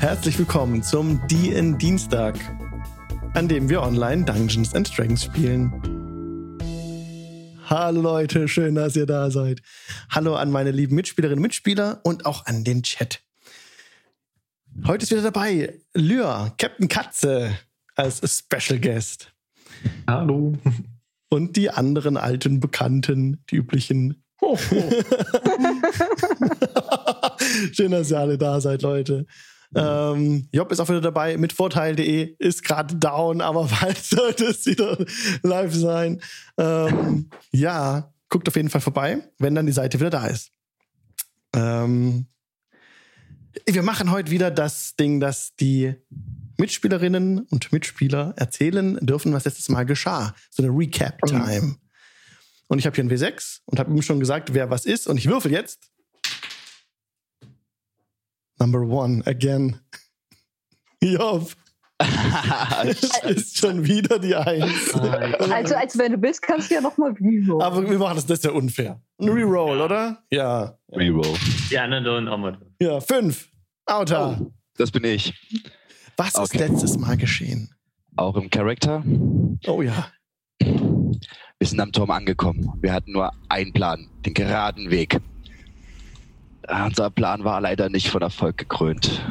Herzlich willkommen zum DN Dienstag, an dem wir online Dungeons and Dragons spielen. Hallo Leute, schön, dass ihr da seid. Hallo an meine lieben Mitspielerinnen und Mitspieler und auch an den Chat. Heute ist wieder dabei Lyr, Captain Katze als Special Guest. Hallo. Und die anderen alten Bekannten, die üblichen. Schön, dass ihr alle da seid, Leute. Ähm, Job ist auch wieder dabei mit Vorteil.de, ist gerade down, aber bald sollte es wieder live sein. Ähm, ja, guckt auf jeden Fall vorbei, wenn dann die Seite wieder da ist. Ähm, wir machen heute wieder das Ding, dass die Mitspielerinnen und Mitspieler erzählen dürfen, was letztes Mal geschah. So eine Recap-Time. Mhm. Und ich habe hier ein W6 und habe ihm schon gesagt, wer was ist. Und ich würfel jetzt. Number one, again. Job. ist schon wieder die Eins. Also, als wenn du willst, kannst du ja nochmal reroll. Aber wir machen das, das ist ja unfair. Ein Reroll, oder? Ja. Reroll. Die anderen auch mal. Ja, fünf. Outer. Oh, das bin ich. Was ist okay. letztes Mal geschehen? Auch im Charakter. Oh ja. Wir sind am Turm angekommen. Wir hatten nur einen Plan, den geraden Weg. Unser Plan war leider nicht von Erfolg gekrönt.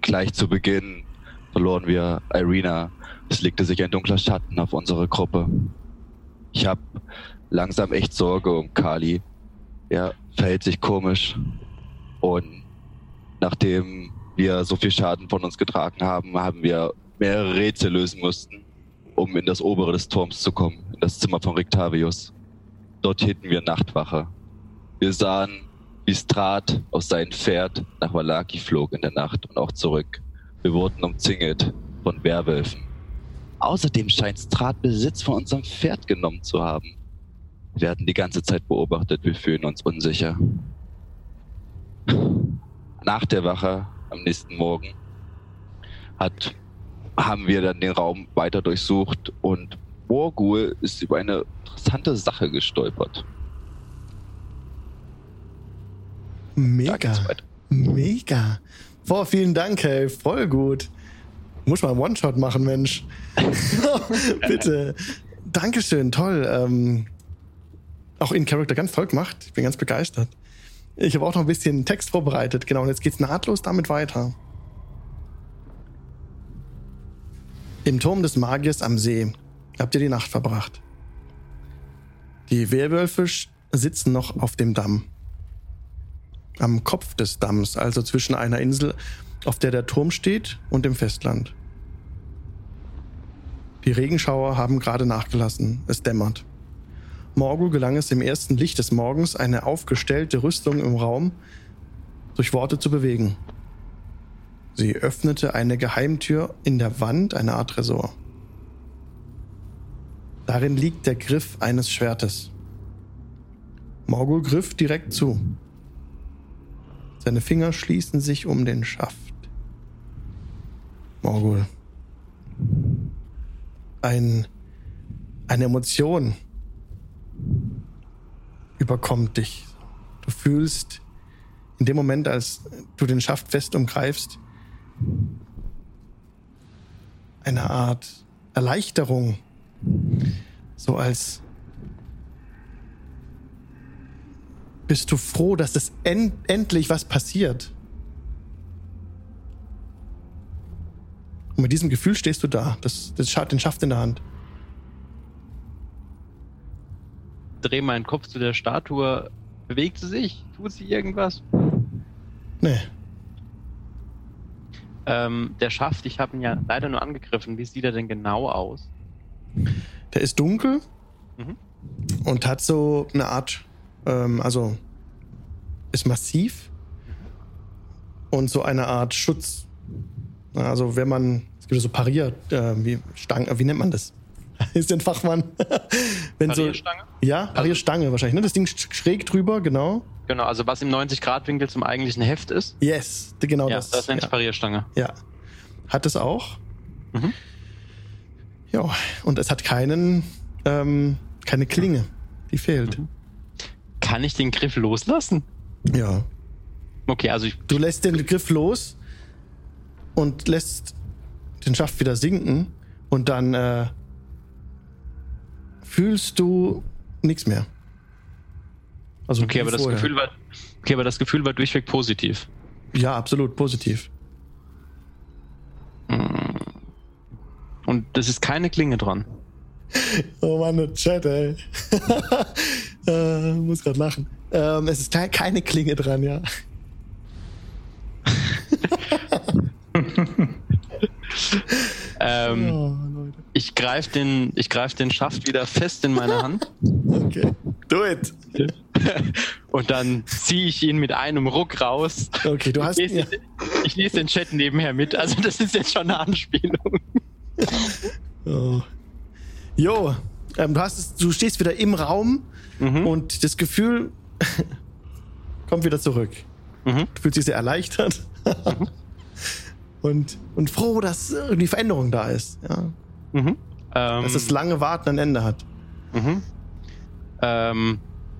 Gleich zu Beginn verloren wir Irina. Es legte sich ein dunkler Schatten auf unsere Gruppe. Ich habe langsam echt Sorge um Kali. Er verhält sich komisch. Und nachdem wir so viel Schaden von uns getragen haben, haben wir mehrere Rätsel lösen mussten, um in das obere des Turms zu kommen, in das Zimmer von Rictavius. Dort hielten wir Nachtwache. Wir sahen wie Strat aus seinem Pferd nach Valaki flog in der Nacht und auch zurück. Wir wurden umzingelt von Werwölfen. Außerdem scheint Strat Besitz von unserem Pferd genommen zu haben. Wir werden die ganze Zeit beobachtet, wir fühlen uns unsicher. Nach der Wache am nächsten Morgen hat, haben wir dann den Raum weiter durchsucht und Morgul ist über eine interessante Sache gestolpert. Mega. Mega. Boah, vielen Dank, hey. Voll gut. Muss mal einen One-Shot machen, Mensch. Bitte. Dankeschön, toll. Ähm, auch in Character ganz toll gemacht. Ich bin ganz begeistert. Ich habe auch noch ein bisschen Text vorbereitet. Genau, und jetzt geht's nahtlos damit weiter. Im Turm des Magiers am See habt ihr die Nacht verbracht. Die Werwölfe sitzen noch auf dem Damm am Kopf des Damms, also zwischen einer Insel, auf der der Turm steht, und dem Festland. Die Regenschauer haben gerade nachgelassen. Es dämmert. Morgul gelang es im ersten Licht des Morgens, eine aufgestellte Rüstung im Raum durch Worte zu bewegen. Sie öffnete eine Geheimtür in der Wand, eine Art Tresor. Darin liegt der Griff eines Schwertes. Morgul griff direkt zu. Seine Finger schließen sich um den Schaft. Morgul. Ein, eine Emotion überkommt dich. Du fühlst in dem Moment, als du den Schaft fest umgreifst, eine Art Erleichterung. So als bist du froh, dass es end endlich was passiert. Und mit diesem Gefühl stehst du da, das, das den Schaft in der Hand. Dreh meinen Kopf zu der Statue. Bewegt sie sich? Tut sie irgendwas? Nee. Ähm, der Schaft, ich habe ihn ja leider nur angegriffen. Wie sieht er denn genau aus? Der ist dunkel mhm. und hat so eine Art ähm, also ist massiv und so eine Art Schutz. Also wenn man, es gibt so Parier, äh, wie Stange, wie nennt man das? ist ein Fachmann. Wenn Parierstange? So, ja, Parierstange wahrscheinlich. Ne? Das Ding schräg drüber, genau. Genau, also was im 90-Grad-Winkel zum eigentlichen Heft ist. Yes, genau ja, das. Das nennt ja. Parierstange. Ja. Hat es auch. Mhm. Ja, und es hat keinen, ähm, keine Klinge. Die fehlt. Mhm. Kann ich den Griff loslassen? Ja. Okay, also ich. Du lässt den Griff los und lässt den Schaft wieder sinken und dann äh, fühlst du nichts mehr. Also Okay, aber das. Gefühl war, okay, aber das Gefühl war durchweg positiv. Ja, absolut positiv. Und das ist keine Klinge dran. Oh Mann, Chat, ey. äh, muss gerade lachen. Ähm, es ist ke- keine Klinge dran, ja. Ähm, Oh, ich greife den, ich greif den Schaft wieder fest in meine Hand Okay. Do it. und dann ziehe ich ihn mit einem Ruck raus. Okay, du hast. ich, Ja. lese, ich lese den Chat nebenher mit. Also das ist jetzt schon eine Anspielung. Oh. Jo, ähm, du, hast es, du stehst wieder im Raum Mhm. und das Gefühl kommt wieder zurück. Mhm. Du fühlst dich sehr erleichtert und, und froh, dass die Veränderung da ist. Ja? Mhm. Ähm, Dass das lange Warten ein Ende hat. Mhm. Ähm,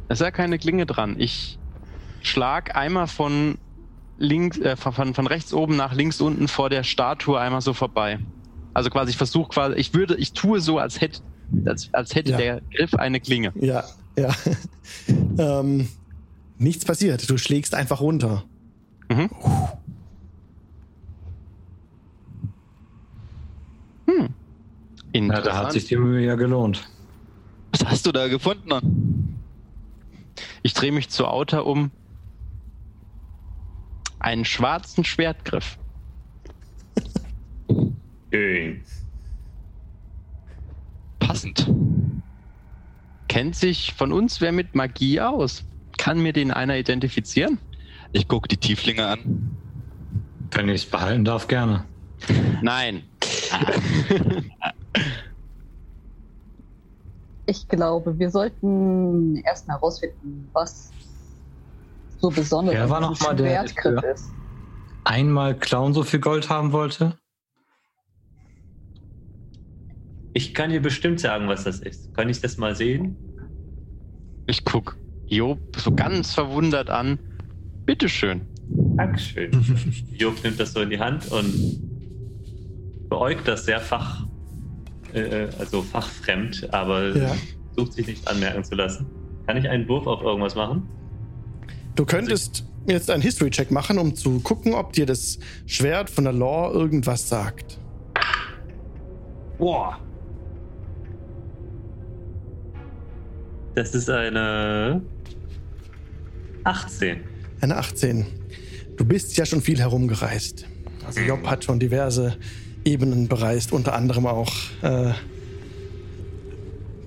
es ist ja keine Klinge dran. Ich schlag einmal von links, äh, von, von rechts oben nach links unten vor der Statue einmal so vorbei. Also quasi, ich versuche quasi, ich würde, ich tue so, als hätte, als, als hätte Ja. der Griff eine Klinge. Ja, ja. ähm, nichts passiert. Du schlägst einfach runter. Mhm. Hm. Ja, da hat sich die Mühe ja gelohnt. Was hast du da gefunden? Ich drehe mich zu Auta um. Einen schwarzen Schwertgriff. Passend. Kennt sich von uns wer mit Magie aus? Kann mir den einer identifizieren? Ich gucke die Tieflinge an. Wenn ich es behalten darf, gerne. Nein. Ich glaube, wir sollten erst mal herausfinden, was so besonders Wer war noch mal der- der- ist. Einmal klauen so viel Gold haben wollte? Ich kann dir bestimmt sagen, was das ist. Kann ich das mal sehen? Ich guck Job so ganz verwundert an. Bitteschön. Dankeschön. Job nimmt das so in die Hand und beäugt das sehr fach, äh, also fachfremd, aber Ja. sucht sich nicht anmerken zu lassen. Kann ich einen Wurf auf irgendwas machen? Du könntest jetzt einen History-Check machen, um zu gucken, ob dir das Schwert von der Lore irgendwas sagt. Boah. Das ist eine 18. Eine 18. Du bist ja schon viel herumgereist. Also Job hat schon diverse Ebenen bereist, unter anderem auch äh,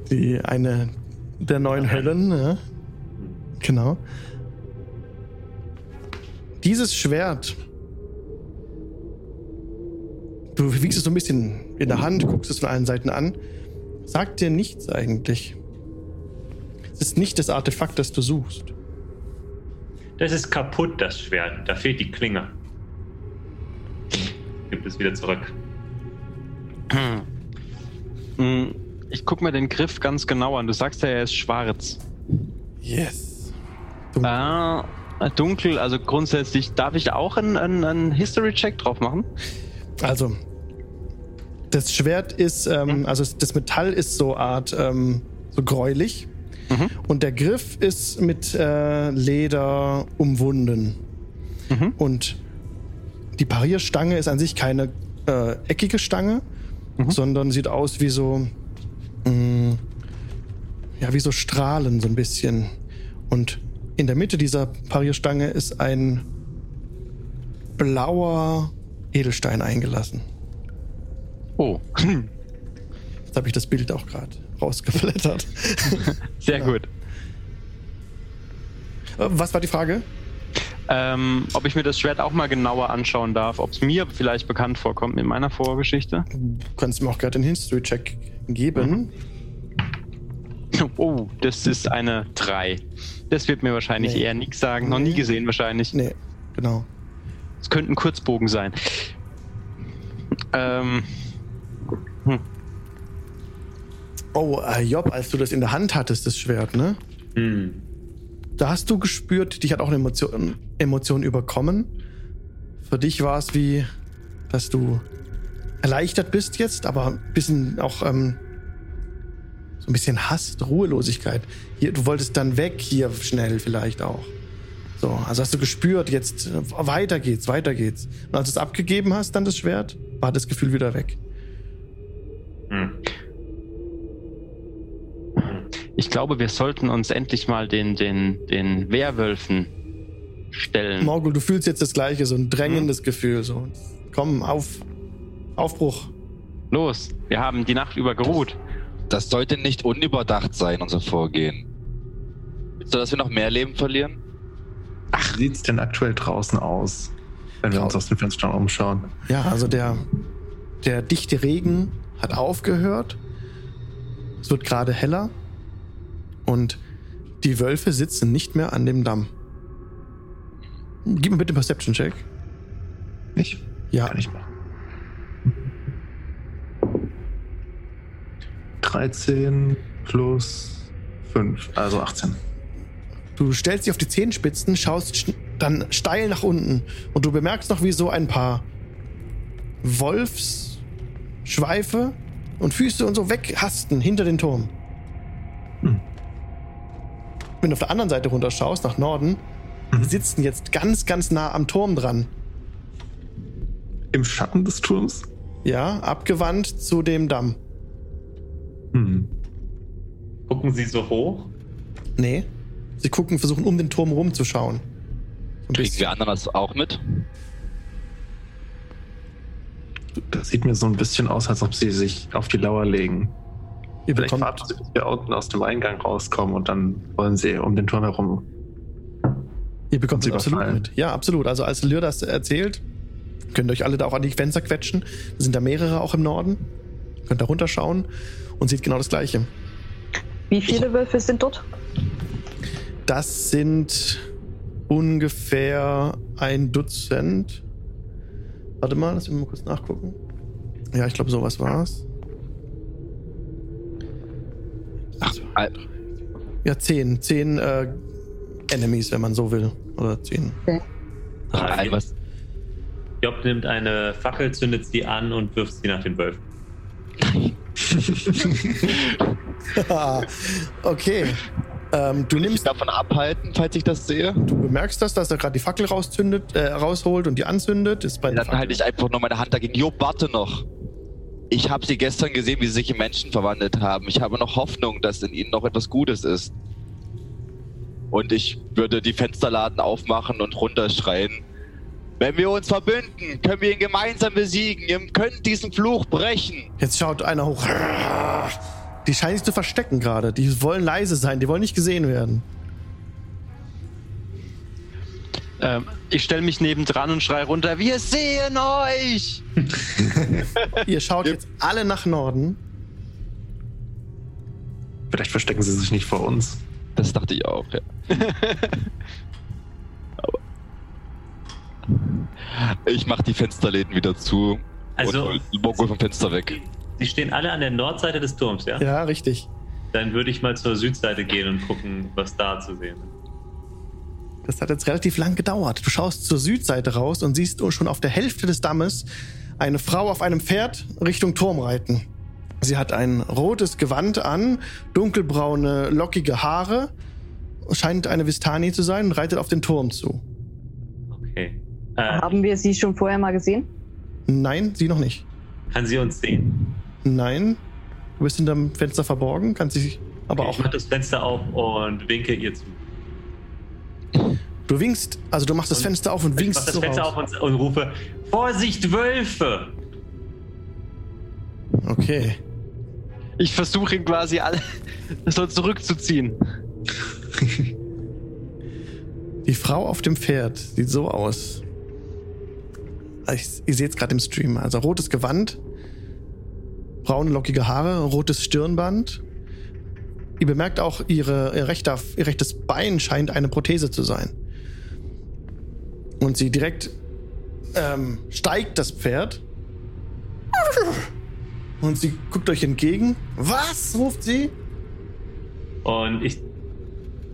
die eine der neuen Höllen. Ja. Genau. Dieses Schwert. Du wiegst es so ein bisschen in der Hand, guckst es von allen Seiten an. Sagt dir nichts eigentlich. Ist nicht das Artefakt, das du suchst. Das ist kaputt, das Schwert. Da fehlt die Klinge. Gibt es wieder zurück. Hm, Ich guck mir den Griff ganz genau an. Du sagst ja, er ist schwarz. Yes. Ah, dunkel, also grundsätzlich darf ich auch einen, einen, einen History-Check drauf machen? Also, das Schwert ist, ähm, also das Metall ist so Art, ähm, so gräulich. Mhm. Und der Griff ist mit äh, Leder umwunden. Mhm. Und die Parierstange ist an sich keine äh, eckige Stange, Mhm. sondern sieht aus wie so, mh, ja, wie so Strahlen so ein bisschen. Und in der Mitte dieser Parierstange ist ein blauer Edelstein eingelassen. Oh, Jetzt habe ich das Bild auch gerade rausgeblättert. sehr Ja. gut. Äh, Was war die Frage? Ähm, ob ich mir das Schwert auch mal genauer anschauen darf, ob es mir vielleicht bekannt vorkommt in meiner Vorgeschichte. Du kannst mir auch gerade den History-Check geben. Oh, das ist eine 3. Das wird mir wahrscheinlich Nee. eher nichts sagen. Noch nie gesehen wahrscheinlich. Nee, genau. Es könnte ein Kurzbogen sein. Ähm, Oh, äh, Job, als du das in der Hand hattest, das Schwert, ne? Hm. Da hast du gespürt, dich hat auch eine Emotion, Emotion überkommen. Für dich war es wie dass du erleichtert bist jetzt, aber ein bisschen auch ähm, so ein bisschen Hass, Ruhelosigkeit. Hier, du wolltest dann weg hier schnell vielleicht auch. So, also hast du gespürt, jetzt äh, weiter geht's, weiter geht's. Und als du es abgegeben hast, dann das Schwert, war das Gefühl wieder weg. Hm. Ich glaube, wir sollten uns endlich mal den, den, den Werwölfen stellen. Morgul, du fühlst jetzt das Gleiche, so ein drängendes hm. Gefühl. So, komm, auf, Aufbruch. Los, wir haben die Nacht über geruht. Das sollte nicht unüberdacht sein, unser Vorgehen. Willst du, dass wir noch mehr Leben verlieren? Ach, wie sieht es denn aktuell draußen aus, wenn wir uns aus dem Fenster umschauen? Ja, also der, der dichte Regen hat aufgehört. Es wird gerade heller. Und die Wölfe sitzen nicht mehr an dem Damm. Gib mir bitte einen Perception-Check. Ich? Ja. Kann ich machen. 13 plus 5, also 18. Du stellst dich auf die Zehenspitzen, schaust dann steil nach unten und du bemerkst noch, wie so ein paar Wolfsschweife und Füße und so weghasten hinter den Turm. Hm. Wenn du auf der anderen Seite runterschaust, nach Norden, mhm. sitzen jetzt ganz, ganz nah am Turm dran. Im Schatten des Turms? Ja, abgewandt zu dem Damm. Hm. Gucken Sie so hoch? Nee. Sie gucken, versuchen um den Turm rumzuschauen. So Kriegen wir anderen das auch mit? Das sieht mir so ein bisschen aus, als ob sie sich auf die Lauer legen. Ihr Vielleicht warten sie, bis wir unten aus dem Eingang rauskommen und dann wollen sie um den Turm herum. Ihr bekommt sie absolut mit. Ja, absolut. Also als Lyr das erzählt, könnt ihr euch alle da auch an die Fenster quetschen. Da sind da mehrere auch im Norden. Könnt da runterschauen und sieht genau das Gleiche. Wie viele Wölfe sind dort? Das sind ungefähr ein Dutzend. Warte mal, lass mich mal kurz nachgucken. Ja, ich glaube, sowas war's. Ach, ja, zehn. Zehn äh, Enemies, wenn man so will. Oder zehn. Okay. Ah, Job nimmt eine Fackel, zündet sie an und wirft sie nach den Wölfen. okay. Ähm, du nimmst davon abhalten, falls ich das sehe. Du bemerkst das, dass er gerade die Fackel rauszündet, äh, rausholt und die anzündet. Ist bei Dann halte ich einfach nur meine Hand dagegen. Jo, warte noch. Ich habe sie gestern gesehen, wie sie sich in Menschen verwandelt haben. Ich habe noch Hoffnung, dass in ihnen noch etwas Gutes ist. Und ich würde die Fensterladen aufmachen und runterschreien. Wenn wir uns verbünden, können wir ihn gemeinsam besiegen. Wir können diesen Fluch brechen. Jetzt schaut einer hoch. Die scheinen sich zu verstecken gerade. Die wollen leise sein, die wollen nicht gesehen werden. Ähm, ich stelle mich nebendran und schreie runter: Wir sehen euch! Ihr schaut jetzt alle nach Norden. Vielleicht verstecken sie sich nicht vor uns. Das dachte ich auch, ja. Ich mach die Fensterläden wieder zu. Also, und Mongo vom Fenster weg. Sie stehen alle an der Nordseite des Turms, ja? Ja, richtig. Dann würde ich mal zur Südseite gehen und gucken, was da zu sehen ist. Das hat jetzt relativ lang gedauert. Du schaust zur Südseite raus und siehst schon auf der Hälfte des Dammes eine Frau auf einem Pferd Richtung Turm reiten. Sie hat ein rotes Gewand an, dunkelbraune, lockige Haare, scheint eine Vistani zu sein und reitet auf den Turm zu. Okay. Äh, Haben wir sie schon vorher mal gesehen? Nein, sie noch nicht. Kann sie uns sehen? Nein. Du bist hinterm Fenster verborgen, kann sie aber okay, auch. Ich mach das Fenster auf und winke ihr zu. Du winkst, also du machst das Fenster auf und winkst. Ich mach das so Fenster raus. auf und, und rufe: Vorsicht, Wölfe! Okay. Ich versuche ihn quasi alle so zurückzuziehen. Die Frau auf dem Pferd sieht so aus. Ich, ihr seht es gerade im Stream. Also rotes Gewand, braune lockige Haare, rotes Stirnband. Ihr bemerkt auch, ihre, ihr, rechter, ihr rechtes Bein scheint eine Prothese zu sein. Und sie direkt ähm, steigt das Pferd. Und sie guckt euch entgegen. Was? ruft sie. Und ich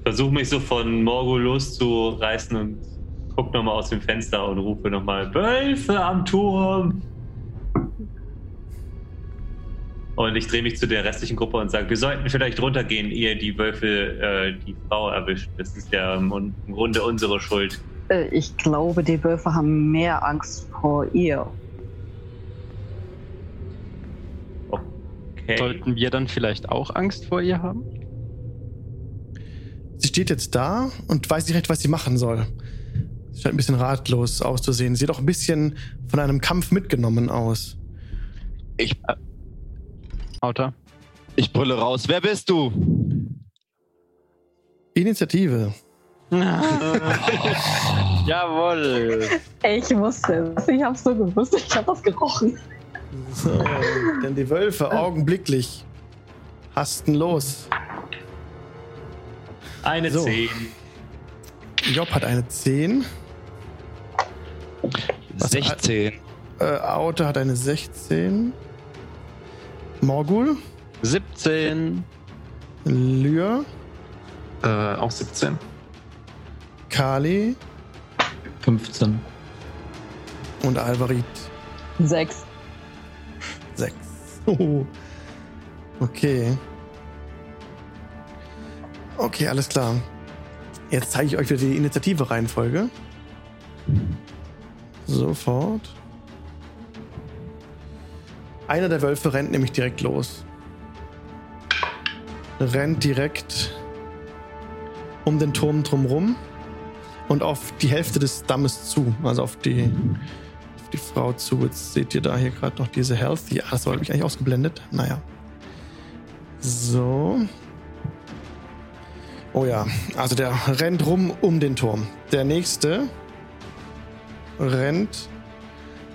versuche mich so von Morgo loszureißen und gucke nochmal aus dem Fenster und rufe nochmal Wölfe am Turm. Und ich drehe mich zu der restlichen Gruppe und sage, wir sollten vielleicht runtergehen, ehe die Wölfe äh, die Frau erwischt. Das ist ja im Grunde unsere Schuld. Äh, ich glaube, die Wölfe haben mehr Angst vor ihr. Okay. Sollten wir dann vielleicht auch Angst vor ihr haben? Sie steht jetzt da und weiß nicht recht, was sie machen soll. Sie scheint ein bisschen ratlos auszusehen. Sieht auch ein bisschen von einem Kampf mitgenommen aus. Ich. Autor. Ich brülle raus. Wer bist du? Initiative. Jawohl. Ich wusste es. Ich hab's so gewusst. Ich hab das gerochen. So, denn die Wölfe augenblicklich hasten los. Eine so. 10. Job hat eine 10. Was 16. Hat, äh, Auto hat eine 16. Morgul? 17. Lyr? Äh, auch 17. Kali? 15. Und Alvarit? 6. 6. Oh. Okay. Okay, alles klar. Jetzt zeige ich euch wieder die Initiative-Reihenfolge. Sofort. Einer der Wölfe rennt nämlich direkt los. Rennt direkt um den Turm drumrum und auf die Hälfte des Dammes zu, also auf die, auf die Frau zu. Jetzt seht ihr da hier gerade noch diese Health. Ja, das habe ich eigentlich ausgeblendet. Naja. So. Oh ja, also der rennt rum um den Turm. Der nächste rennt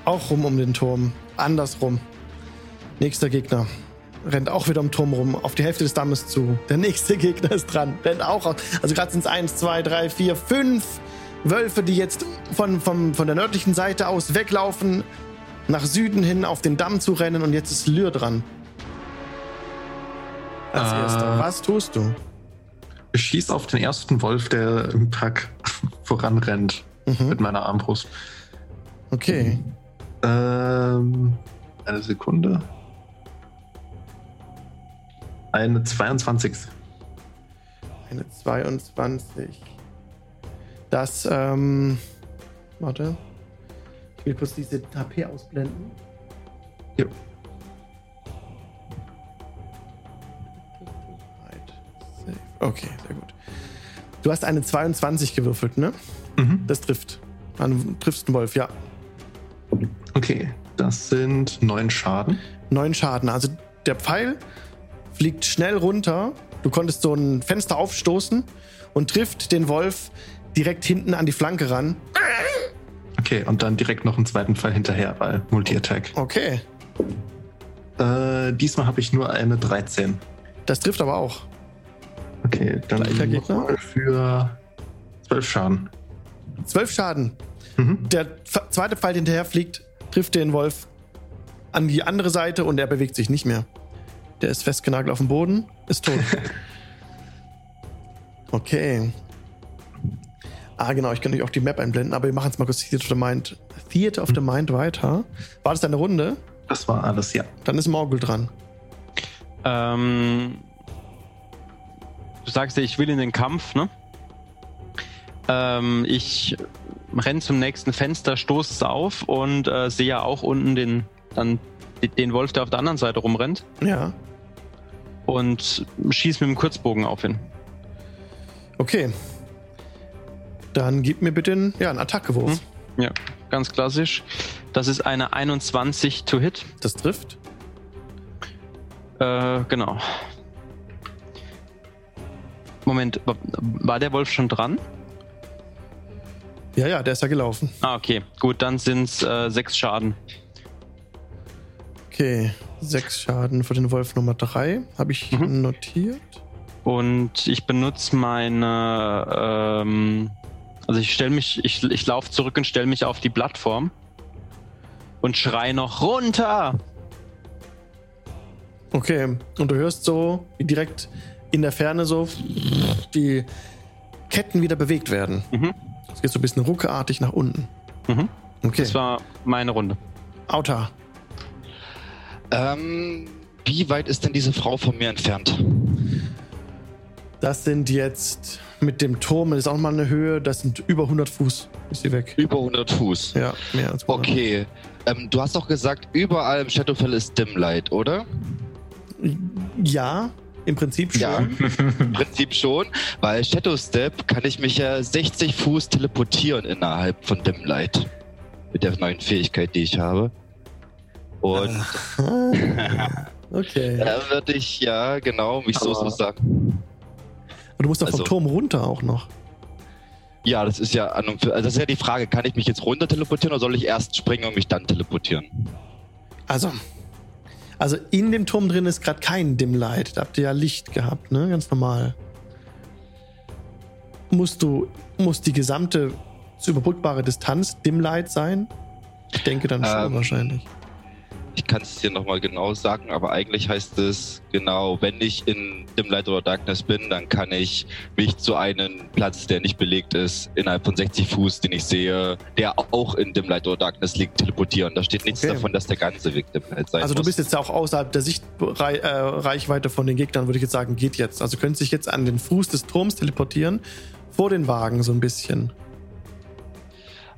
auch rum um den Turm. Andersrum. Nächster Gegner. Rennt auch wieder um Turm rum, auf die Hälfte des Dammes zu. Der nächste Gegner ist dran. Rennt auch. Auf. Also gerade sind es eins, zwei, drei, vier, fünf Wölfe, die jetzt von, von, von der nördlichen Seite aus weglaufen, nach Süden hin auf den Damm zu rennen und jetzt ist Lyr dran. Als äh, erster. Was tust du? Schieß auf den ersten Wolf, der im Pack voranrennt. Mhm. Mit meiner Armbrust. Okay. Ähm, eine Sekunde. Eine 22. Eine 22. Das, ähm, warte. Ich will kurz diese HP ausblenden. Ja. Okay, sehr gut. Du hast eine 22 gewürfelt, ne? Mhm. Das trifft. Du triffst einen Wolf, ja. Okay, das sind neun Schaden. Neun Schaden. Also der Pfeil fliegt schnell runter. Du konntest so ein Fenster aufstoßen und trifft den Wolf direkt hinten an die Flanke ran. Okay, und dann direkt noch einen zweiten Pfeil hinterher, weil Multi-Attack. Okay. Äh, diesmal habe ich nur eine 13. Das trifft aber auch. Okay, dann Gegner für 12 Schaden. 12 Schaden. Mhm. Der zweite Pfeil hinterher fliegt, trifft den Wolf an die andere Seite und er bewegt sich nicht mehr. Der ist festgenagelt auf dem Boden, ist tot. okay. Ah, genau, ich kann euch auch die Map einblenden, aber wir machen jetzt mal kurz Theater of the Mind. Theater of the Mind weiter. War das deine Runde? Das war alles, ja. Dann ist Morgul dran. Ähm, du sagst ja, ich will in den Kampf, ne? Ähm, ich renne zum nächsten Fenster, stoße es auf und äh, sehe ja auch unten den, dann den Wolf, der auf der anderen Seite rumrennt. Ja und schieß mit dem Kurzbogen auf ihn. Okay. Dann gib mir bitte einen, ja, einen Attackewurf. Hm. Ja, ganz klassisch. Das ist eine 21 to hit. Das trifft. Äh, genau. Moment, war der Wolf schon dran? Ja, ja, der ist ja gelaufen. Ah, okay. Gut, dann sind es äh, sechs Schaden. Okay, sechs Schaden für den Wolf Nummer drei. Habe ich mhm. notiert. Und ich benutze meine. Ähm, also ich stelle mich, ich, ich laufe zurück und stelle mich auf die Plattform und schrei noch runter. Okay, und du hörst so, wie direkt in der Ferne so die Ketten wieder bewegt werden. Mhm. Es geht so ein bisschen ruckartig nach unten. Mhm. Okay. Das war meine Runde. Auta. Ähm, wie weit ist denn diese Frau von mir entfernt? Das sind jetzt mit dem Turm, das ist auch mal eine Höhe, das sind über 100 Fuß. Ist sie weg. Über 100 Fuß. Ja, mehr als 100. Okay. Ähm, du hast doch gesagt, überall im Shadowfell ist Dimlight, oder? Ja, im Prinzip schon. Ja. Im Prinzip schon, weil Shadow Step kann ich mich ja 60 Fuß teleportieren innerhalb von Dimlight. Mit der neuen Fähigkeit, die ich habe. Und Ah, okay. da würde ich ja genau mich so, so sagen. Und du musst doch vom also- Turm runter auch noch. Ja, das ist ja an und für, also das ist ja die Frage, kann ich mich jetzt runter teleportieren oder soll ich erst springen und mich dann teleportieren? Also, also in dem Turm drin ist gerade kein Dimlight. Da habt ihr ja Licht gehabt, ne? Ganz normal. Musst du, muss die gesamte zu überbrückbare Distanz Dimlight sein? Ich denke dann schon Ähm, wahrscheinlich. Ich kann es dir nochmal genau sagen, aber eigentlich heißt es genau, wenn ich in Dimlight oder Darkness bin, dann kann ich mich zu einem Platz, der nicht belegt ist, innerhalb von 60 Fuß, den ich sehe, der auch in Dimlight oder Darkness liegt, teleportieren. Da steht nichts Okay. davon, dass der ganze Weg Dimlight sein Also du muss. bist jetzt auch außerhalb der Sichtreichweite von den Gegnern, würde ich jetzt sagen, geht jetzt. Also könntest dich jetzt an den Fuß des Turms teleportieren, vor den Wagen so ein bisschen.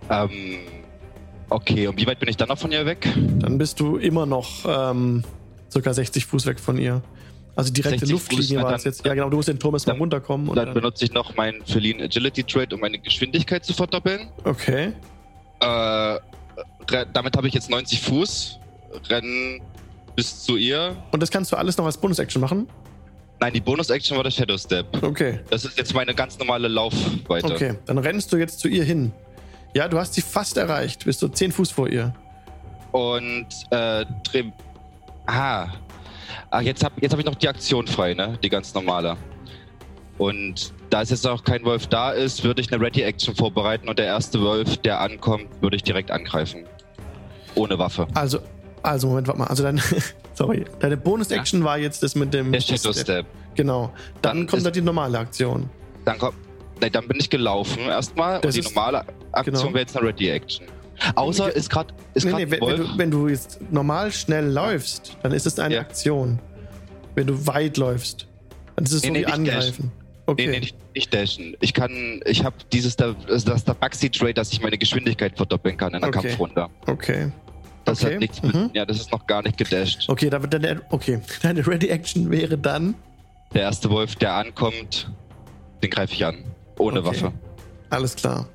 ähm, okay, und wie weit bin ich dann noch von ihr weg? Dann bist du immer noch ähm, circa 60 Fuß weg von ihr. Also direkte 60 Luftlinie war es jetzt. Ja, genau, du musst den Turm erstmal runterkommen. Und Dann dann, benutze ich noch meinen Feline Agility Trade, um meine Geschwindigkeit zu verdoppeln. okay. Äh, damit habe ich jetzt 90 Fuß. Rennen bis zu ihr. Und das kannst du alles noch als Bonus-Action machen? Nein, die Bonus-Action war der Shadow Step. Okay. Das ist jetzt meine ganz normale Laufweite. Okay, dann rennst du jetzt zu ihr hin. Ja, du hast sie fast erreicht. Bist du 10 Fuß vor ihr. Und äh, dreh. Ah. Ach, jetzt habe jetzt hab ich noch die Aktion frei, ne? Die ganz normale. Und da es jetzt auch kein Wolf da ist, würde ich eine Ready-Action vorbereiten und der erste Wolf, der ankommt, würde ich direkt angreifen. Ohne Waffe. Also, also Moment, warte mal. Also deine, sorry, deine Bonus-Action war jetzt das mit dem. Der Shadow Step. Genau. Dann, Dann kommt da die normale Aktion. Dann kommt. Nein, dann bin ich gelaufen erstmal Das und die ist- normale Aktion genau. wäre jetzt eine Ready-Action. Außer ist gerade ist Nee, grad nee, wenn, wenn, du, wenn du jetzt normal schnell läufst, dann ist es eine Ja. Aktion. Wenn du weit läufst, dann ist es Nee, so nee, wie angreifen. Okay. Nee, nee, nicht, nicht dashen. Ich kann, ich habe dieses, da- das ist der Baxi Trade, dass ich meine Geschwindigkeit verdoppeln kann in der Okay. Kampfrunde. okay. Das Okay, hat nichts mit, mhm. ja, das ist noch gar nicht gedasht. Okay, da wird deine, okay. Deine Ready-Action wäre dann. Der erste Wolf, der ankommt, den greife ich an. Ohne Okay. Waffe. Alles klar.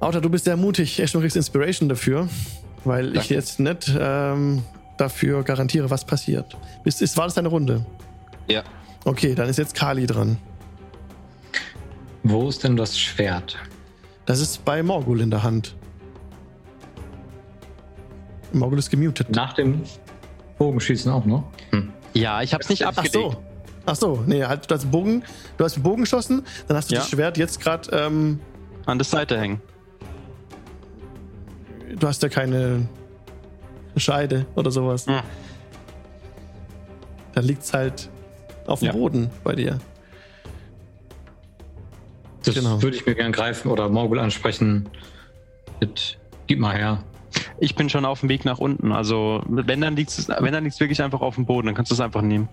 Auta, du bist sehr mutig. Kriegst du Inspiration dafür, weil ich Danke. jetzt nicht ähm, dafür garantiere, was passiert. Ist, ist, war das deine Runde? Ja. Okay, dann ist jetzt Kali dran. Wo ist denn das Schwert? Das ist bei Morgul in der Hand. Morgul ist gemutet. Nach dem Bogenschießen auch noch? Hm. Ja, ich hab's nicht Ach abgelegt. so. Ach so, nee, halt, du hast einen Bogen, du hast einen Bogen geschossen, dann hast du Ja. das Schwert jetzt gerade, ähm, An der Seite hängen. du hast ja keine Scheide oder sowas. Hm. Da liegt's halt auf dem Ja. Boden bei dir. Das Genau. würde ich mir gern greifen oder Morgul ansprechen. Mit, gib mal her. Ich bin schon auf dem Weg nach unten. Also, wenn dann liegt's, wenn dann liegt's wirklich einfach auf dem Boden, dann kannst du es einfach nehmen.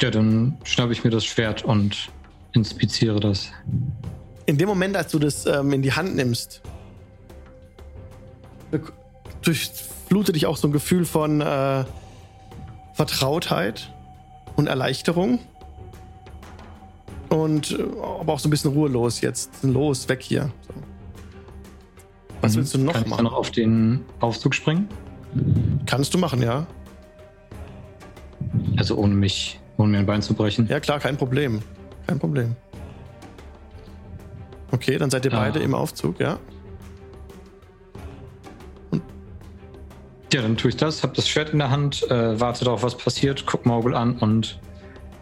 Ja, dann schnappe ich mir das Schwert und inspiziere das. In dem Moment, als du das ähm, in die Hand nimmst, durchflutet dich auch so ein Gefühl von äh, Vertrautheit und Erleichterung. Und äh, aber auch so ein bisschen ruhelos jetzt. Los, weg hier. So. Was Mhm. willst du noch Kann machen? dann noch auf den Aufzug springen? Kannst du machen, ja. Also ohne mich, ohne mir ein Bein zu brechen. Ja, klar, kein Problem. Kein Problem. Okay, dann seid ihr Ah. beide im Aufzug, ja. Ja, dann tue ich das, habe das Schwert in der Hand, äh, warte darauf, was passiert, guck Morgul an und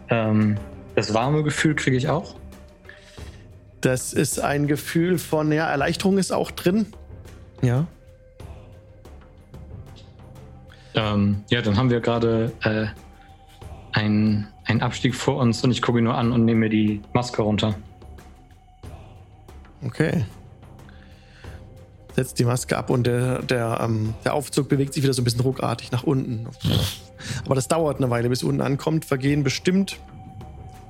ähm, das warme Gefühl kriege ich auch. Das ist ein Gefühl von, ja, Erleichterung ist auch drin. Ja. Ähm, ja, dann haben wir gerade äh, einen, einen Abstieg vor uns und ich gucke ihn nur an und nehme mir die Maske runter. Okay. Setzt die Maske ab und der, der, ähm, der Aufzug bewegt sich wieder so ein bisschen ruckartig nach unten. Aber das dauert eine Weile, bis unten ankommt. Vergehen bestimmt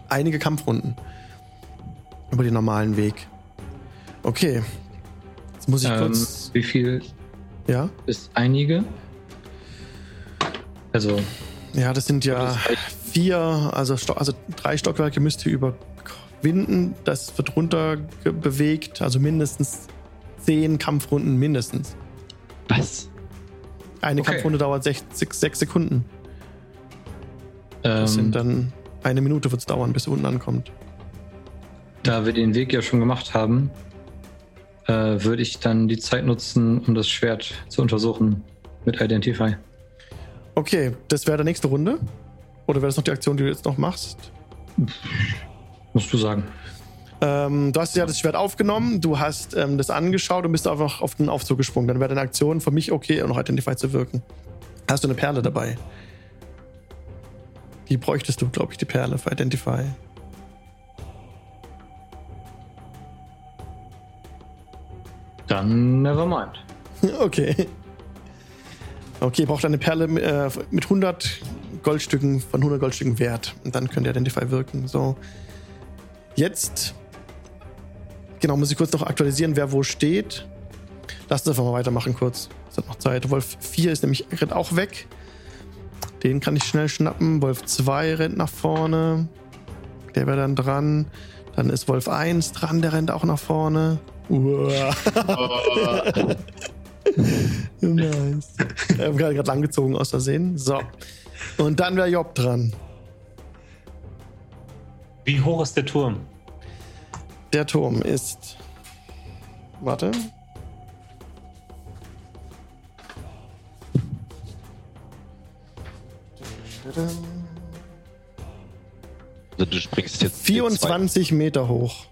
einige Kampfrunden über den normalen Weg. Okay. Jetzt muss ich Ähm, kurz. wie viel Ja? ist einige? Also, Ja, das sind ja Das vier, also, also drei Stockwerke müsst ihr überwinden. Das wird runter bewegt, also mindestens zehn Kampfrunden mindestens. Was? Eine Okay. Kampfrunde dauert sech, sechs, sechs Sekunden. Das ähm, sind dann eine Minute wird es dauern, bis ihr unten ankommt. da wir den Weg ja schon gemacht haben, äh, würde ich dann die Zeit nutzen, um das Schwert zu untersuchen mit Identify. Okay, das wäre der nächste Runde. Oder wäre das noch die Aktion, die du jetzt noch machst? Musst du sagen. Ähm, du hast ja das Schwert aufgenommen, du hast ähm, das angeschaut und bist einfach auf den Aufzug gesprungen. Dann wäre deine Aktion für mich okay, um noch Identify zu wirken. Hast du eine Perle dabei? Die bräuchtest du, glaube ich, die Perle für Identify. Dann nevermind. Okay. Okay, braucht eine Perle äh, mit 100 Goldstücken, von 100 Goldstücken wert. Und dann könnt ihr Identify wirken. So. Jetzt. Genau, muss ich kurz noch aktualisieren, wer wo steht. Lasst uns einfach mal weitermachen kurz. Es hat noch Zeit. Wolf 4 ist nämlich rennt auch weg. Den kann ich schnell schnappen. Wolf 2 rennt nach vorne. Der wäre dann dran. Dann ist Wolf 1 dran, der rennt auch nach vorne. Uah. nice. Ich habe gerade langgezogen aus Versehen. So. Und dann wäre Job dran. Wie hoch ist der Turm? Der Turm ist. Warte. Also du springst jetzt. 24 Meter hoch.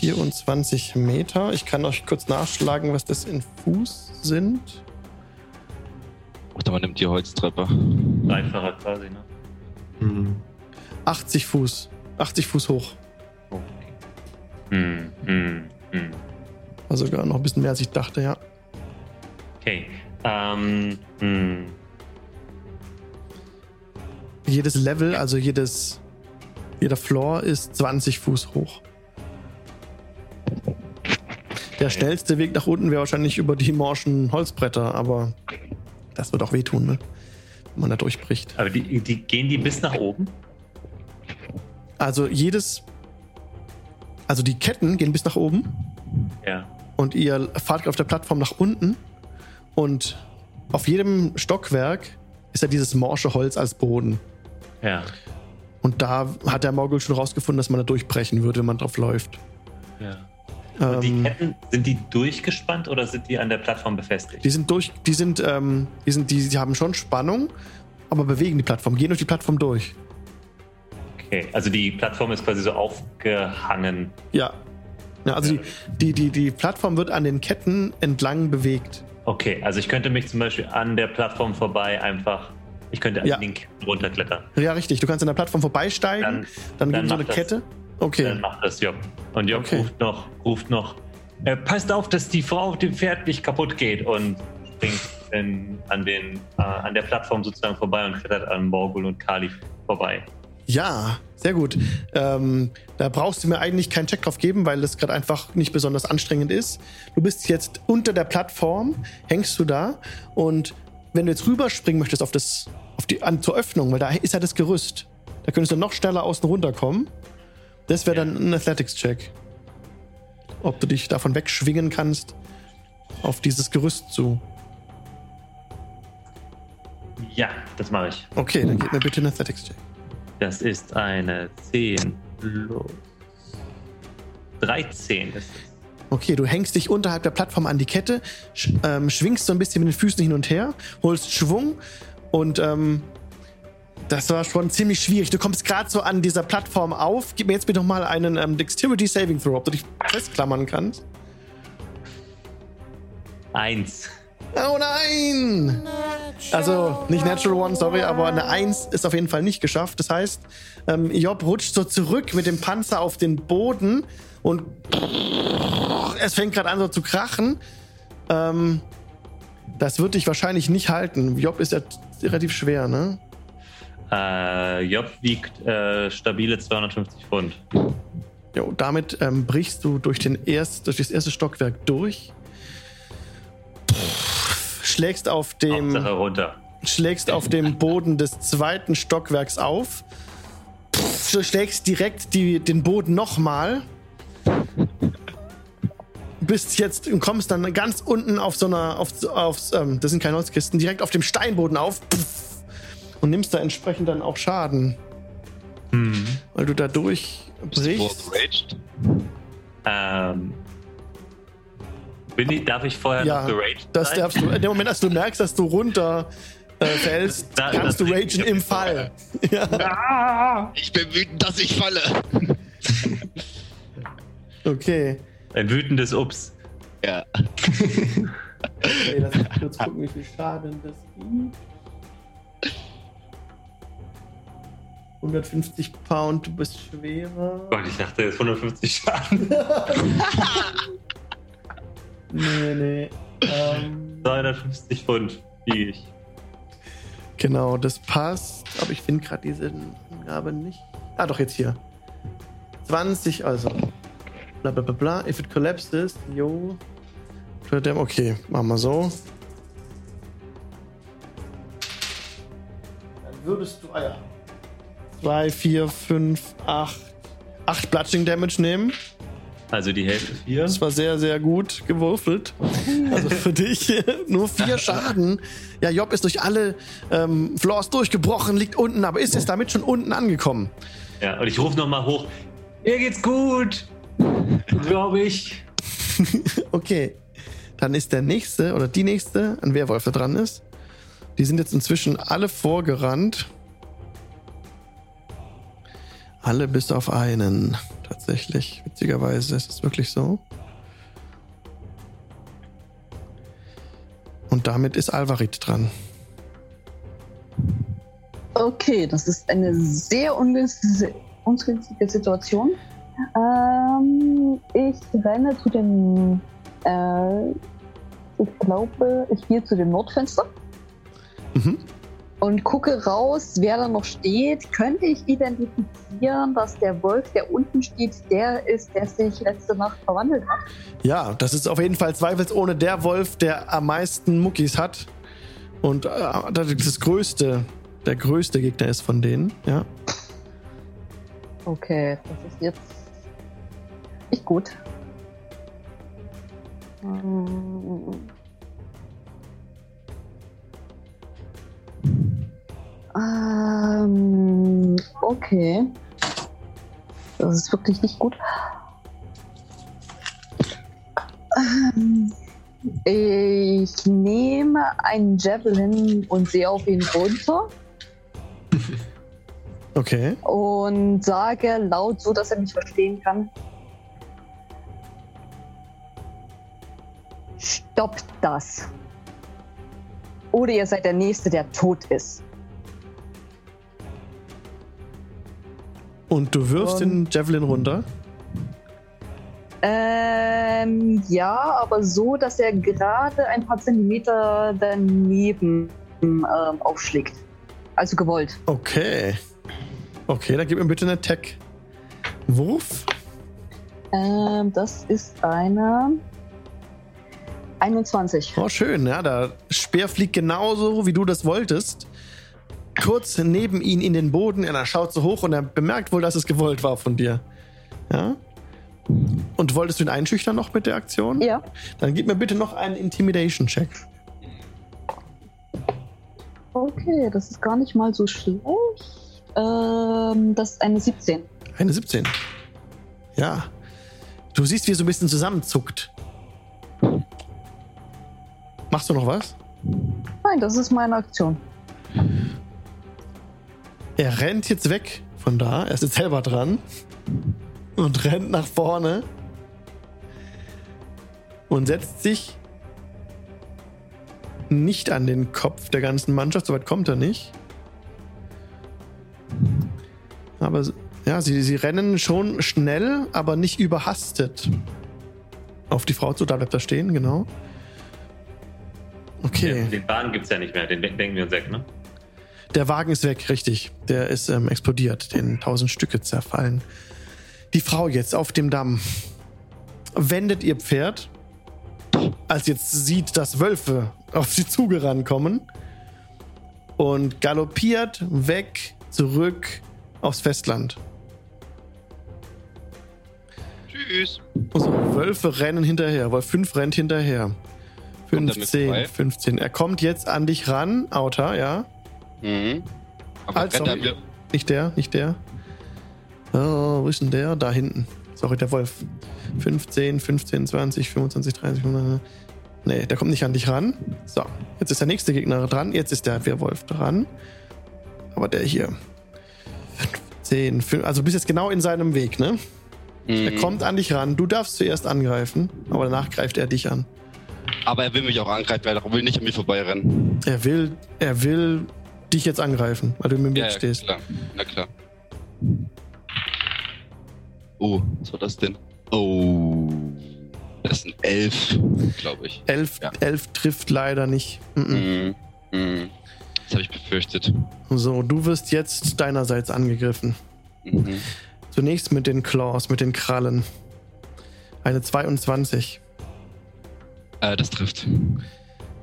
24 Meter. Ich kann euch kurz nachschlagen, was das in Fuß sind. Oder man nimmt die Holztreppe. Dreifacher quasi, ne? Hm. 80 Fuß. 80 Fuß hoch. Okay. Hm, hm, hm. Also sogar noch ein bisschen mehr, als ich dachte, ja. Okay. Ähm, hm. Jedes Level, also jedes, jeder Floor ist 20 Fuß hoch. Der schnellste Weg nach unten wäre wahrscheinlich über die morschen Holzbretter, aber das wird auch wehtun, ne? wenn man da durchbricht. Aber die, die gehen die bis nach oben? Also jedes, also die Ketten gehen bis nach oben Ja. und ihr fahrt auf der Plattform nach unten und auf jedem Stockwerk ist ja dieses morsche Holz als Boden. Ja. Und da hat der Morgul schon rausgefunden, dass man da durchbrechen würde, wenn man drauf läuft. ja. Und die Ähm, Ketten, sind die durchgespannt oder sind die an der Plattform befestigt? die sind durch, die sind, ähm, die sind, die, die haben schon Spannung, aber bewegen die Plattform, gehen durch die Plattform durch. Okay, also die Plattform ist quasi so aufgehangen. Ja. ja also Die, die, die, die Plattform wird an den Ketten entlang bewegt. Okay, also ich könnte mich zum Beispiel an der Plattform vorbei einfach, ich könnte Ja. an den Ketten runterklettern. Ja, richtig. Du kannst an der Plattform vorbeisteigen, Dann- dann, dann so eine mach das. Okay. Dann macht das Job. Und Job Okay. ruft noch, ruft noch, äh, passt auf, dass die Frau auf dem Pferd nicht kaputt geht und springt in, an, den, äh, an der Plattform sozusagen vorbei und klettert an Morgul und Kali vorbei. Ja, sehr gut. Ähm, da brauchst du mir eigentlich keinen Check drauf geben, weil das gerade einfach nicht besonders anstrengend ist. Du bist jetzt unter der Plattform, hängst du da und wenn du jetzt rüberspringen möchtest auf das, auf die, an, zur Öffnung, weil da ist ja das Gerüst, da könntest du noch schneller außen runterkommen. Das wäre dann ein Athletics-Check. Ob du dich davon wegschwingen kannst auf dieses Gerüst zu. Ja, das mache ich. Okay, dann gib mir bitte einen Athletics-Check. Das ist eine 10 plus 13 ist es. Okay, du hängst dich unterhalb der Plattform an die Kette, sch ähm, schwingst so ein bisschen mit den Füßen hin und her, holst Schwung und ähm, das war schon ziemlich schwierig. Du kommst gerade so an dieser Plattform auf. Gib mir jetzt bitte noch mal einen ähm, Dexterity Saving Throw, ob du dich festklammern kannst. Eins. Oh nein! Also nicht Natural One, sorry, aber eine 1 ist auf jeden Fall nicht geschafft. Das heißt, ähm, Job rutscht so zurück mit dem Panzer auf den Boden und es fängt gerade an so zu krachen. Ähm, das wird dich wahrscheinlich nicht halten. Job ist ja relativ schwer, ne? Äh, Job wiegt äh, stabile 250 Pfund. Jo, damit ähm, brichst du durch, den erst, durch das erste Stockwerk durch. Schlägst auf dem. Hauptsache runter. Schlägst auf dem Boden des zweiten Stockwerks auf. Du schlägst direkt die, den Boden nochmal. Bist jetzt und kommst dann ganz unten auf so einer. Auf, auf, ähm, das sind keine Holzkisten, direkt auf dem Steinboden auf. Und nimmst da entsprechend dann auch Schaden. Hm. Weil du da durchbrichst. Ähm. Bin ich, darf ich vorher Ja, noch geraged Das sein? darfst du. In dem Moment, als du merkst, dass du runter äh, fällst, Da- kannst du ragen im Fall. Ja. Ich bin wütend, dass ich falle. Okay. Ein wütendes Ups. Ja. okay lass mich kurz gucken, wie viel Schaden das gibt. 150 Pound, du bist schwerer. Gott, ich dachte, jetzt 150 Schaden. Nee, nee. Ähm, 250 Pfund wiege ich. genau, das passt. Aber ich finde gerade diese Angabe nicht. Ah, doch, jetzt hier. 20, also. Bla bla bla bla. If it collapses, yo. Okay, machen wir so. Dann würdest du, ah ja. 2, 4, 5, 8. 8 Bludging Damage nehmen. Also die Hälfte 4. Das war sehr, sehr gut gewürfelt. Also für dich nur vier Schaden. Ja, Job ist durch alle ähm, Floors durchgebrochen, liegt unten, aber ist jetzt damit schon unten angekommen. Ja, und ich rufe nochmal hoch. Mir geht's gut. Glaube ich. Okay. Dann ist der nächste oder die nächste, ein Werwolf da dran ist. Die sind jetzt inzwischen alle vorgerannt. Alle bis auf einen. Tatsächlich. Witzigerweise ist es wirklich so. Und damit ist Alvarit dran. Okay, das ist eine sehr ungünstige, Situation. Ähm, ich renne zu dem, äh, ich glaube, ich gehe zu dem Nordfenster Mhm. Und gucke raus, wer da noch steht. Könnte ich identifizieren, dass der Wolf, der unten steht, der ist, der sich letzte Nacht verwandelt hat? Ja, das ist auf jeden Fall zweifelsohne der Wolf, der am meisten Muckis hat. Und äh, das größte, der größte Gegner ist von denen, ja. Okay, das ist jetzt nicht gut. Ähm. Ähm, okay. Das ist wirklich nicht gut. Ähm, ich nehme einen Javelin und sehe auf ihn runter Okay. und sage laut, so dass er mich verstehen kann. Stoppt das. Oder ihr seid der Nächste, der tot ist. Und du wirfst den Javelin runter. Ähm, ja, aber so, dass er gerade ein paar Zentimeter daneben ähm, aufschlägt. Also gewollt. Okay. Okay, dann gib mir bitte einen Attack. Wurf. Ähm, das ist eine 21. Oh, schön. Ja, der Speer fliegt genauso, wie du das wolltest. Kurz neben ihn in den Boden. Er schaut so hoch und er bemerkt wohl, dass es gewollt war von dir. Ja. Und wolltest du ihn einschüchtern noch mit der Aktion? Ja. Dann gib mir bitte noch einen Intimidation-Check. Okay, das ist gar nicht mal so schlecht. Ähm, das ist eine 17. Eine 17. Ja. Du siehst, wie er so ein bisschen zusammenzuckt. Machst du noch was? Nein, das ist meine Aktion. Er rennt jetzt weg von da. Er ist jetzt selber dran. Und rennt nach vorne. Und setzt sich nicht an den Kopf der ganzen Mannschaft, soweit kommt er nicht. Aber ja, sie, sie rennen schon schnell, aber nicht überhastet. Auf die Frau zu, da bleibt er stehen, genau. Okay. Den, den Wagen gibt es ja nicht mehr, den denken wir uns weg, ne? Der Wagen ist weg, richtig. Der ist ähm, explodiert, in tausend Stücke zerfallen. Die Frau jetzt auf dem Damm wendet ihr Pferd, als jetzt sieht, dass Wölfe auf sie zugerannt kommen und galoppiert weg zurück aufs Festland. Tschüss. Also Wölfe rennen hinterher, Wolf 5 rennt hinterher. 15, 15. Er kommt jetzt an dich ran, Auta, ja. Mhm. Aber Also, er mir. Nicht der, nicht der. Oh, wo ist denn der? Da hinten. Sorry, der Wolf. 15, 15, 20, 25, 30, 100. Nee, der kommt nicht an dich ran. So, jetzt ist der nächste Gegner dran. Jetzt ist der Werwolf dran. Aber der hier. 15, 5, also du bist jetzt genau in seinem Weg, ne? Er Mhm. kommt an dich ran. Du darfst zuerst angreifen, aber danach greift er dich an. Aber er will mich auch angreifen, weil er will nicht an mir vorbeirennen. Er will, er will dich jetzt angreifen, weil du im Weg Ja, ja, stehst. klar. Na klar. Oh, was war das denn? Oh. Das sind elf, glaube ich. Elf, Ja. elf trifft leider nicht. Mm -mm. Mhm. Das habe ich befürchtet. So, du wirst jetzt deinerseits angegriffen. Mhm. Zunächst mit den Claws, mit den Krallen. Eine 22. Äh, das trifft.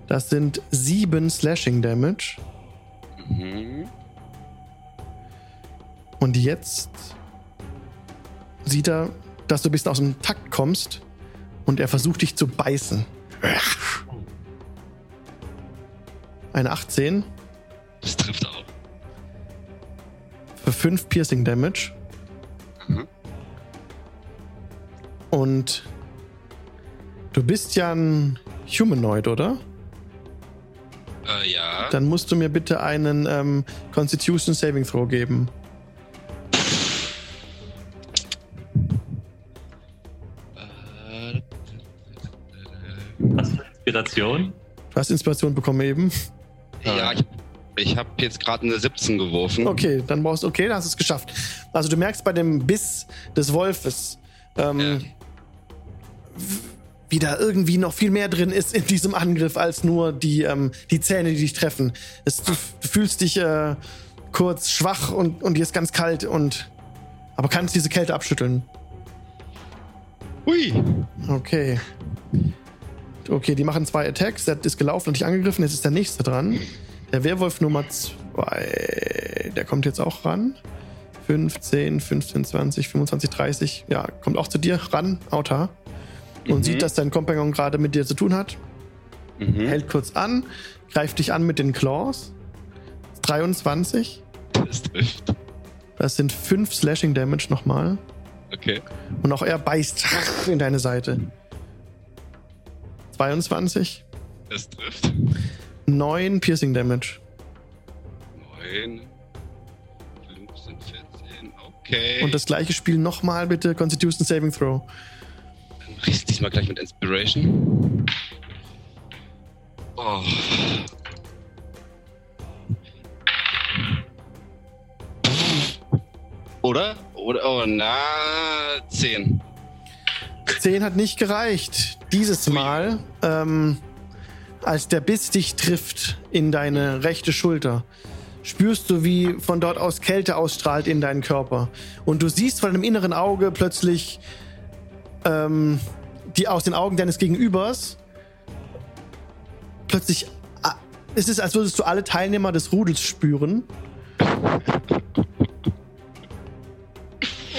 Das sind sieben Slashing Damage. Mhm. Und jetzt sieht er, dass du ein bisschen aus dem Takt kommst und er versucht dich zu beißen. Eine 18 Das trifft auch. für 5 Piercing Damage. Mhm. Und du bist ja ein Humanoid, oder? Äh, ja. Dann musst du mir bitte einen ähm, Constitution Saving Throw geben. Äh, Hast du Inspiration? Du hast Inspiration bekommen eben. ja, ich, ich habe jetzt gerade eine 17 geworfen. Okay, dann brauchst du, okay, dann hast du es geschafft. Also du merkst bei dem Biss des Wolfes, ähm, Ja. Wie da irgendwie noch viel mehr drin ist in diesem Angriff als nur die, ähm, die Zähne, die dich treffen. Es, du, du fühlst dich äh, kurz schwach und, und dir ist ganz kalt und aber kannst diese Kälte abschütteln. Hui. Okay. Okay, die machen zwei Attacks. Der ist gelaufen und dich angegriffen. Jetzt ist der nächste dran. Der Werwolf Nummer zwei. Der kommt jetzt auch ran. 15, 15, 20, 25, 30. Ja, kommt auch zu dir ran, Auta. Und Mhm. sieht, dass dein Kompagnon gerade mit dir zu tun hat. Mhm. Hält kurz an, greift dich an mit den Claws. 23. Das trifft. Das sind 5 Slashing Damage nochmal. Okay. Und auch er beißt in deine Seite. 22. Das trifft. 9 Piercing Damage. 9. 15, 14. Okay. Und das gleiche Spiel nochmal bitte. Constitution Saving Throw. Ich diesmal gleich mit Inspiration. Oh. Oder? Oder? Oh, na, 10. 10 hat nicht gereicht. Dieses. Mal, ähm, als der Biss dich trifft in deine rechte Schulter, spürst du, wie von dort aus Kälte ausstrahlt in deinen Körper. Und du siehst von deinem inneren Auge plötzlich ähm, die aus den Augen deines Gegenübers plötzlich. ah, Es ist, als würdest du alle Teilnehmer des Rudels spüren.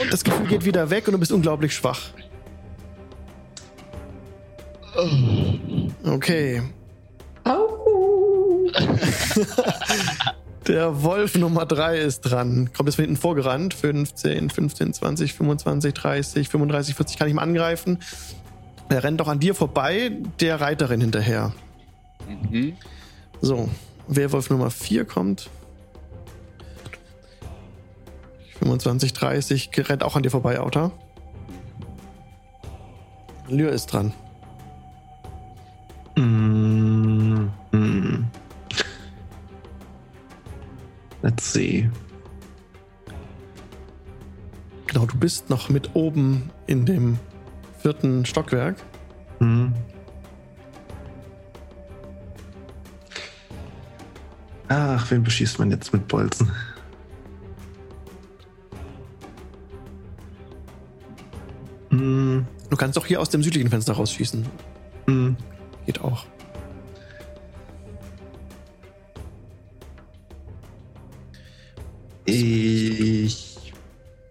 Und das Gefühl geht wieder weg und du bist unglaublich schwach. Okay. Au. Der Wolf Nummer 3 ist dran. Kommt jetzt von hinten vorgerannt. 15, 15, 20, 25, 30, 35, 40 kann ich mal angreifen. Er rennt doch an dir vorbei, der Reiterin hinterher. Mhm. So, Werwolf Nummer 4 kommt. 25, 30, rennt auch an dir vorbei, Auta. Lyr ist dran. Let's see. Genau, du bist noch mit oben in dem vierten Stockwerk. Hm. Ach, wen beschießt man jetzt mit Bolzen? Hm, Du kannst doch hier aus dem südlichen Fenster rausschießen. hm. Geht auch.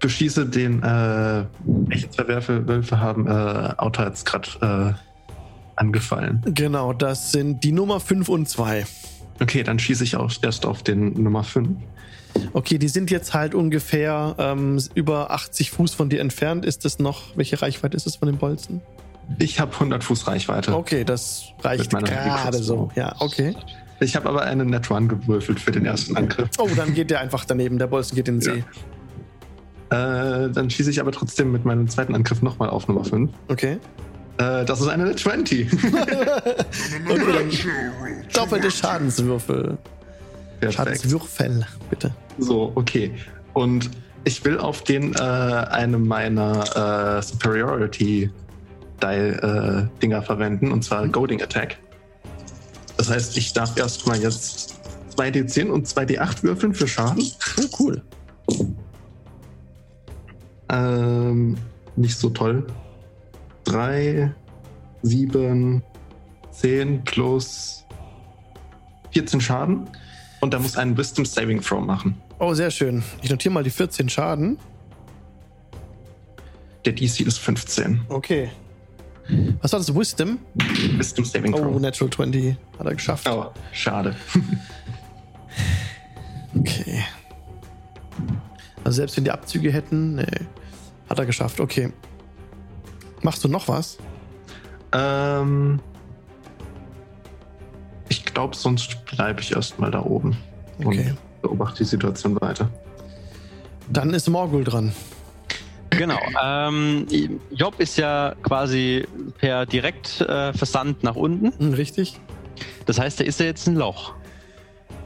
Beschieße den, äh, welche zwei Werfe, Wölfe haben äh, Auto jetzt gerade äh, angefallen. Genau, das sind die Nummer 5 und 2. Okay, dann schieße ich auch erst auf den Nummer 5. Okay, die sind jetzt halt ungefähr ähm, über 80 Fuß von dir entfernt. Ist das noch, welche Reichweite ist es von den Bolzen? Ich habe 100 Fuß Reichweite. Okay, das reicht gerade so. Ja, okay. Ich habe aber einen Net One gewürfelt für den ersten Angriff. Oh, dann geht der einfach daneben. Der Bolzen geht in den See. Äh, dann schieße ich aber trotzdem mit meinem zweiten Angriff nochmal auf Nummer 5. Okay. Äh, das ist eine Net 20. Okay, dann doppelte Schadenswürfel. Perfekt. Schadenswürfel, bitte. So, okay. Und ich will auf den äh, eine meiner äh, Superiority Dial äh, Dinger verwenden, und zwar Goading Attack. Das heißt, ich darf erstmal jetzt 2d10 und 2d8 würfeln für Schaden. Oh, cool. Ähm, nicht so toll. 3, 7, 10 plus 14 Schaden. Und er muss einen Wisdom Saving Throw machen. Oh, sehr schön. Ich notiere mal die 14 Schaden. Der DC ist 15. Okay. Was war das? Wisdom? Wisdom Saving Oh, Throw. Natural 20. Hat er geschafft. Oh, schade. Okay. Also selbst wenn die Abzüge hätten, nee. Hat er geschafft, okay. Machst du noch was? ähm, ich glaube, sonst bleibe ich erstmal da oben Okay. und beobachte die Situation weiter. Dann ist Morgul dran. Genau. Ähm, Job ist ja quasi per direkt äh, nach unten. Hm, richtig? Das heißt, da ist ja jetzt ein Loch.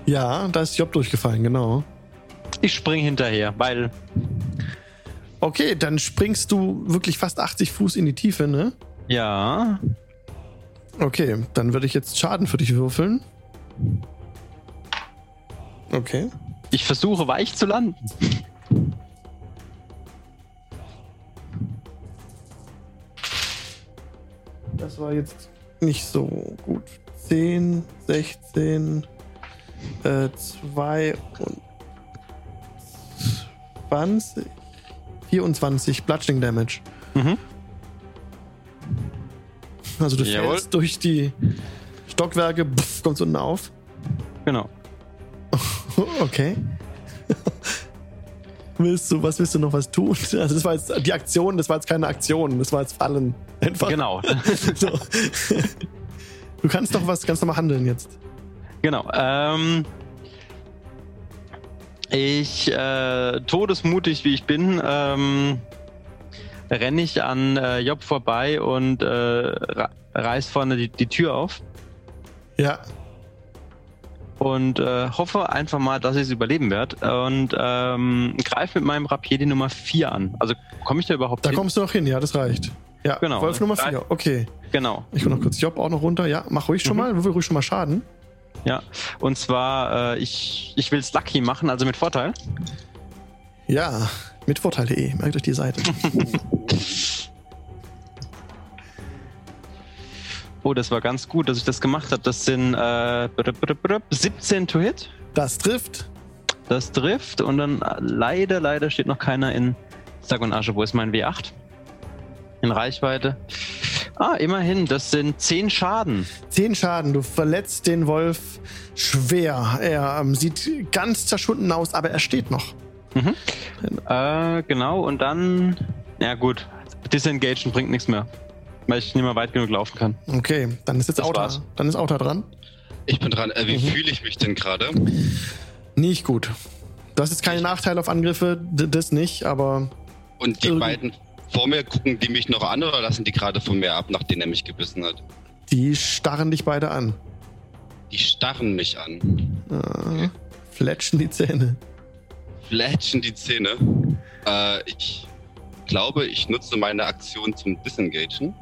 Ja, da ist Job durchgefallen, genau. Ich spring hinterher, weil Okay, dann springst du wirklich fast 80 Fuß in die Tiefe, ne? ja, Okay, dann würde ich jetzt Schaden für dich würfeln. Okay. ich versuche weich zu landen. Das war jetzt nicht so gut. 10, 16, äh, 2 und 20, 24 Bludgeoning Damage. Mhm. Also du Jawohl. fällst durch die Stockwerke, pff, kommst unten auf. Genau. Okay. willst du, was willst du noch was tun? Also das war jetzt die Aktion, das war jetzt keine Aktion, das war jetzt Fallen. Einfach. Genau. So. Du kannst doch was, kannst doch mal handeln jetzt. Genau. Ähm, ich, äh, todesmutig wie ich bin, ähm, renne ich an äh, Job vorbei und äh, re- reiß vorne die, die Tür auf Ja, und äh, hoffe einfach mal, dass ich es überleben werde und ähm, greife mit meinem Rapier die Nummer 4 an. Also komme ich da überhaupt da hin? kommst du noch hin, ja, das reicht. Ja, Genau. Wolf Nummer Drei. 4, okay. Genau. Ich will noch kurz Job auch noch runter. Ja, mach ruhig schon Mhm. mal, würfel ruhig schon mal Schaden. Ja. Und zwar, äh, ich, ich will es lucky machen, also mit Vorteil. Ja, mit Vorteil.de, merkt euch die Seite. Oh, das war ganz gut, dass ich das gemacht habe. Das sind äh, brr, brr, brr, 17 to hit. Das trifft. Das trifft und dann äh, leider, leider steht noch keiner in Sag und Asche. Wo ist mein W8? In Reichweite. Ah, immerhin, das sind 10 Schaden. 10 Schaden, du verletzt den Wolf schwer. Er ähm, sieht ganz zerschunden aus, aber er steht noch. Äh, genau, und dann. Ja, gut. Disengagen bringt nichts mehr. Weil ich nicht mehr weit genug laufen kann. Okay, dann ist jetzt Das war's. Dann ist Auta dran. Ich bin dran. Äh, wie Mhm. fühle ich mich denn gerade? Nicht gut. Du hast jetzt keine Nachteile auf Angriffe, das nicht, aber Und die beiden vor mir, gucken die mich noch an oder lassen die gerade von mir ab, nachdem er mich gebissen hat? die starren dich beide an. Die starren mich an. Äh, Fletschen die Zähne. Fletschen die Zähne. Äh, ich glaube, ich nutze meine Aktion zum Disengagen.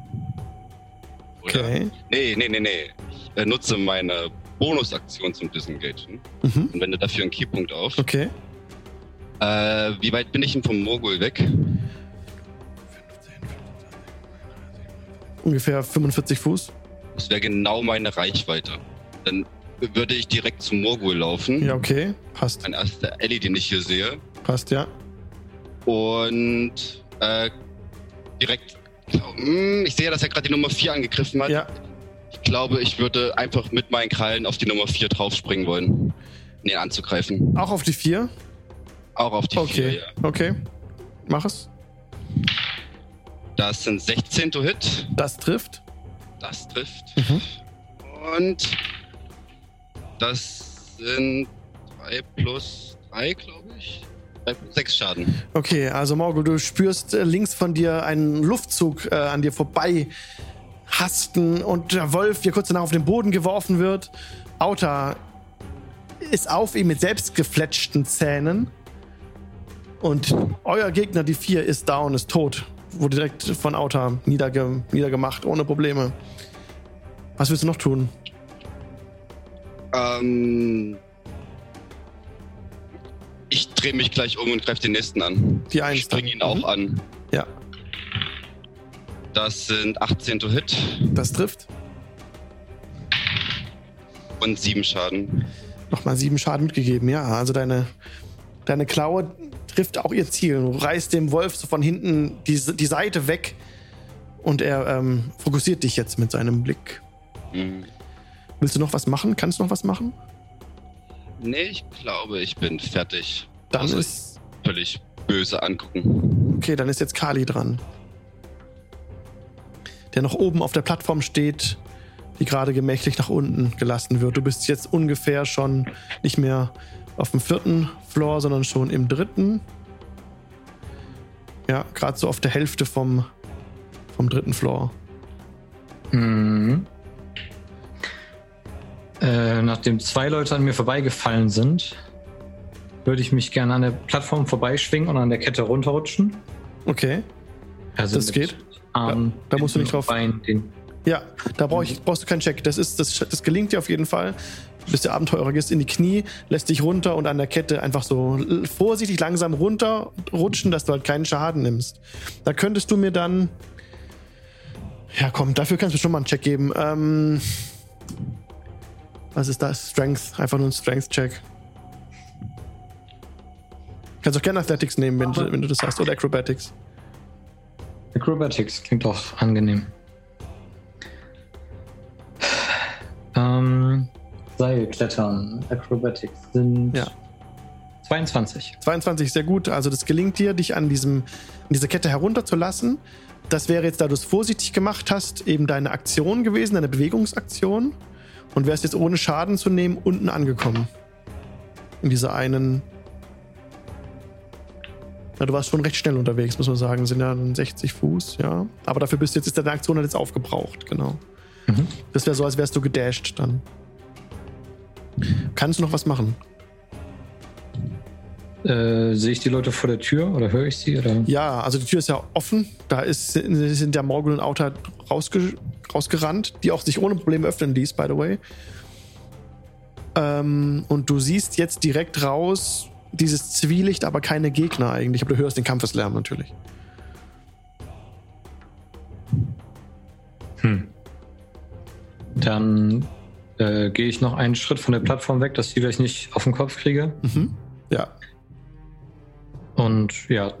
Oder? Okay. Nee, nee, nee, nee. Ich äh, nutze meine Bonusaktion zum Disengagen Mhm. und wende dafür einen Keypunkt auf. Okay. Äh, wie weit bin ich denn vom Mogul weg? Ungefähr 45 Fuß. Das wäre genau meine Reichweite. Dann würde ich direkt zum Mogul laufen. Ja, okay. Passt. Mein erster Ellie, den ich hier sehe. Passt, ja. Und äh, direkt. Hm, Ich sehe, dass er gerade die Nummer 4 angegriffen hat. Ja, Ich glaube, ich würde einfach mit meinen Krallen auf die Nummer 4 draufspringen wollen. Nee, anzugreifen. auch auf die 4. Auch auf die 4, Okay. ja. Okay. Mach es. Das sind 16 to Hit. Das trifft. Das trifft. Mhm. Und das sind 3 plus 3, glaube ich. 3 plus 6 Schaden. Okay, also Morgul, du spürst äh, links von dir einen Luftzug äh, an dir vorbei hasten und der Wolf dir kurz danach auf den Boden geworfen wird. Auta ist auf ihm mit selbstgefletschten Zähnen. Und euer Gegner, die 4, ist down, ist tot. Wurde direkt von Auta niederge niedergemacht, ohne Probleme. Was willst du noch tun? Ähm. Ich drehe mich gleich um und greife den nächsten an. Die Ich 1 dann. springe ihn auch Mhm. an. Ja, Das sind 18 to Hit das trifft. und 7 Schaden. Nochmal sieben Schaden mitgegeben, ja. Also deine, deine Klaue trifft auch ihr Ziel. Du reißt dem Wolf so von hinten die, die Seite weg und er ähm, fokussiert dich jetzt mit seinem Blick. Mhm. Willst du noch was machen? Kannst du noch was machen? Nee, ich glaube, ich bin fertig. Dann Außer ist. völlig böse angucken. Okay, dann ist jetzt Kali dran. Der noch oben auf der Plattform steht, die gerade gemächlich nach unten gelassen wird. Du bist jetzt ungefähr schon nicht mehr auf dem vierten Floor, sondern schon im dritten. Ja, gerade so auf der Hälfte vom, vom dritten Floor. Mhm. Äh, nachdem zwei Leute an mir vorbeigefallen sind, würde ich mich gerne an der Plattform vorbeischwingen und an der Kette runterrutschen. Okay. Also Das geht. Armen, Da- da musst du nicht drauf- den, Ja, da brauch ich, brauchst du keinen Check. Das, ist, das, das gelingt dir auf jeden Fall. Du bist der Abenteurer, gehst in die Knie, lässt dich runter und an der Kette einfach so vorsichtig langsam runterrutschen, dass du halt keinen Schaden nimmst. Da könntest du mir dann. Ja, komm, dafür kannst du schon mal einen Check geben. Ähm, was ist das? Strength. Einfach nur ein Strength-Check. Kannst auch gerne Athletics nehmen, wenn, du- wenn du das hast. Oder Acrobatics. Acrobatics klingt doch angenehm. Ähm, Seilklettern, Acrobatics sind Ja. 22. 22, sehr gut. Also das gelingt dir, dich an, diesem, an dieser Kette herunterzulassen. Das wäre jetzt, da du es vorsichtig gemacht hast, eben deine Aktion gewesen, deine Bewegungsaktion. Und wärst jetzt ohne Schaden zu nehmen unten angekommen. In dieser einen. Ja, du warst schon recht schnell unterwegs, muss man sagen. Sind ja dann 60 Fuß, ja. Aber dafür bist du jetzt, ist deine Aktion halt jetzt aufgebraucht, genau. Mhm. Das wäre so, als wärst du gedasht dann. Kannst du noch was machen? Äh, sehe ich die Leute vor der Tür oder höre ich sie? Oder? Ja, also die Tür ist ja offen. Da ist, sind ja Morgul und Auta rausge, rausgerannt, die auch sich ohne Probleme öffnen ließ, by the way. Ähm, und du siehst jetzt direkt raus dieses Zwielicht, aber keine Gegner eigentlich. Aber du hörst den Kampfeslärm natürlich. Hm. Dann äh, gehe ich noch einen Schritt von der Plattform weg, dass ich die gleich nicht auf den Kopf kriege. Mhm. Ja. Und ja,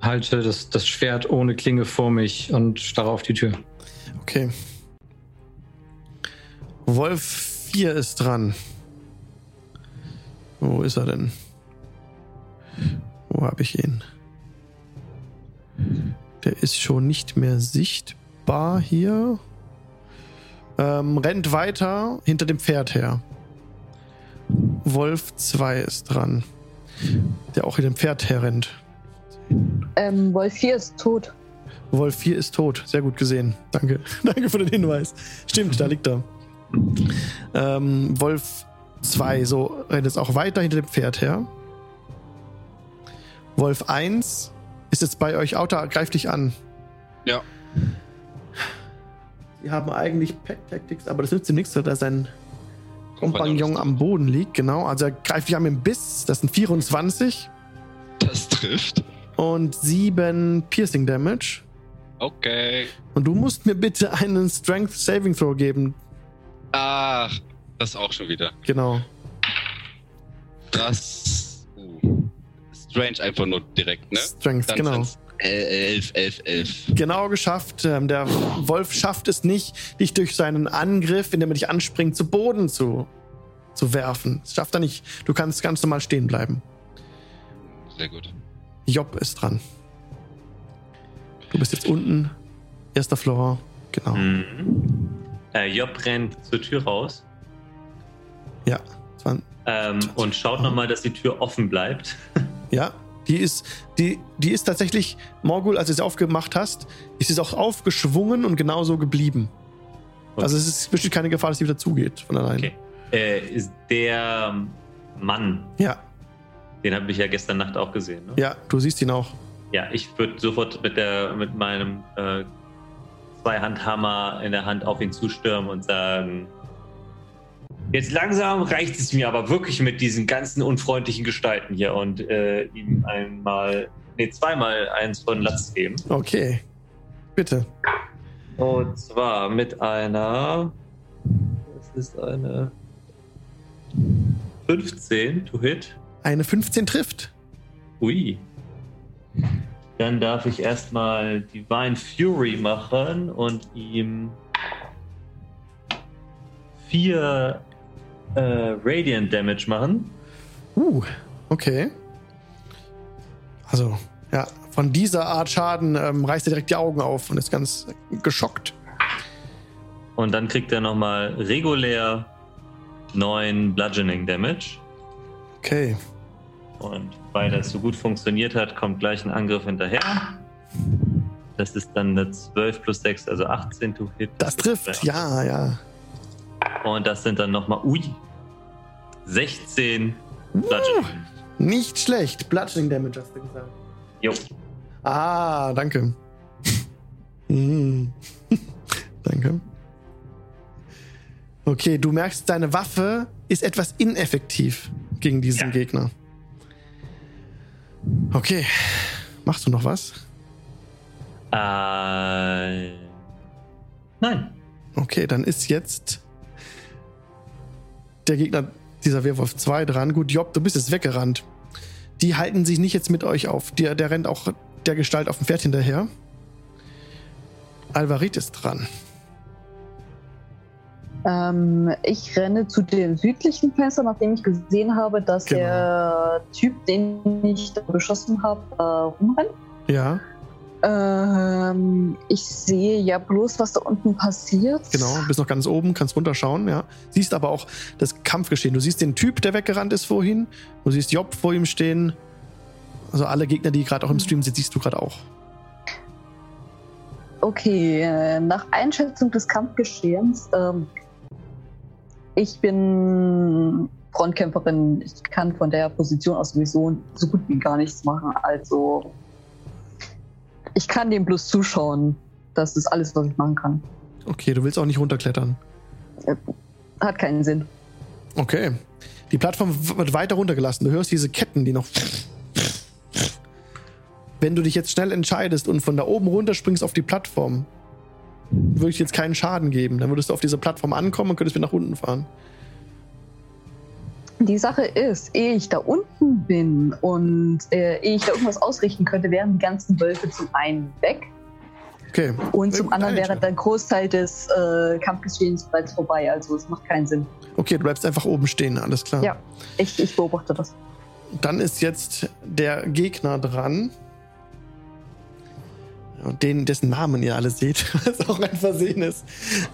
halte das, das Schwert ohne Klinge vor mich und starre auf die Tür. Okay. Wolf 4 ist dran. Wo ist er denn? Wo habe ich ihn? Der ist schon nicht mehr sichtbar hier. Ähm, rennt weiter hinter dem Pferd her. Wolf 2 ist dran. Der auch hinter dem Pferd herrennt. Ähm, Wolf 4 ist tot. Wolf 4 ist tot. Sehr gut gesehen. Danke. Danke für den Hinweis. Stimmt, da liegt er. Ähm, Wolf 2, so rennt es auch weiter hinter dem Pferd her. Wolf 1 ist jetzt bei euch, Auto, greift dich an. Ja. Die haben eigentlich Pack Tactics, aber das nützt ihm nichts, da sein Kompagnon am Boden liegt, genau. Also er greift an mit dem Biss, das sind 24 Das trifft. und 7 Piercing Damage. Okay. Und du musst mir bitte einen Strength Saving Throw geben. Ach, das auch schon wieder. Genau. Das. Uh, strange einfach nur direkt, ne? Strength, Dann genau. sind's Elf, elf, elf. Genau geschafft. Ähm, der Wolf schafft es nicht, dich durch seinen Angriff, indem er dich anspringt, zu Boden zu, zu werfen. Das schafft er nicht. Du kannst ganz normal stehen bleiben. Sehr gut. Job ist dran. Du bist jetzt unten. Erster Floor. Genau. Mhm. Äh, Job rennt zur Tür raus Ja. Ähm, und schaut nochmal, dass die Tür offen bleibt. Ja. Die ist, die, die ist tatsächlich, Morgul, als du sie aufgemacht hast, ist es auch aufgeschwungen und genauso geblieben. Also es ist, besteht keine Gefahr, dass sie wieder zugeht von allein. Okay. Äh, ist der Mann, Ja, den habe ich ja gestern Nacht auch gesehen. Ne? ja, du siehst ihn auch. Ja, ich würde sofort mit, der, mit meinem äh, Zweihandhammer in der Hand auf ihn zustürmen und sagen: Jetzt langsam reicht es mir aber wirklich mit diesen ganzen unfreundlichen Gestalten hier und äh, ihm einmal, nee, zweimal eins von Latz geben. Okay. Bitte. Und zwar mit einer. Das ist eine 15 to hit. Eine 15 trifft. Ui. Dann darf ich erstmal Divine Fury machen und ihm vier äh, Radiant Damage machen. Uh, okay. Also, ja, von dieser Art Schaden ähm, reißt er direkt die Augen auf und ist ganz geschockt. Und dann kriegt er nochmal regulär 9 Bludgeoning Damage. Okay. Und weil das so gut funktioniert hat, kommt gleich ein Angriff hinterher. Das ist dann eine 12 plus 6, also 18 to hit. Das trifft, ja, ja. Und das sind dann nochmal, ui, 16 Bludgeoning. Nicht schlecht. Bludgeoning Damage hast du gesagt. Jo. Ah, danke. Mm. danke. Okay, du merkst, deine Waffe ist etwas ineffektiv gegen diesen Ja. Gegner. Okay. Machst du noch was? Äh, nein. Okay, dann ist jetzt der Gegner, dieser Werwolf 2 dran. Gut, Job, du bist jetzt weggerannt. Die halten sich nicht jetzt mit euch auf. Der, der rennt auch der Gestalt auf dem Pferd hinterher. Alvarit ist dran. Ähm, ich renne zu dem südlichen Fenster, nachdem ich gesehen habe, dass Genau. der Typ, den ich da beschossen habe, äh, rumrennt. Ja, Ähm, ich sehe ja bloß, was da unten passiert. genau. Bist noch ganz oben, kannst runterschauen, ja. Siehst aber auch das Kampfgeschehen. Du siehst den Typ, der weggerannt ist vorhin. Du siehst Job vor ihm stehen. Also alle Gegner, die gerade auch im Stream sind, siehst du gerade auch. Okay, äh, nach Einschätzung des Kampfgeschehens, ähm, ich bin Frontkämpferin, ich kann von der Position aus sowieso so gut wie gar nichts machen. Also ich kann dem bloß zuschauen. Das ist alles, was ich machen kann. Okay, du willst auch nicht runterklettern. Hat keinen Sinn. Okay. Die Plattform wird weiter runtergelassen. Du hörst diese Ketten, die noch. Wenn du dich jetzt schnell entscheidest und von da oben runterspringst auf die Plattform, würde ich jetzt keinen Schaden geben. Dann würdest du auf diese Plattform ankommen und könntest wieder nach unten fahren. Die Sache ist, ehe ich da unten bin und äh, ehe ich da irgendwas ausrichten könnte, wären die ganzen Wölfe zum einen weg Okay. und zum gut, anderen wäre der Großteil des äh, Kampfgeschehens bereits vorbei. Also es macht keinen Sinn. Okay, du bleibst einfach oben stehen, alles klar. Ja. Ich, ich beobachte das. Dann ist jetzt der Gegner dran. Den, dessen Namen ihr alle seht, was auch ein Versehen ist.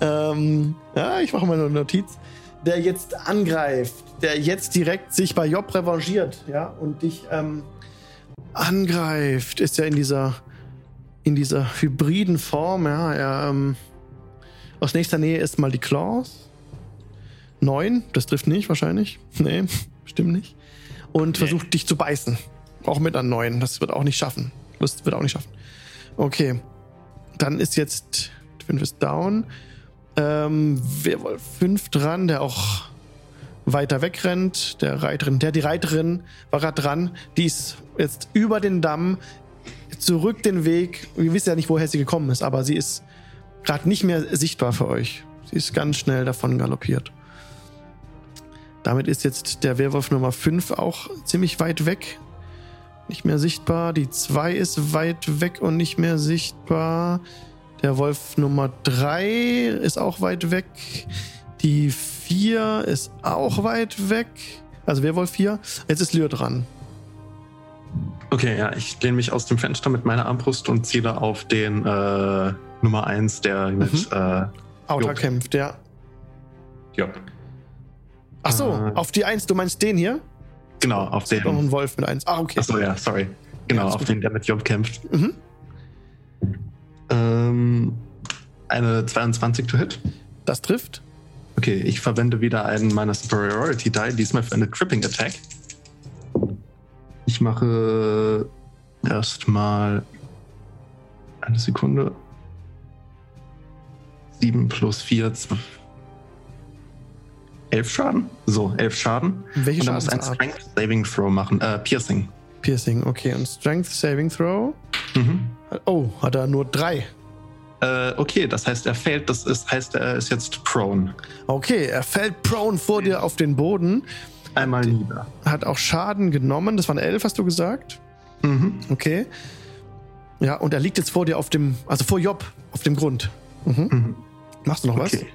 Ähm, ja, ich mache mal eine Notiz. Der jetzt angreift, der jetzt direkt sich bei Job revanchiert, ja, und dich ähm, angreift, ist ja in dieser, in dieser hybriden Form, ja. Er, ähm, aus nächster Nähe ist mal die Claws. Neun, das trifft nicht wahrscheinlich. Nee, bestimmt nicht. Und Nee. versucht dich zu beißen. Auch mit einer neun. Das wird auch nicht schaffen. Das wird auch nicht schaffen. Okay. Dann ist jetzt 5 ist down. Ähm, Werwolf 5 dran, der auch weiter wegrennt. Der Reiterin, der die Reiterin war gerade dran. Die ist jetzt über den Damm zurück den Weg. Wir wissen ja nicht, woher sie gekommen ist, aber sie ist gerade nicht mehr sichtbar für euch. Sie ist ganz schnell davon galoppiert. Damit ist jetzt der Werwolf Nummer 5 auch ziemlich weit weg. Nicht mehr sichtbar. Die 2 ist weit weg und nicht mehr sichtbar. Der Wolf Nummer 3 ist auch weit weg. Die 4 ist auch weit weg. Also Werwolf 4. Jetzt ist Lyr dran. Okay, ja, ich lehne mich aus dem Fenster mit meiner Armbrust und ziele auf den äh, Nummer 1, der mit. Mhm. Äh, Jupp. kämpft, ja. ja, Ach so, Äh. auf die 1, du meinst den hier? genau, auf Noch den. ein Wolf mit 1. Ah, okay. Achso, ja, sorry. Genau, Ja, auf gut. den, der mit Job kämpft. Mhm. Ähm, eine 22 to hit. Das trifft. Okay, ich verwende wieder einen meiner Superiority Die, diesmal für eine Cripping Attack. Ich mache erstmal eine Sekunde. 7 plus 4, 11 Schaden. So, 11 Schaden. Welche Und dann muss ein? Strength Saving Throw machen. Äh, Piercing. Piercing, okay. Und Strength Saving Throw? Mhm. Oh, hat er nur drei. Äh, okay, das heißt, er fällt. Das ist, heißt, er ist jetzt prone. Okay, er fällt prone vor dir auf den Boden. Einmal nieder. Hat auch Schaden genommen. Das waren elf, hast du gesagt? Mhm. Okay. Ja, und er liegt jetzt vor dir auf dem, also vor Job, auf dem Grund. Mhm. Mhm. Machst du noch Okay.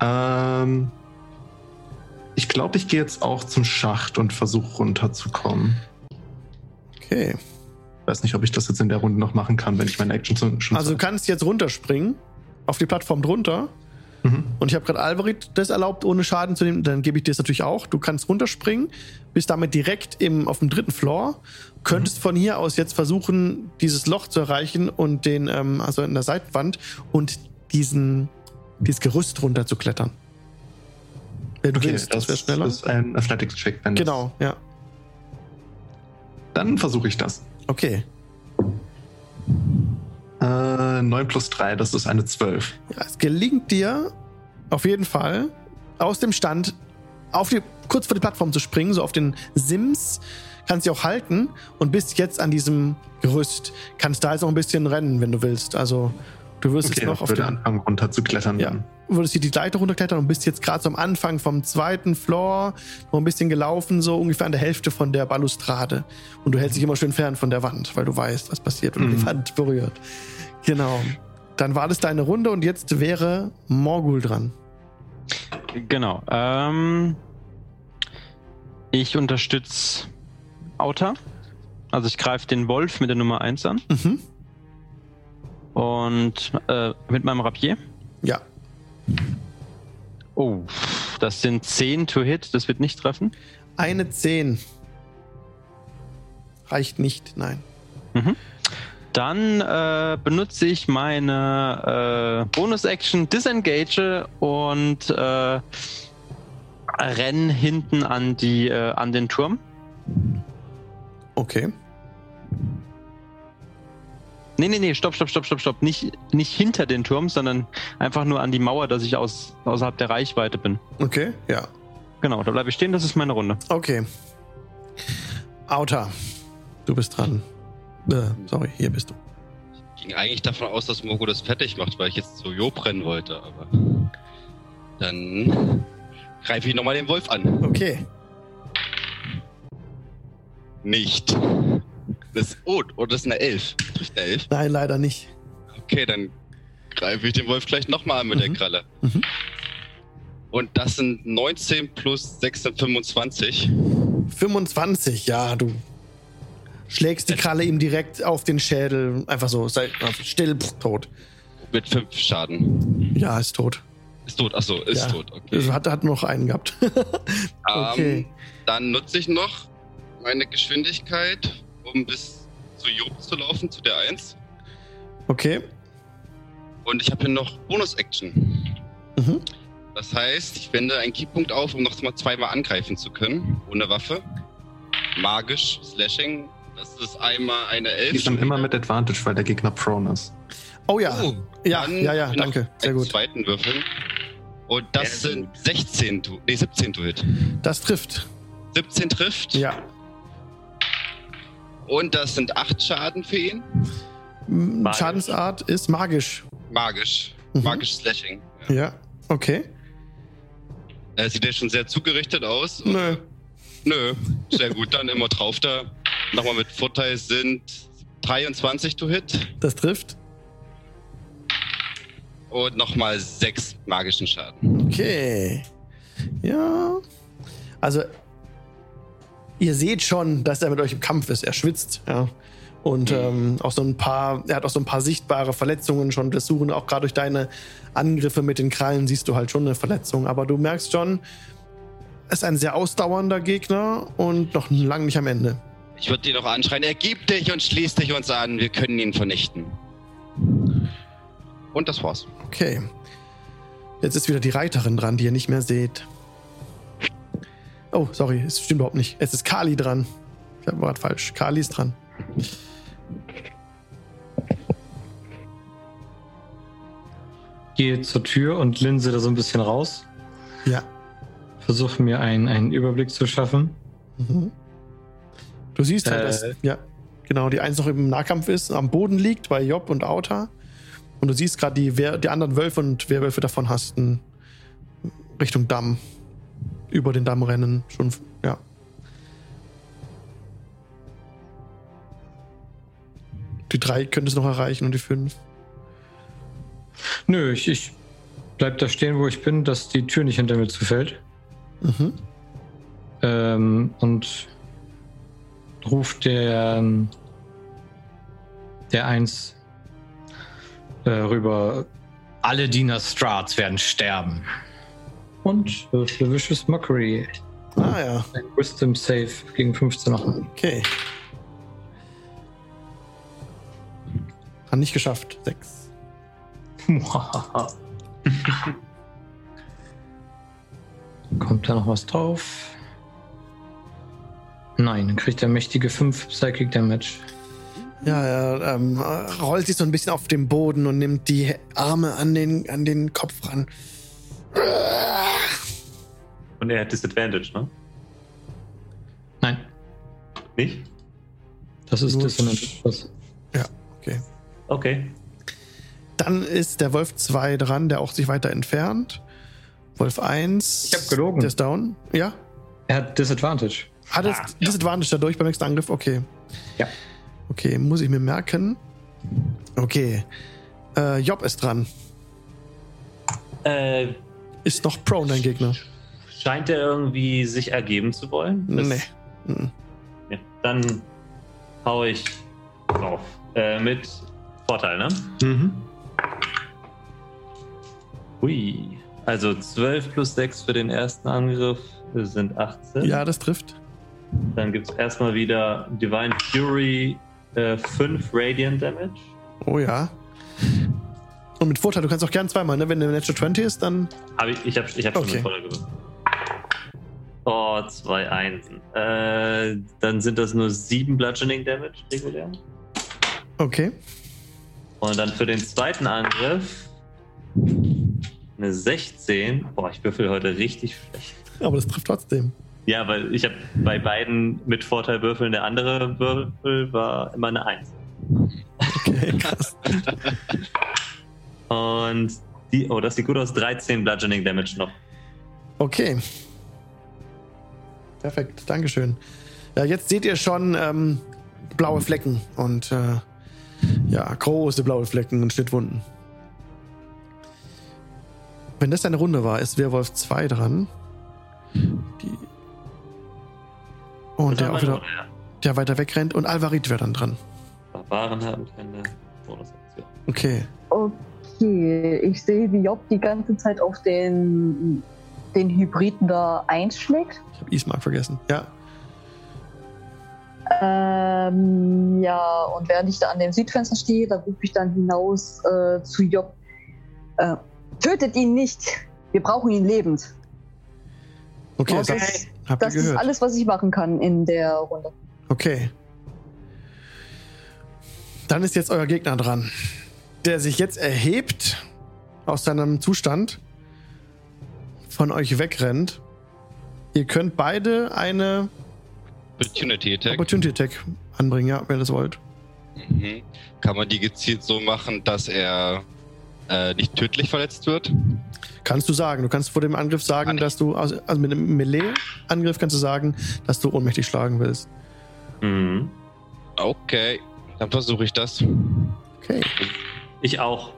Ähm, ich glaube, ich gehe jetzt auch zum Schacht und versuche runterzukommen. was? Okay. Weiß nicht, ob ich das jetzt in der Runde noch machen kann, wenn ich meine Action schon Also du kannst jetzt runterspringen auf die Plattform drunter. Mhm. Und ich habe gerade Alvarit das erlaubt, ohne Schaden zu nehmen. Dann gebe ich dir das natürlich auch. Du kannst runterspringen, bist damit direkt im, auf dem dritten Floor. Könntest von hier aus jetzt versuchen, dieses Loch zu erreichen und den, ähm, also in der Seitenwand und diesen, dieses Gerüst runter zu klettern. Wenn du Okay, willst, das wäre schneller. ist ein Athletics-Check. wenn das- Genau, ja. Dann versuche ich das. Okay. Äh, 9 plus 3, das ist eine 12. Ja, es gelingt dir auf jeden Fall aus dem Stand auf die, kurz vor die Plattform zu springen, so auf den Sims. Kannst sie auch halten und bist jetzt an diesem Gerüst. Kannst da jetzt noch ein bisschen rennen, wenn du willst. Also du wirst Okay, jetzt noch ich auf würde den, anfangen runter zu klettern. ja, würdest hier die Leiter runterklettern und bist jetzt gerade so am Anfang vom zweiten Floor, noch ein bisschen gelaufen, so ungefähr an der Hälfte von der Balustrade. Und du hältst dich immer schön fern von der Wand, weil du weißt, was passiert, wenn du die Mhm. Wand berührt. Genau. Dann war das deine Runde und jetzt wäre Morgul dran. Genau. Ähm, ich unterstütze Auta. Also ich greife den Wolf mit der Nummer 1 an Mhm. Und äh, mit meinem Rapier. Ja. Oh, das sind 10 to hit, das wird nicht treffen. Eine 10. Reicht nicht, nein. Dann äh, benutze ich meine äh, Bonus-Action Disengage und äh, renn hinten an, die, äh, an den Turm. Okay. Nee, nee, nee, stopp, stopp, stopp, stopp, stopp. Nicht, nicht hinter den Turm, sondern einfach nur an die Mauer, dass ich aus, außerhalb der Reichweite bin. Okay, ja. Genau, da bleibe ich stehen, das ist meine Runde. Okay. Auta, du bist dran. Äh, sorry, hier bist du. Ging eigentlich davon aus, dass Mogo das fertig macht, weil ich jetzt zu Job rennen wollte, aber dann greife ich nochmal den Wolf an. Okay. Nicht. Das, oh, oh, das ist eine Elf. Trifft eine Elf. Nein, leider nicht. Okay, dann greife ich den Wolf gleich nochmal an mit der Mhm. Kralle. Mhm. Und das sind 19 plus 6 sind 25. 25, ja, du schlägst die Kralle ihm direkt auf den Schädel. Einfach so, sei also still, pff, tot. Mit 5 Schaden. Ja, ist tot. Ist tot, achso, ist Ja. tot, okay. Also hat, hat noch einen gehabt. okay. Ähm, dann nutze ich noch meine Geschwindigkeit, um bis zu Job zu laufen, zu der 1. Okay. Und ich habe hier noch Bonus-Action. Mhm. Das heißt, ich wende einen Keypunkt auf, um noch mal zweimal angreifen zu können. Ohne Waffe. Magisch, Slashing. Das ist einmal eine Elf. Die dann immer mit Advantage, weil der Gegner prone ist. Oh ja. Oh, ja, ja, ja, danke. Sehr gut. zweiten Würfeln. Und das sind 16 to, nee, 17 to hit. Das trifft. 17 trifft. Ja. Und das sind 8 Schaden für ihn. Magisch. Schadensart ist magisch. Magisch. Mhm. Magisch Slashing. Ja. Okay. Er sieht ja schon sehr zugerichtet aus. Nö. Nö. Sehr gut, dann immer drauf da. Nochmal mit Vorteil sind 23 to hit. Das trifft. Und nochmal 6 magischen Schaden. Okay. Ja. Also, ihr seht schon, dass er mit euch im Kampf ist. Er schwitzt, ja. Und ähm, auch so ein paar, er hat auch so ein paar sichtbare Verletzungen schon. Suchen auch gerade durch deine Angriffe mit den Krallen siehst du halt schon eine Verletzung. Aber du merkst schon, es ist ein sehr ausdauernder Gegner und noch lang nicht am Ende. Ich würde ihn noch anschreien, ergib dich und schließ dich uns an. Wir können ihn vernichten. Und das war's. Okay. Jetzt ist wieder die Reiterin dran, die ihr nicht mehr seht. Oh, sorry, es stimmt überhaupt nicht. Es ist Kali dran. Ich war gerade falsch. Kali ist dran. Gehe zur Tür und linse da so ein bisschen raus. Ja. Versuche mir einen, einen Überblick zu schaffen. Mhm. Du siehst halt, Äh. dass ja, genau, die eins noch im Nahkampf ist, am Boden liegt bei Job und Auta. Und du siehst gerade die, die anderen Wölfe und Werwölfe davon hasten Richtung Damm. Über den Damm rennen. Schon, ja. Die drei könntest du noch erreichen und die fünf. Nö, ich, ich bleib da stehen, wo ich bin, dass die Tür nicht hinter mir zufällt. Mhm. Ähm, und ruft der, ähm, der eins äh, rüber. Alle Diener Strats werden sterben. Und äh, für Vicious Mockery. Ah ja, Ein Wisdom Save gegen 15 noch. okay. Hat nicht geschafft. Sechs. Kommt da noch was drauf? Nein, dann kriegt er mächtige 5 Psychic Damage. Ja, er ähm, rollt sich so ein bisschen auf den Boden und nimmt die Arme an den, an den Kopf ran. Und er hat Disadvantage, ne? Nein, Nicht? das ist Dissonant. Was? Okay. Okay. Dann ist der Wolf 2 dran, der auch sich weiter entfernt. Wolf 1. Ich hab gelogen. Der ist down. Ja? Er hat Disadvantage. Hat es Ah, Disadvantage dadurch beim nächsten Angriff? Okay. Ja. Okay, muss ich mir merken. Okay. Äh, Job ist dran. Äh, Ist noch prone, dein Gegner. scheint er irgendwie sich ergeben zu wollen? Das- Nee. Mhm. Ja, dann hau ich drauf. Äh, mit Vorteil, ne? Mhm. Hui. Also 12 plus 6 für den ersten Angriff sind 18. Ja, das trifft. Dann gibt es erstmal wieder Divine Fury äh, 5 Radiant Damage. Oh ja. Und mit Vorteil, du kannst auch gern zweimal, ne? Wenn der Natural 20 ist, dann. Hab ich ich habe ich hab schon Okay. mit Vorteil gewürfelt. Oh, zwei Einsen. Äh, dann sind das nur 7 Bludgeoning Damage regulär. Okay. Und dann für den zweiten Angriff eine 16. Boah, ich würfel heute richtig schlecht. Aber das trifft trotzdem. Ja, weil ich habe bei beiden mit Vorteil würfeln. Der andere Würfel war immer eine 1. Okay, krass. Und die, oh, das sieht gut aus. 13 Bludgeoning Damage noch. Okay. Perfekt, Dankeschön. Ja, jetzt seht ihr schon ähm, blaue Flecken und äh, ja, große blaue Flecken und Schnittwunden. Wenn das eine Runde war, ist Werwolf 2 dran. Die und der auch wieder, Ja. der weiter wegrennt und Alvarit wäre dann dran. Barbaren haben keine Bonusaktion. Okay. Okay, ich sehe, wie Job die ganze Zeit auf den, den Hybriden da einschlägt. Ich habe Ismark vergessen. Ja. Ähm, ja, und während ich da an dem Südfenster stehe, da rufe ich dann hinaus äh, zu Job. Äh, tötet ihn nicht! Wir brauchen ihn lebend. Okay, Okay. das habt Das ist alles, was ich machen kann in der Runde. Okay. Dann ist jetzt euer Gegner dran, der sich jetzt erhebt aus seinem Zustand, von euch wegrennt. Ihr könnt beide eine Opportunity Attack. Opportunity Attack anbringen, ja, wenn ihr das wollt. Mhm. Kann man die gezielt so machen, dass er äh, nicht tödlich verletzt wird? Kannst du sagen. Du kannst vor dem Angriff sagen, Kann dass du, also also mit einem Melee-Angriff kannst du sagen, dass du ohnmächtig schlagen willst. Mhm. Okay, dann versuche ich das. Okay. Ich auch.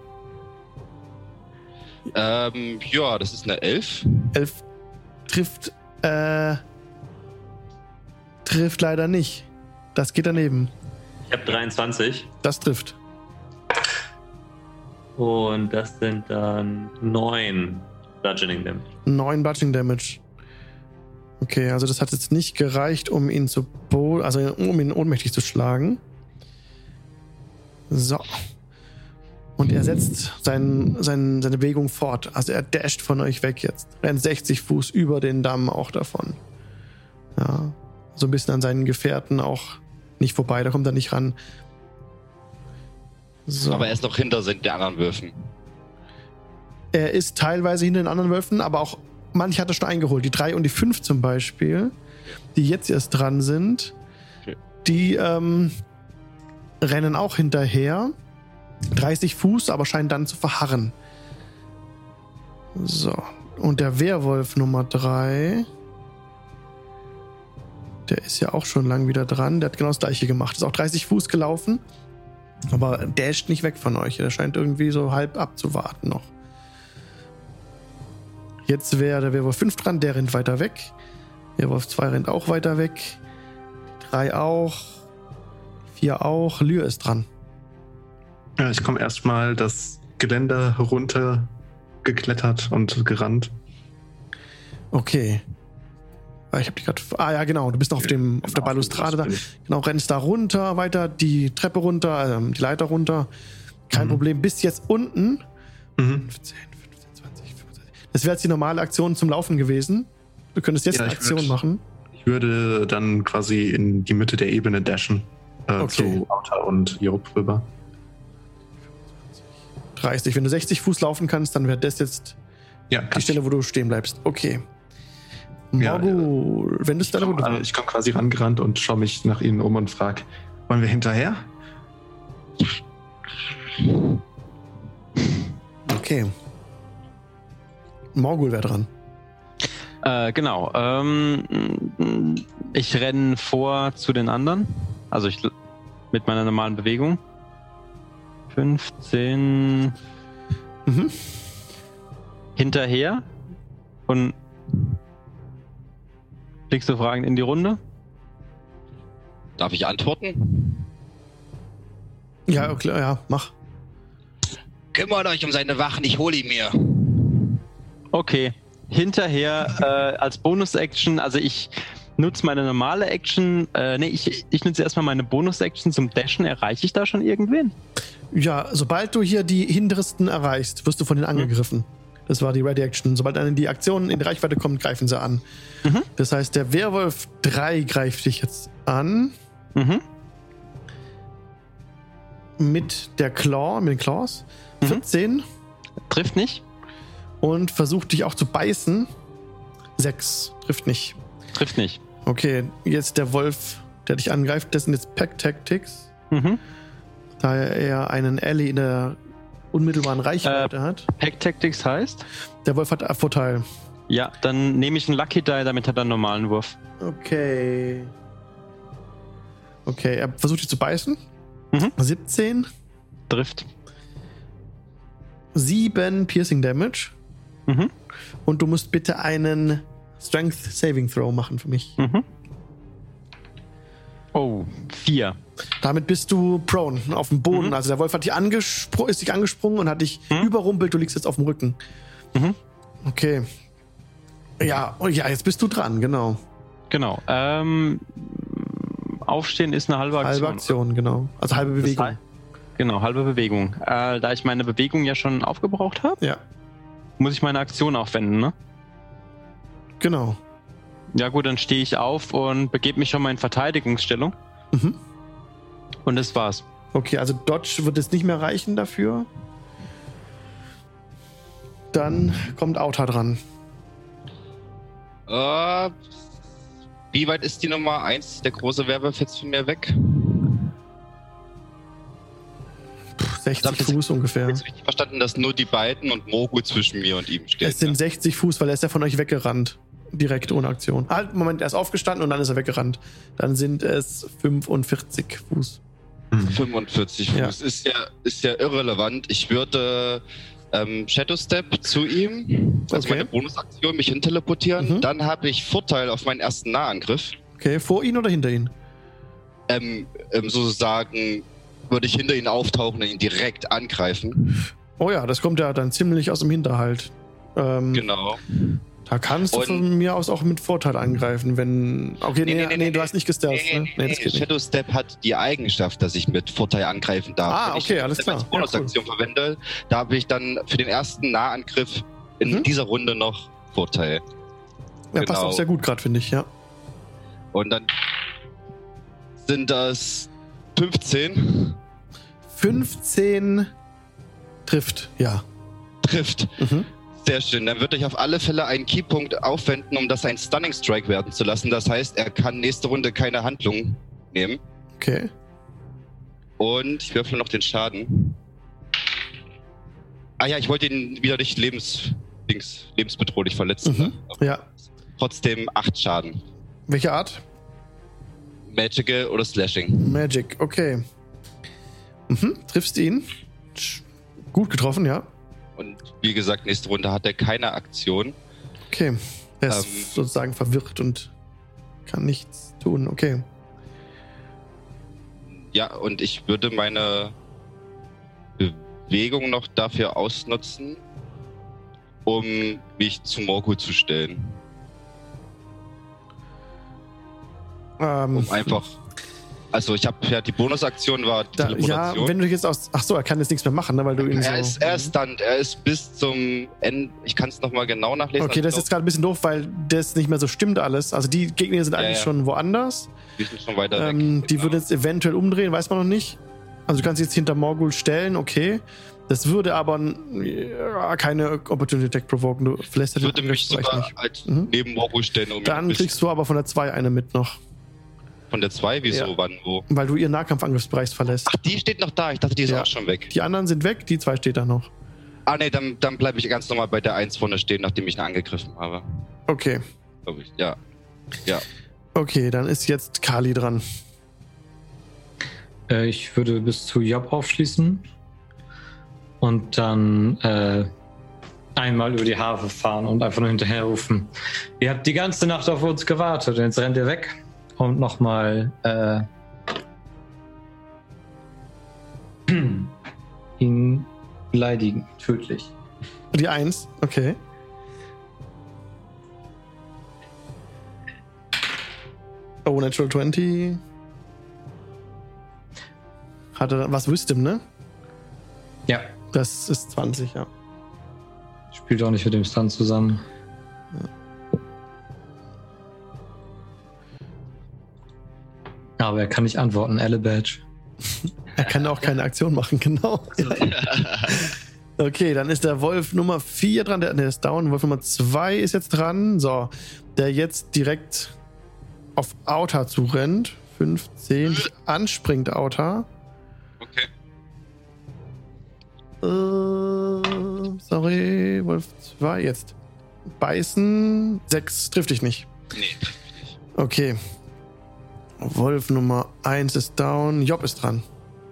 Ähm, ja, das ist eine 11. Elf trifft, äh, trifft leider nicht. Das geht daneben. Ich habe 23 Das trifft. und das sind dann 9 Bludgeoning Damage. 9 Bludgeoning Damage. Okay, also das hat jetzt nicht gereicht, um ihn zu bo also um ihn ohnmächtig zu schlagen. So. Und er setzt sein, sein, seine Bewegung fort. Also er dasht von euch weg jetzt. Rennt 60 Fuß über den Damm auch davon. Ja. So ein bisschen an seinen Gefährten auch nicht vorbei. Da kommt er nicht ran. So. Aber er ist noch hinter der anderen Würfen. Er ist teilweise hinter den anderen Wölfen, aber auch manche hat er schon eingeholt. Die 3 und die 5 zum Beispiel, die jetzt erst dran sind, Okay. die ähm, rennen auch hinterher. 30 Fuß, aber scheinen dann zu verharren. So. Und der Werwolf Nummer 3. Der ist ja auch schon lang wieder dran. Der hat genau das gleiche gemacht. Ist auch 30 Fuß gelaufen. Aber dasht nicht weg von euch. Der scheint irgendwie so halb abzuwarten noch. Jetzt wäre der Werwolf 5 dran, der rennt weiter weg. Werwolf 2 rennt auch weiter weg. 3 auch. 4 auch. Lyr ist dran. Ja, ich komme erstmal das Geländer runter geklettert und gerannt. Okay. Ah, Ich habe dich gerade. Ah ja, genau. Du bist noch auf dem auf der Balustrade da. Genau, rennst da runter, weiter die Treppe runter, ähm, die Leiter runter. Kein Mhm. Problem. Bis jetzt unten. Mhm. 15, 15, 20, 25. Das wäre jetzt die normale Aktion zum Laufen gewesen. Du könntest jetzt Ja, eine Aktion würd- machen. Ich würde dann quasi in die Mitte der Ebene dashen. Äh, Okay. Zu Outer und Job rüber. 30. Wenn du 60 Fuß laufen kannst, dann wäre das jetzt Ja, die Stelle, wo du stehen bleibst. Okay. Ja, Morgul, wenn du es ich. deine Komm, ich komme quasi rangerannt und schaue mich nach ihnen um und frage, wollen wir hinterher? Okay. Morgul wäre dran. Äh, genau. Ähm, ich renne vor zu den anderen. Also ich mit meiner normalen Bewegung. 15 Mhm. hinterher und blickst du fragend in die Runde? Darf ich antworten? Ja, okay, ja, mach. Kümmert euch um seine Wachen, ich hole ihn mir. Okay. Hinterher äh, als Bonus-Action, also ich nutze meine normale Action, äh, nee, ich, ich nutze erstmal meine Bonus-Action zum Dashen. Erreiche ich da schon irgendwen? Ja, sobald du hier die hintersten erreichst, wirst du von denen angegriffen. Das war die Ready Action. Sobald eine die Aktion in die Reichweite kommt, greifen sie an. Mhm. Das heißt, der Werwolf 3 greift dich jetzt an Mhm. mit der Claw, mit den Claws. Mhm. 14 Trifft nicht? und versucht dich auch zu beißen. 6 trifft nicht. Trifft nicht. Okay, jetzt der Wolf, der dich angreift, das sind jetzt Pack Tactics. Mhm. Da er einen Ally in der unmittelbaren Reichweite hat. Pack Tactics heißt? Der Wolf hat Vorteil. Ja, dann nehme ich einen Lucky Die, damit hat er einen normalen Wurf. Okay. Okay, er versucht dich zu beißen. Mhm. 17. Trifft. 7 Piercing Damage. Mhm. Und du musst bitte einen Strength Saving Throw machen für mich. Mhm. Oh, vier. Damit bist du prone auf dem Boden. Mhm. Also der Wolf hat dich ist dich angesprungen und hat dich Mhm. überrumpelt. Du liegst jetzt auf dem Rücken. Mhm. Okay. Ja, oh ja, jetzt bist du dran, genau. Genau. Ähm, aufstehen ist eine halbe Aktion. Halbe Aktion, genau. Also halbe Bewegung. hei- Genau, halbe Bewegung. Äh, da ich meine Bewegung ja schon aufgebraucht habe, Ja. muss ich meine Aktion aufwenden, ne? Genau. Ja gut, dann stehe ich auf und begebe mich schon mal in Verteidigungsstellung. Mhm. Und das war's. Okay, also Dodge wird es nicht mehr reichen dafür. Dann kommt Auta dran. Äh, wie weit ist die Nummer 1, der große Werwolf, jetzt von mir weg? Puh, 60 Darf ich jetzt- Fuß ungefähr. Jetzt richtig verstanden, dass nur die beiden und Mogu zwischen mir und ihm stehen. Es sind 60 Fuß, weil er ist ja von euch weggerannt. Direkt ohne Aktion. Halt, Moment, er ist aufgestanden und dann ist er weggerannt. Dann sind es 45 Fuß. 45 Ja. Fuß. Ist, ja, ist ja irrelevant. Ich würde ähm, Shadow Step zu ihm, also Okay. meine Bonusaktion, mich hinteleportieren. Mhm. Dann habe ich Vorteil auf meinen ersten Nahangriff. Okay, vor ihn oder hinter ihn? Ähm, ähm, sozusagen würde ich hinter ihn auftauchen und ihn direkt angreifen. Oh ja, das kommt ja dann ziemlich aus dem Hinterhalt. Ähm, Genau. Da kannst du Und- von mir aus auch mit Vorteil angreifen, wenn. Okay, nee, nee, du hast nicht Nee, ne? nee, Nee, nee. Shadow Step hat die Eigenschaft, dass ich mit Vorteil angreifen darf. Ah, Wenn ich okay, Shadow alles Step klar. Als Ja, Bonusaktion verwende, da habe ich dann für den ersten Nahangriff in Mhm. dieser Runde noch Vorteil. Ja, passt genau. auch sehr gut gerade, finde ich, ja. Und dann sind das 15 15 trifft, ja. trifft. Mhm. Sehr schön. Dann würde ich auf alle Fälle einen Keypunkt aufwenden, um das ein Stunning Strike werden zu lassen. Das heißt, er kann nächste Runde keine Handlung nehmen. Okay. Und ich würfel noch den Schaden. Ah ja, ich wollte ihn wieder nicht lebens, Dings, lebensbedrohlich verletzen. Mhm. Ne? Ja. Trotzdem 8 Schaden. Welche Art? Magical oder Slashing. Magic, okay. Mhm. Triffst ihn. Gut getroffen, ja. Und wie gesagt, nächste Runde hat er keine Aktion. Okay. Er ist Ähm. sozusagen verwirrt und kann nichts tun. Okay. Ja, und ich würde meine Bewegung noch dafür ausnutzen, um mich zu Morgul zu stellen. Ähm, Um einfach. Also ich habe ja die Bonusaktion war die da, ja, wenn du jetzt aus. Ach so, er kann jetzt nichts mehr machen, ne, weil du ihn so. er ist, er ist stunned, er ist bis zum Ende. Ich kann es nochmal genau nachlesen. Okay, das ist jetzt gerade ein bisschen doof, weil das nicht mehr so stimmt alles. Also die Gegner sind Ja, eigentlich ja. schon woanders. Die sind schon weiter Ähm, weg. die genau. würde jetzt eventuell umdrehen, weiß man noch nicht. Also du kannst jetzt hinter Morgul stellen, okay. Das würde aber ja, keine Opportunity Attack provoken. Du verlässt den würde mich sogar nicht. halt Mhm. neben Morgul stellen, um Dann kriegst du aber von der 2 eine mit noch. Von der 2, wieso, Ja. wann, wo? Weil du ihren Nahkampfangriffsbereich verlässt. Ach, die steht noch da. Ich dachte, die ist Ja. auch schon weg. Die anderen sind weg, die zwei steht da noch. Ah, nee, dann, dann bleibe ich ganz normal bei der 1 vorne stehen, nachdem ich ihn angegriffen habe. Okay. Glaube ich. Ja. Okay, dann ist jetzt Kali dran. Äh, ich würde bis zu Job aufschließen und dann äh, einmal über die Havel fahren und einfach nur hinterher rufen. Ihr habt die ganze Nacht auf uns gewartet und jetzt rennt ihr weg und nochmal äh, ihn beleidigen, tödlich. Die 1, okay. Oh, Natural 20. Hatte was Wisdom, ne? Ja, Das ist 20, ja. spielt auch nicht mit dem Stunt zusammen. Aber er kann nicht antworten, Elle Badge. Er kann auch keine Aktion machen, genau. Okay, dann ist der Wolf Nummer 4 dran, der, der ist down. Wolf Nummer 2 ist jetzt dran. So, der jetzt direkt auf Outer zurennt. 15, anspringt Outer. Okay. Äh, sorry, Wolf 2 jetzt. Beißen, 6 trifft dich nicht. Nee, trifft mich nicht. Okay. Wolf Nummer 1 ist down. Job ist dran.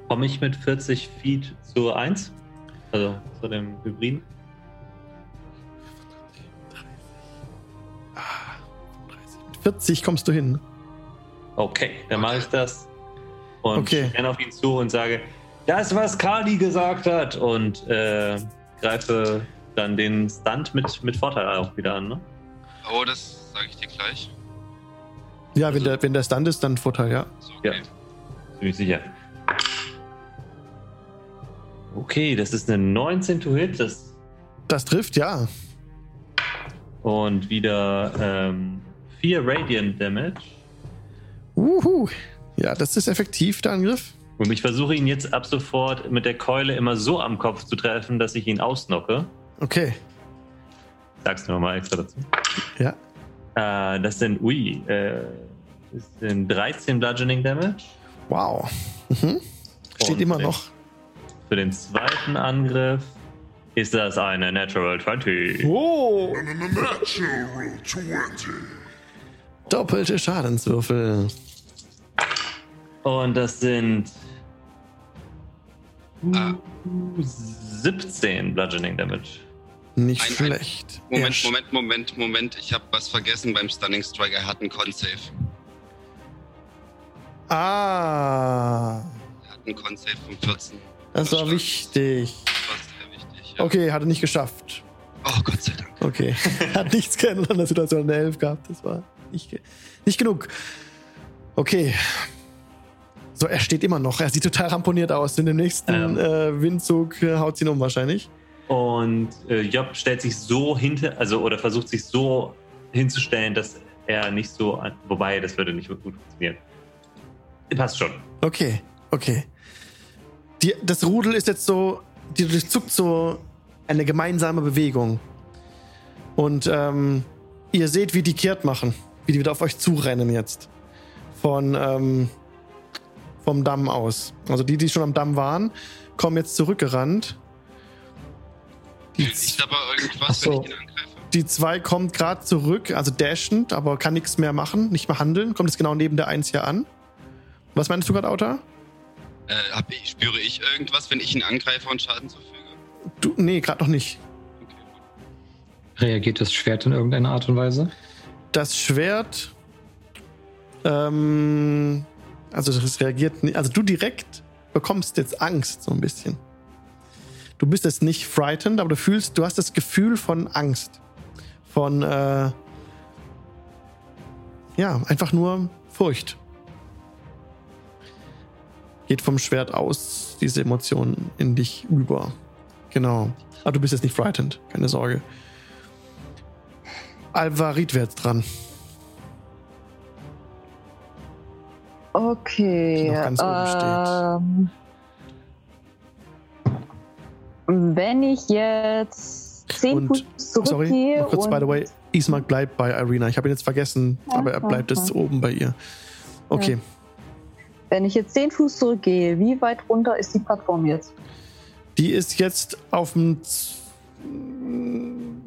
Komme ich mit 40 Feet zu 1? Also zu dem Hybriden? 40 kommst du hin. Okay, dann mache ich das. Und Okay. renne auf ihn zu und sage, das, was Kali gesagt hat. Und äh, greife dann den Stunt mit, mit Vorteil auch wieder an. Ne? Oh, das sage ich dir gleich. Ja, wenn der, wenn der Stand ist, dann Vorteil, ja. So, Ja. okay. Ziemlich sicher. Okay, das ist eine 19 to hit. Das Das trifft, ja. Und wieder ähm, 4 Radiant Damage. Uhu. Ja, das ist effektiv, der Angriff. Und ich versuche ihn jetzt ab sofort mit der Keule immer so am Kopf zu treffen, dass ich ihn ausnocke. Okay. Sagst du nochmal extra dazu. Ja. Äh, das sind, ui, äh, das sind 13 Bludgeoning Damage. Wow. Mhm. Steht immer noch. Für den zweiten Angriff ist das eine Natural 20. Oh! Natural 20. Doppelte Schadenswürfel. Und das sind Ah. 17 Bludgeoning Damage. Nicht Ein- ein- schlecht. Er Moment, Moment, Moment, Moment. Ich habe was vergessen beim Stunning Strike. Er hat einen Con-Save. Ah, Er hat einen Con-Save von 14. das war wichtig. Das war sehr wichtig. Ja. Okay, hat er nicht geschafft. Oh, Gott sei Dank. Okay. Hat nichts geändert an der Situation in der Elf gehabt. Das war nicht, nicht genug. Okay. So, er steht immer noch. Er sieht total ramponiert aus. In dem nächsten Ähm. äh, Windzug äh, haut ihn um wahrscheinlich. Und äh, Job stellt sich so hinter, also oder versucht sich so hinzustellen, dass er nicht so, wobei das würde nicht gut funktionieren. Passt schon. Okay, okay. Die, das Rudel ist jetzt so, die durchzuckt so eine gemeinsame Bewegung. Und ähm, ihr seht, wie die kehrt machen, wie die wieder auf euch zurennen jetzt. Von ähm, vom Damm aus. Also die, die schon am Damm waren, kommen jetzt zurückgerannt. Die, sich aber irgendwas, so. wenn ich ihn angreife? die zwei kommt gerade zurück, also dashend, aber kann nichts mehr machen, nicht mehr handeln. Kommt jetzt genau neben der Eins hier an. Was meinst du gerade, Auta? Äh, hab ich, spüre ich irgendwas, wenn ich ihn angreife und Schaden zufüge? Du, nee, gerade noch nicht. Okay, gut. Reagiert das Schwert in irgendeiner Art und Weise? Das Schwert. Ähm, also das reagiert nicht. Also du direkt bekommst jetzt Angst so ein bisschen. Du bist jetzt nicht frightened, aber du fühlst, du hast das Gefühl von Angst. Von äh, ja, einfach nur Furcht. Geht vom Schwert aus, diese Emotion in dich über. Genau. Aber du bist jetzt nicht frightened, keine Sorge. Alvarit wäre jetzt dran. Okay. Ähm, wenn ich jetzt 10 Und- Fuß Sorry, zurückgehe noch kurz, by the way, Ismark bleibt bei Irina. Ich habe ihn jetzt vergessen, aber er bleibt jetzt oben bei ihr. Okay, wenn ich jetzt 10 Fuß zurückgehe, wie weit runter ist die Plattform jetzt? die ist jetzt auf dem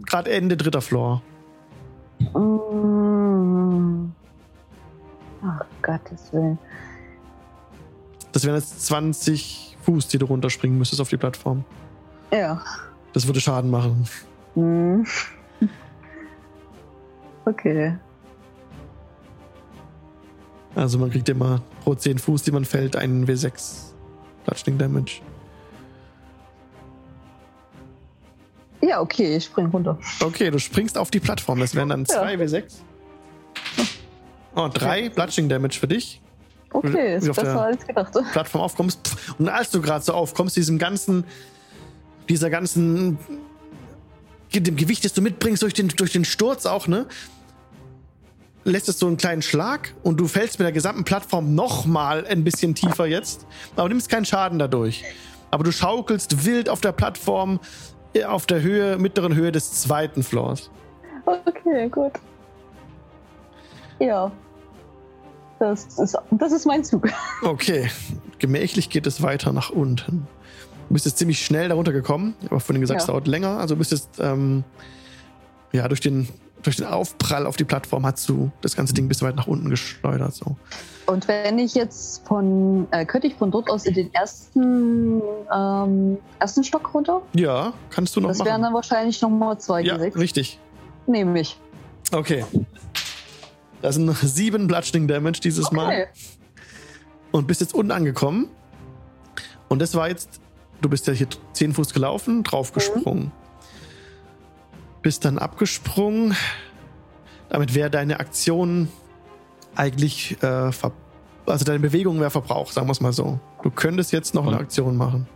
gerade Ende dritter Floor. Mm. Ach, Gottes Willen. Das wären jetzt 20 Fuß, die du runterspringen müsstest auf die Plattform. Ja. Das würde Schaden machen. Hm. Okay. Also man kriegt immer pro 10 Fuß, die man fällt, einen W6 Bludgeoning Damage. Ja, okay, ich spring runter. Okay, du springst auf die Plattform. Das wären dann Ja. 2 W6. Oh, 3 Bludgeoning Damage für dich. Okay, ist besser als gedacht. Plattform aufkommst. Und als du gerade so aufkommst, diesem ganzen, dieser ganzen, dem Gewicht, das du mitbringst durch den, durch den Sturz auch, ne? Lässt es so einen kleinen Schlag und du fällst mit der gesamten Plattform nochmal ein bisschen tiefer jetzt. Aber nimmst keinen Schaden dadurch. Aber du schaukelst wild auf der Plattform äh, auf der Höhe, mittleren Höhe des zweiten Floors. Okay, gut. Ja. Das ist, das ist mein Zug. Okay, gemächlich geht es weiter nach unten. Du bist jetzt ziemlich schnell darunter gekommen, aber vorhin gesagt, es Ja. dauert länger. Also du bist jetzt, ähm, ja, durch den, durch den Aufprall auf die Plattform hast du das ganze Ding bis weit nach unten geschleudert. So. Und wenn ich jetzt von, äh, könnte ich von dort aus in den ersten, ähm, ersten Stock runter? Ja, kannst du noch Das wären machen. dann wahrscheinlich nochmal zwei Ja, G6. richtig. Nehme ich. Okay. Das sind sieben Bludgeoning Damage dieses Mal. Okay. und bist jetzt unten angekommen. Und das war jetzt, du bist ja hier 10 Fuß gelaufen, draufgesprungen. Bist dann abgesprungen. Damit wäre deine Aktion eigentlich, äh, ver also deine Bewegung wäre verbraucht, sagen wir es mal so. Du könntest jetzt noch eine Aktion machen.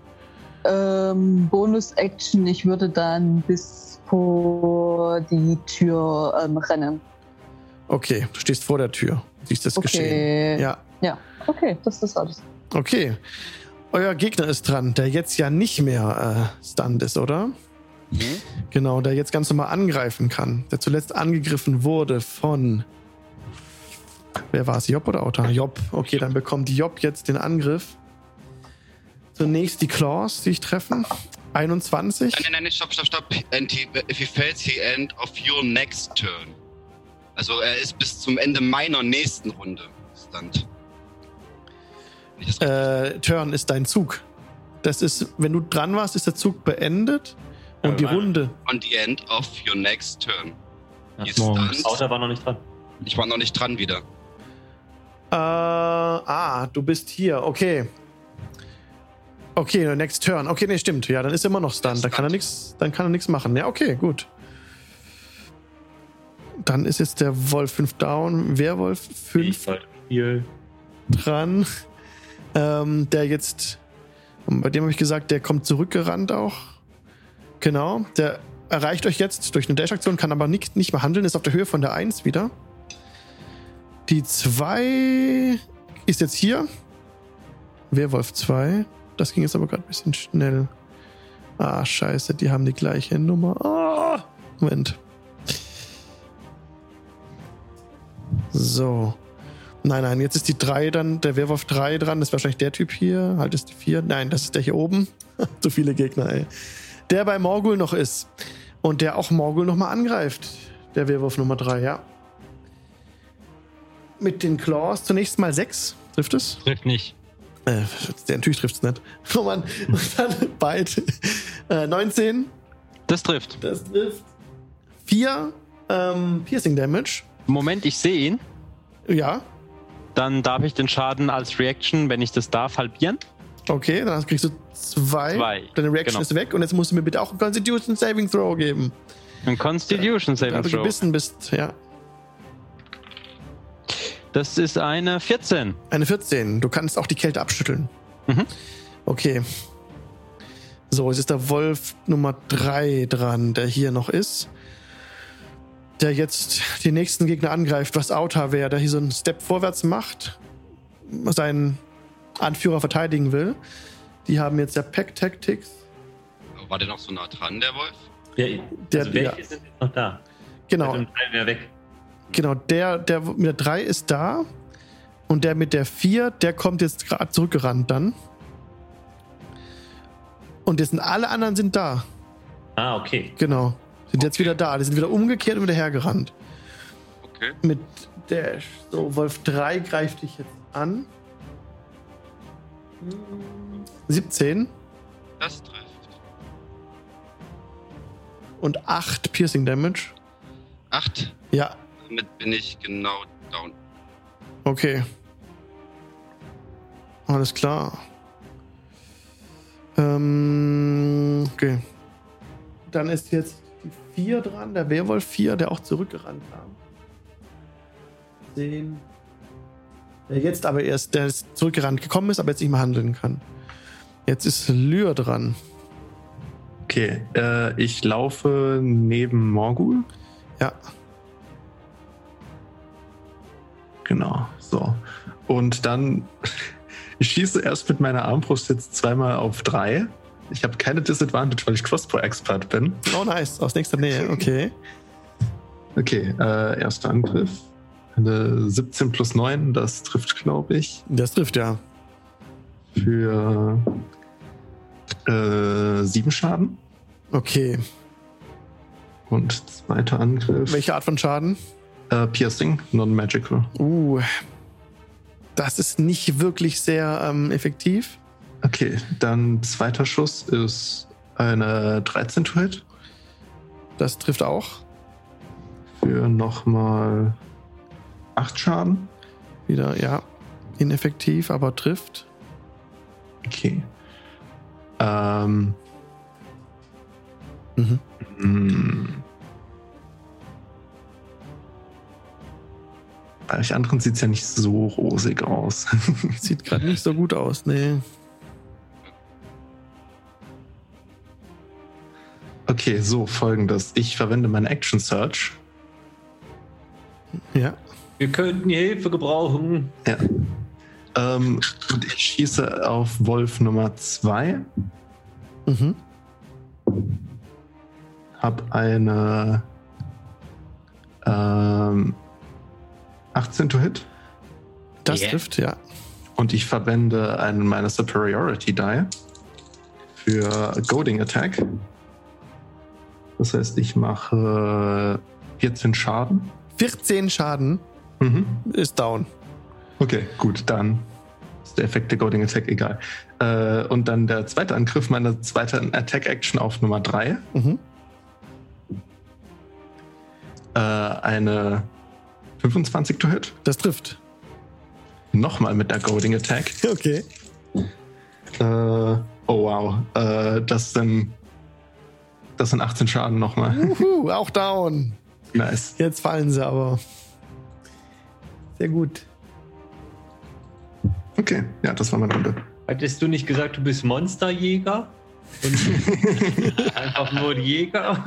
ähm, Bonus-Action, ich würde dann bis vor die Tür ähm, rennen. Okay, du stehst vor der Tür. Siehst das Okay. geschehen. Ja. Ja, okay, das ist alles. Okay. Euer Gegner ist dran, der jetzt ja nicht mehr äh, stunned ist, oder? Mhm. Genau, der jetzt ganz normal angreifen kann. Der zuletzt angegriffen wurde von. Wer war es? Job oder Auta? Job. Okay, dann bekommt Job jetzt den Angriff. Zunächst die Claws, die ich treffen. 21. Nein, nein, nein, stopp, stopp, stopp. And he, if he fails, he end of your next turn. Also er ist bis zum Ende meiner nächsten Runde das Äh, Turn ist dein Zug. Das ist, wenn du dran warst, ist der Zug beendet. Und die Ja, Runde. on the end of your next turn. Außer war noch nicht dran. Ich war noch nicht dran wieder. Äh, ah, du bist hier. Okay. Okay, next turn. Okay, nee, stimmt. Ja, dann ist er immer noch stunned. Dann kann er nichts, dann kann er nichts machen. Ja, okay, gut. Dann ist jetzt der Wolf 5 down, Werwolf 5 Ich wollte Spiel. dran. Ähm, der jetzt, bei dem habe ich gesagt, der kommt zurückgerannt auch. Genau, der erreicht euch jetzt durch eine Dash-Aktion, kann aber nicht, nicht mehr handeln, ist auf der Höhe von der 1 wieder. Die 2 ist jetzt hier. Werwolf 2. Das ging jetzt aber gerade ein bisschen schnell. Ah, scheiße, die haben die gleiche Nummer. Ah, Moment. So. Nein, nein, jetzt ist die 3 dann, der Werwolf 3 dran. Das ist wahrscheinlich der Typ hier. Halt ist die 4. Nein, das ist der hier oben. Zu viele Gegner, ey. Der bei Morgul noch ist. Und der auch Morgul nochmal angreift. Der Werwolf Nummer 3, ja. Mit den Claws zunächst mal 6. Trifft es? Trifft nicht. Äh, der natürlich trifft es nicht. Oh Mann. Und dann Bite. Äh, 19. Das trifft. Das trifft. 4 ähm, Piercing Damage. Moment, ich sehe ihn. Ja. Dann darf ich den Schaden als Reaction, wenn ich das darf, halbieren. Okay, dann kriegst du zwei. Zwei, Deine Reaction genau. ist weg und jetzt musst du mir bitte auch einen Constitution Saving Throw geben. Ein Constitution Saving du Throw. gebissen bist, ja. Das ist eine 14. Eine 14. Du kannst auch die Kälte abschütteln. Mhm. Okay. So, jetzt ist der Wolf Nummer 3 dran, der hier noch ist. Der jetzt die nächsten Gegner angreift, was Auta wäre, der hier so einen Step vorwärts macht, seinen Anführer verteidigen will. Die haben jetzt ja Pack Tactics. War der noch so nah dran, der Wolf? Ja, Der- also welche ja. sind jetzt noch da? Genau, mehr weg. genau. Der, der mit der 3 ist da. Und der mit der 4, der kommt jetzt gerade zurückgerannt dann. Und jetzt sind alle anderen sind da. Ah, okay. Genau. Sind jetzt wieder da. Die sind wieder umgekehrt und wieder hergerannt. Okay. Mit der. So, Wolf 3 greift dich jetzt an. 17 Das trifft. und 8 Piercing Damage. Acht. Ja, Damit bin ich genau down. okay. Alles klar. Ähm, okay. Dann ist jetzt die 4 dran, der Werwolf 4, der auch zurückgerannt kam. 10. Der jetzt aber erst, der ist zurückgerannt gekommen ist, aber jetzt nicht mehr handeln kann. Jetzt ist Lyr dran. Okay, äh, ich laufe neben Morgul. Ja. Genau, so. Und dann, ich schieße erst mit meiner Armbrust jetzt zweimal auf drei. Ich habe keine Disadvantage, weil ich Crossbow-Expert bin. Oh, nice. Aus nächster Nähe. Okay. Okay, äh, erster Angriff. Eine 17 plus 9, das trifft, glaube ich, Das trifft ja. für äh, sieben Schaden. Okay. Und zweiter Angriff. Welche Art von Schaden? Äh, Piercing, non-magical. Uh. Das ist nicht wirklich sehr ähm, effektiv. Okay, dann zweiter Schuss ist eine 13 to Hit Das trifft auch. für nochmal 8 Schaden. Wieder, ja. Ineffektiv, aber trifft. Okay. Ähm. Mhm. mm. Bei euch anderen sieht es ja nicht so rosig aus. Sieht gerade nicht so gut aus, nee. Okay, so folgendes. Ich verwende meine Action Search. Ja. Wir könnten Hilfe gebrauchen. Ja. Ähm, und ich schieße auf Wolf Nummer 2. Mhm. Hab eine ähm, 18 to hit. Das Yeah. trifft, ja. Und ich verwende einen meiner Superiority Die für Goading Attack. Das heißt, ich mache 14 Schaden. 14 Schaden Mhm. ist down. Okay, gut, dann ist der Effekt der Goading Attack egal. Äh, und dann der zweite Angriff, meine zweite Attack Action auf Nummer 3. Mhm. Äh, eine 25 to hit. Das trifft. Nochmal mit der Goading Attack. Okay. Äh, oh wow. Äh, das sind das sind 18 Schaden nochmal. Uhu, auch down. nice. Jetzt fallen sie aber. Sehr gut. Okay, ja, das war meine Runde. Hattest du nicht gesagt, du bist Monsterjäger? Und einfach nur Jäger?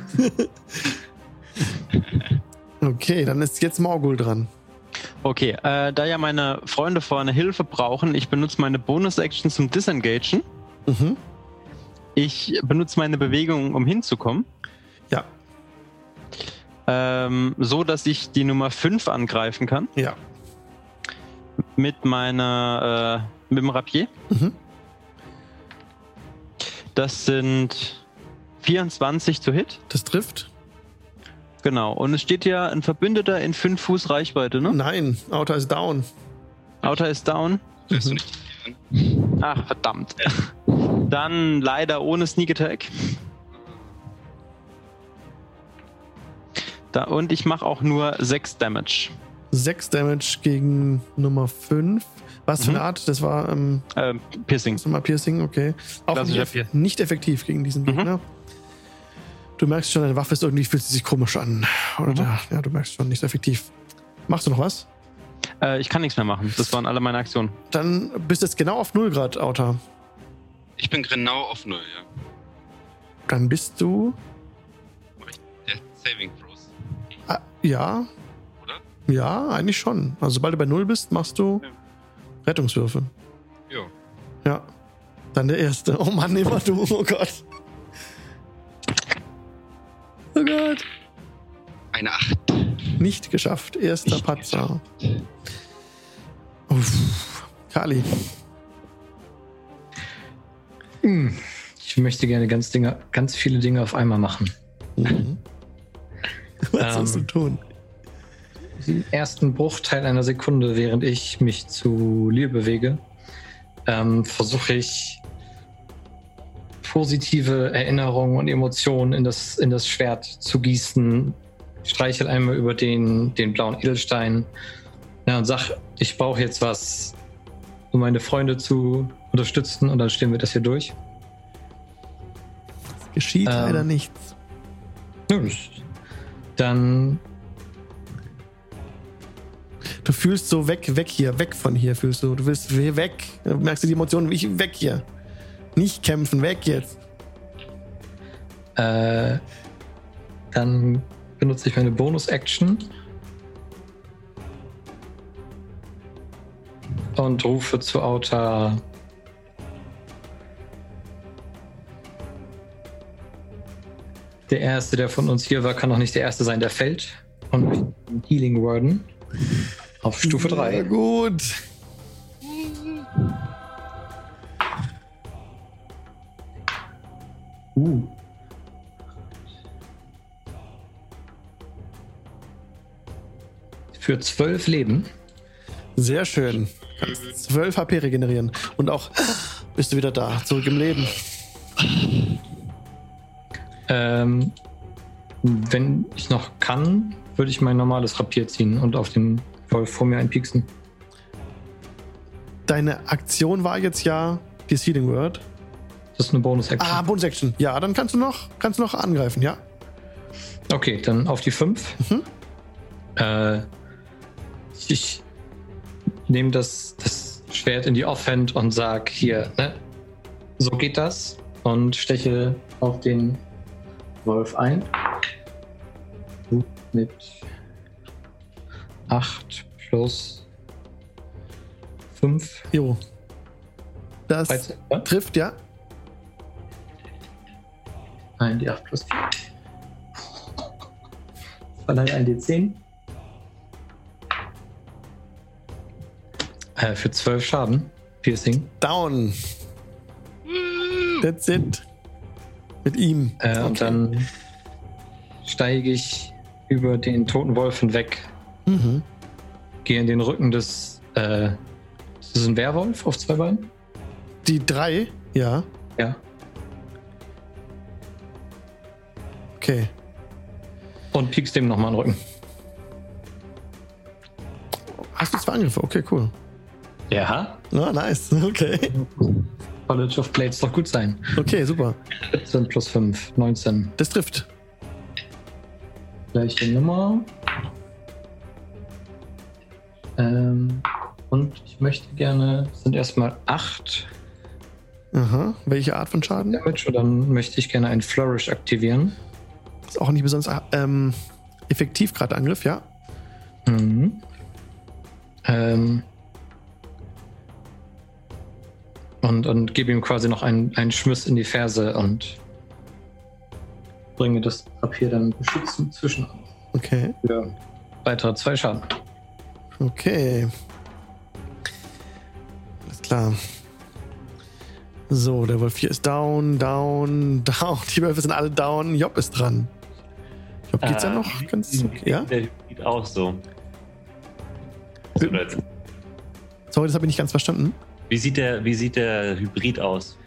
Okay, dann ist jetzt Morgul dran. Okay, äh, da ja meine Freunde vorne Hilfe brauchen, ich benutze meine Bonus-Action zum Disengagen. Mhm. Ich benutze meine Bewegung, um hinzukommen. Ja. Ähm, so, dass ich die Nummer 5 angreifen kann. Ja. Mit meiner, äh, mit dem Rapier. Mhm. Das sind 24 zu Hit. Das trifft. Genau. Und es steht ja ein Verbündeter in 5 Fuß Reichweite, ne? Nein, Outer ist down. Outer ist down. Mhm. Ach, verdammt. Dann leider ohne Sneak Attack. Da, und ich mache auch nur 6 Damage. 6 Damage gegen Nummer 5. Was für Mhm. eine Art? Das war ähm, Ähm, Piercing. das nochmal Piercing, okay. Auch nicht, Piercing. nicht effektiv gegen diesen Mhm. Gegner. Du merkst schon, deine Waffe ist irgendwie, fühlt sie sich komisch an. Oder Mhm. da, ja, du merkst schon, nicht so effektiv. Machst du noch was? Äh, ich kann nichts mehr machen. Das waren alle meine Aktionen. Dann bist du jetzt genau auf 0 Grad, Outer. Ich bin genau auf Null, ja. Dann bist du. Saving Throws. Ah, ja. Ja, eigentlich schon. Also sobald du bei 0 bist, machst du Ja. Rettungswürfe. Ja. Ja. Dann der erste. Oh Mann, immer du. Oh Gott. Oh Gott. Eine Acht. Nicht geschafft. Erster Nicht Patzer. Uff. Kali. Hm. Ich möchte gerne ganz, Dinge, ganz viele Dinge auf einmal machen. Mhm. Was Ähm. sollst du tun? Den ersten Bruchteil einer Sekunde, während ich mich zu Lear bewege, ähm, versuche ich positive Erinnerungen und Emotionen in das, in das Schwert zu gießen. Streichel einmal über den, den blauen Edelstein ja, und sag, ich brauche jetzt was, um meine Freunde zu unterstützen und dann stehen wir das hier durch. Geschieht ähm. leider nichts. Das- Dann Du fühlst so weg, weg hier, weg von hier fühlst du. Du willst weg. Du merkst du die Emotionen, ich weg hier. Nicht kämpfen, weg jetzt. Äh, dann benutze ich meine Bonus-Action und rufe zu Auta. Der erste, der von uns hier war, kann noch nicht der erste sein, der fällt. Und Healing Warden auf Stufe Sehr 3. gut. Uh. Für 12 Leben. Sehr schön. Kannst 12 HP regenerieren. Und auch bist du wieder da, zurück im Leben. Ähm, wenn ich noch kann, würde ich mein normales Rapier ziehen und auf den Wolf vor mir einpieksen. Deine Aktion war jetzt ja die Healing Word. Das ist eine Bonus-Action. Ah, Bonus-Action. Ja, dann kannst du noch, kannst du noch angreifen, ja. Okay, dann auf die 5. Mhm. Äh, ich nehme das, das Schwert in die Offhand und sag hier, ne? So geht das. Und steche auf den Wolf ein. Mit 8 plus 5. Jo. Das 13. Ja? trifft, ja. Ein D8 plus 4. Verleiht ein D10. Äh, für 12 Schaden. Piercing. Down. That's it. Mit ihm. Äh, Und dann steige ich über den toten Wolf hinweg, Mhm. gehe in den Rücken des. Äh, ist das ein Werwolf auf zwei Beinen? Die drei, ja. Ja. Okay. Und piekst dem nochmal in den Rücken. Hast du zwei Angriffe? Okay, cool. Ja. Ah, nice. Okay. College of Blades doch gut sein. Okay, super. 17 plus 5, 19. Das trifft. Gleiche Nummer. Ähm, und ich möchte gerne, es sind erstmal 8 Aha. Welche Art von Schaden? Damage dann möchte ich gerne einen Flourish aktivieren. Ist auch nicht besonders ähm, effektiv gerade Angriff, ja. Mhm. Ähm, und, und gebe ihm quasi noch einen, einen Schmiss in die Ferse und bringe das Papier dann beschützend zwischen. Okay. Für weitere zwei Schaden. Okay. Alles klar. So, der Wolf 4 ist down, down, down. Die Wölfe sind alle down. Job ist dran. Job geht's ja Äh, noch wie- ganz okay, ja? sieht Der Hybrid aus so. Jetzt- Sorry, das habe ich nicht ganz verstanden. Wie sieht der, wie sieht der Hybrid aus?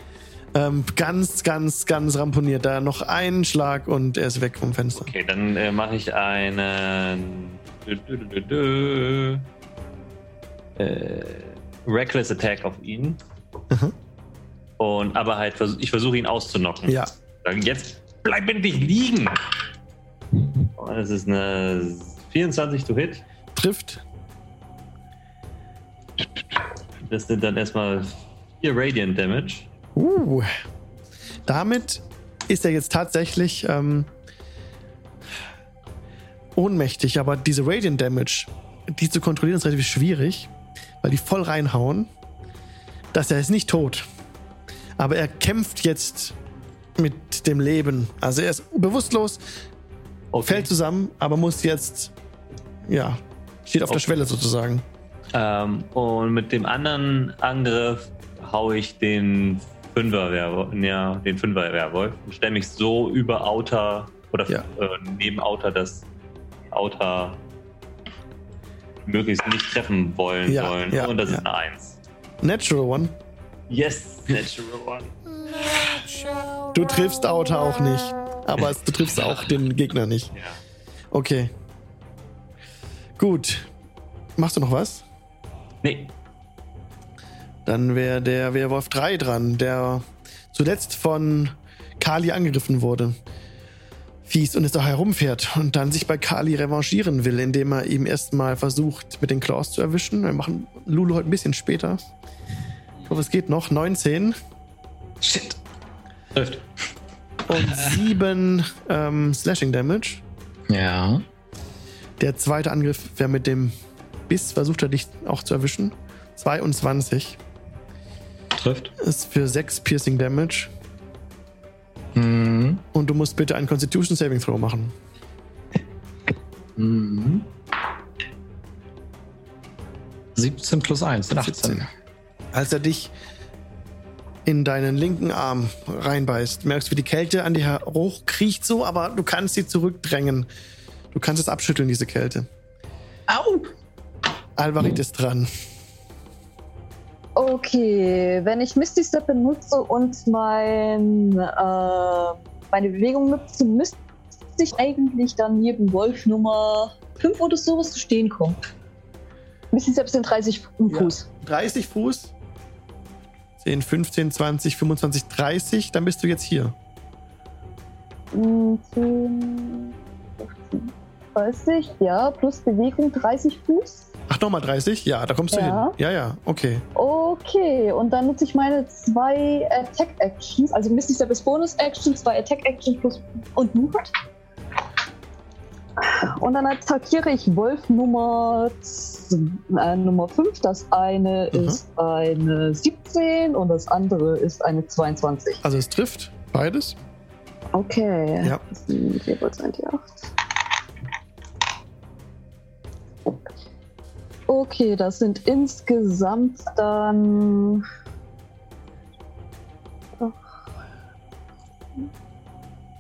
Ähm, ganz, ganz, ganz ramponiert. Da noch einen Schlag und er ist weg vom Fenster. Okay, dann äh, mache ich einen äh, Reckless Attack auf ihn. Mhm. Und aber halt, ich versuche ihn auszunocken. Ja. Jetzt bleib endlich liegen! Und das ist eine 24 to hit. Trifft. Das sind dann erstmal 4 Radiant Damage. Uh. Damit ist er jetzt tatsächlich ähm, ohnmächtig, aber diese Radiant Damage, die zu kontrollieren, ist relativ schwierig, weil die voll reinhauen. Dass er ist nicht tot. Aber er kämpft jetzt mit dem Leben. Also er ist bewusstlos, fällt zusammen, aber muss jetzt, ja, steht auf der Okay. Schwelle sozusagen. Ähm, und mit dem anderen Angriff hau ich den Fünfer Werwolf, ja, den Fünfer Werwolf und stelle mich so über Outer oder Ja. äh, neben Outer, dass Outer möglichst nicht treffen wollen Ja, sollen. ja, und das ja. ist eine Eins. Natural One. Yes, natural one. Du triffst Outer auch nicht. Aber es- du triffst auch den Gegner nicht. Ja. Okay. Gut. Machst du noch was? Nee, Dann wäre der Werwolf 3 dran, der zuletzt von Kali angegriffen wurde. Fies und jetzt auch herumfährt und dann sich bei Kali revanchieren will, indem er ihm erstmal versucht, mit den Claws zu erwischen. Wir machen Lulu heute ein bisschen später. Ich hoffe, es geht noch. 19 Shit. Trifft. und 7 ähm, Slashing Damage. Ja. Der zweite Angriff wäre mit dem Biss, versucht er dich auch zu erwischen. 22 Trifft. ist für 6 Piercing Damage. Mhm. Und du musst bitte einen Constitution Saving Throw machen. Mhm. 17 plus 1 sind 18. 17. Als er dich in deinen linken Arm reinbeißt, merkst du, wie die Kälte an dir hochkriecht so, aber du kannst sie zurückdrängen. Du kannst es abschütteln, diese Kälte. Au! Alvarit ist dran. Okay, wenn ich Misty Step benutze und mein, äh, meine Bewegung nutze, müsste ich eigentlich dann neben Wolf Nummer 5 oder sowas zu stehen kommen. Misty Step sind 30 Fuß. 30 Fuß. 10, 15, 20, 25, 30. Dann bist du jetzt hier. Mm, 10, 15, 30, ja, plus Bewegung 30 Fuß. Ach, nochmal 30? Ja, da kommst du Ja. hin. Ja, ja, okay. Okay, und dann nutze ich meine zwei Attack Actions, also Misty Step ist Bonus Action, zwei Attack Actions plus und Movement. Und dann attackiere ich Wolf Nummer, äh, Nummer 5. Das eine Mhm. ist eine 17 und das andere ist eine 22. Also es trifft beides. Okay. Ja. Das sind jeweils ein D8. Okay, das sind insgesamt dann.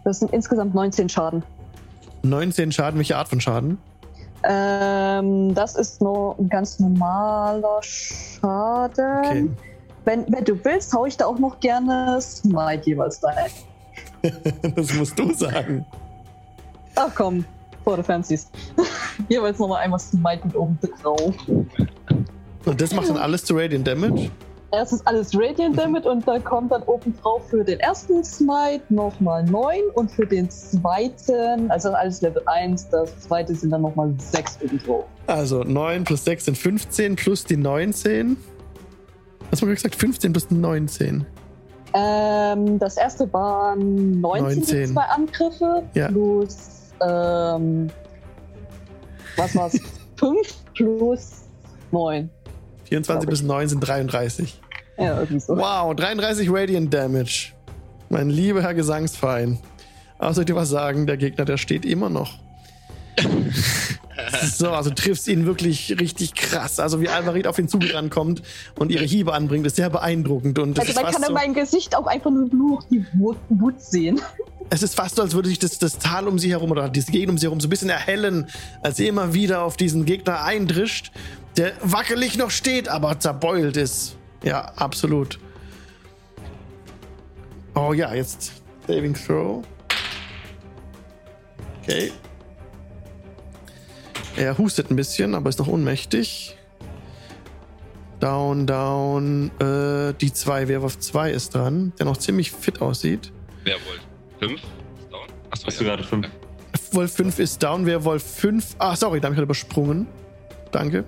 Das sind insgesamt 19 Schaden. 19 Schaden, welche Art von Schaden? Ähm, das ist nur ein ganz normaler Schaden. Okay. Wenn, wenn du willst, hau ich da auch noch gerne Smite jeweils rein. das musst du sagen. Ach komm, the fancies. jeweils nochmal einmal Smite mit oben drauf. Und das macht dann alles zu Radiant Damage? Es ist alles Radiant Damage und da kommt dann oben drauf für den ersten Smite nochmal 9 und für den zweiten, also alles Level 1, das zweite sind dann nochmal 6 oben drauf. Also 9 plus 6 sind 15 plus die 19. Was haben wir gesagt? 15 plus 19. Ähm, das erste waren 19, 19. die zwei Angriffe Ja. plus, ähm, was war's? 5 plus 9. 24 plus 9 sind 33. Ja, irgendwie so. Wow, 33 Radiant Damage. Mein lieber Herr Gesangsverein. Aber soll ich dir was sagen? Der Gegner, der steht immer noch. so, also triffst ihn wirklich richtig krass. Also wie Alvarit auf ihn zugerannt kommt und ihre Hiebe anbringt, ist sehr beeindruckend. Und das Also man kann so, in meinem Gesicht auch einfach nur nur die Wut, Wut sehen es ist fast so, als würde sich das, das Tal um sie herum oder diese Gegend um sie herum so ein bisschen erhellen, als sie immer wieder auf diesen Gegner eindrischt, der wackelig noch steht, aber zerbeult ist. Ja, absolut. Oh ja, jetzt Saving Throw. Okay. Er hustet ein bisschen, aber ist noch ohnmächtig. Down, down. Äh, die 2, Werwolf 2 ist dran, der noch ziemlich fit aussieht. Werwolf. 5 ist down. Achso, Hast ja. du gerade 5? Wolf 5 ist down. Wer Wolf 5. Ah, sorry, da habe ich gerade übersprungen. Danke.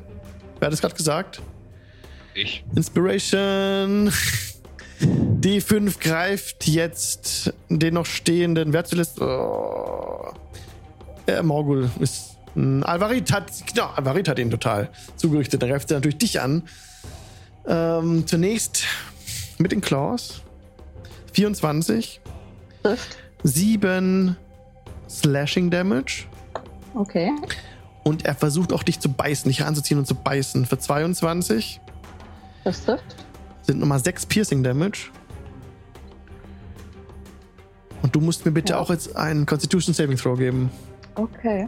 Wer hat es gerade gesagt? Ich. Inspiration. Die 5 greift jetzt den noch stehenden. Wer zuletzt. Oh. Äh, Morgul ist. Alvarit hat. Genau, Alvarit hat ihn total zugerichtet. Da greift er natürlich dich an. Ähm, zunächst mit den Claws. 24. Trifft. 7 Slashing Damage. Okay. Und er versucht auch dich zu beißen, dich ranzuziehen und zu beißen. Für 22 Das trifft. sind nochmal 6 Piercing Damage. Und du musst mir bitte Ja. auch jetzt einen Constitution Saving Throw geben. Okay.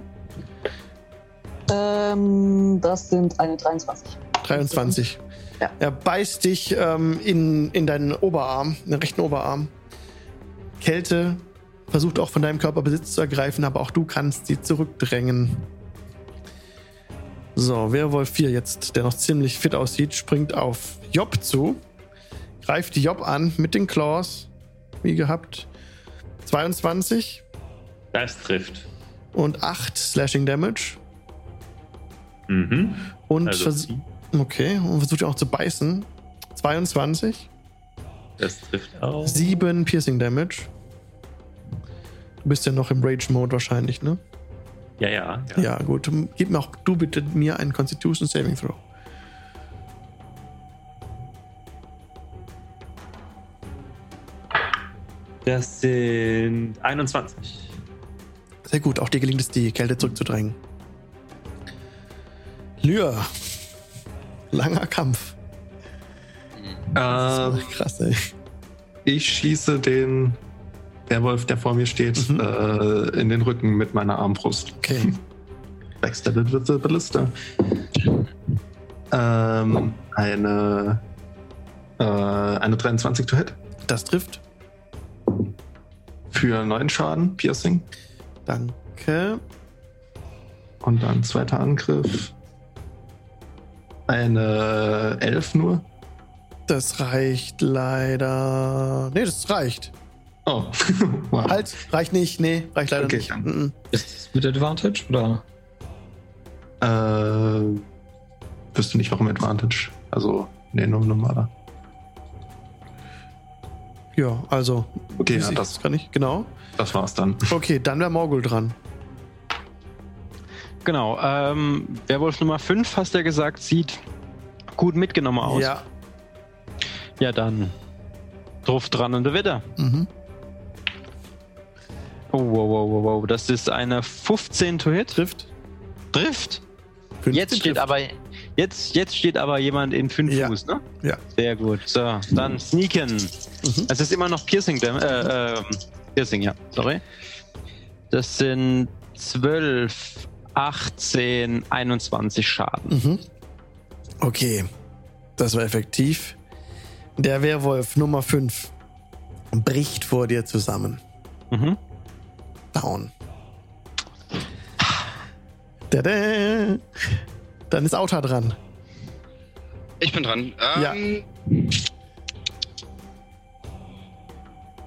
Ähm, das sind eine 23. 23. Ja. Er beißt dich ähm, in, in deinen Oberarm, in den rechten Oberarm. Kälte versucht auch von deinem Körper Besitz zu ergreifen, aber auch du kannst sie zurückdrängen. So, Werwolf 4 jetzt, der noch ziemlich fit aussieht, springt auf Job zu, greift Job an mit den Claws, wie gehabt. 22 Das trifft. und 8 Slashing Damage. Mhm. Und Also, okay, und versucht auch zu beißen. 22. das trifft auch. 7 Piercing Damage. Du bist ja noch im Rage-Mode wahrscheinlich, ne? Ja, ja. Ja, gut. Gib mir auch du bitte mir einen Constitution Saving Throw. Das sind 21. Sehr gut, auch dir gelingt es, die Kälte zurückzudrängen. Lyr. Langer Kampf. Ähm, Krass, ey. ich schieße den Werwolf, der vor mir steht, Mhm. äh, in den Rücken mit meiner Armbrust. Okay. Backstabbed with the Ballista. Ähm, eine, äh, eine 23 to hit Das trifft. für 9 Schaden, Piercing. Danke. Und dann zweiter Angriff. Eine 11 nur. Das reicht leider. Nee, das reicht. Oh, wow. Halt, reicht nicht. Nee, reicht leider Okay, nicht. dann. Mhm. Ist das mit Advantage oder? Äh, wüsste nicht, warum Advantage. Also, nee, nur normaler. Ja, also. Okay, ja, das- kann ich, genau. Das war's dann. Okay, dann wäre Morgul dran. Genau. Ähm, Werwolf Nummer 5, hast du ja gesagt, sieht gut mitgenommen aus. Ja. Ja, dann drauf dran und Wetter. Mhm. Oh, wow, wow, wow, wow. Das ist eine 15 to Hit. Trifft. Trifft. 15 Jetzt steht trifft. aber jetzt, jetzt steht aber jemand in 5 Ja. Fuß, ne? Ja. Sehr gut. So, dann sneaken. Mhm. Es ist immer noch Piercing, äh, ähm, Piercing, ja. Sorry. Das sind 12, 18, 21 Schaden. Mhm. Okay, das war effektiv. Der Werwolf Nummer 5 bricht vor dir zusammen. Mhm. Down. Tada. Dann ist Auta dran. Ich bin dran. Ähm,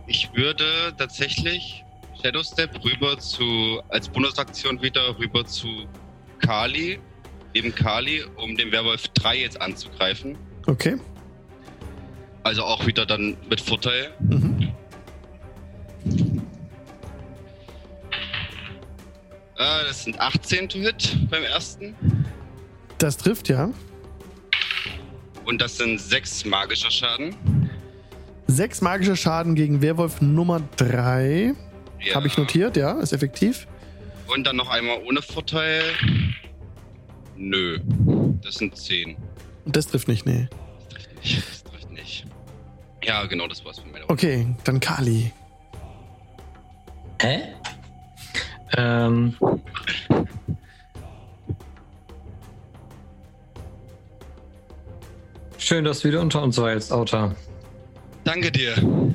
Ich würde tatsächlich Shadow Step rüber zu, als Bonusaktion wieder rüber zu Kali, eben Kali, um den Werwolf 3 jetzt anzugreifen. Okay. Also auch wieder dann mit Vorteil. Mhm. Äh, das sind 18 to Hit beim ersten. Das trifft, ja. Und das sind 6 magischer Schaden. Sechs magische Schaden gegen Werwolf Nummer 3. Ja. Habe ich notiert, ja, ist effektiv. Und dann noch einmal ohne Vorteil. Nö. Das sind 10. Und das trifft nicht, nee. Nicht, Das trifft nicht. Ja, genau, das war's von meiner Okay, dann Kali. Hä? Ähm. Schön, dass du wieder unter uns warst, Auta. Danke dir.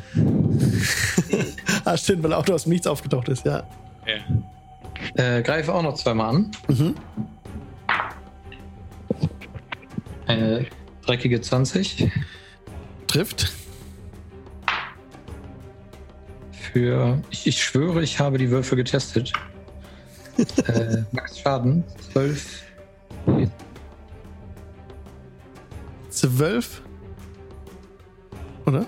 Ah, stimmt, weil Auto aus dem Nichts aufgetaucht ist, ja. Ja. Äh, greife auch noch zweimal an. Mhm. Eine dreckige 20 Trifft. Für. Ich, ich schwöre, ich habe die Würfe getestet. äh, Max Schaden 12. Zwölf. Oder?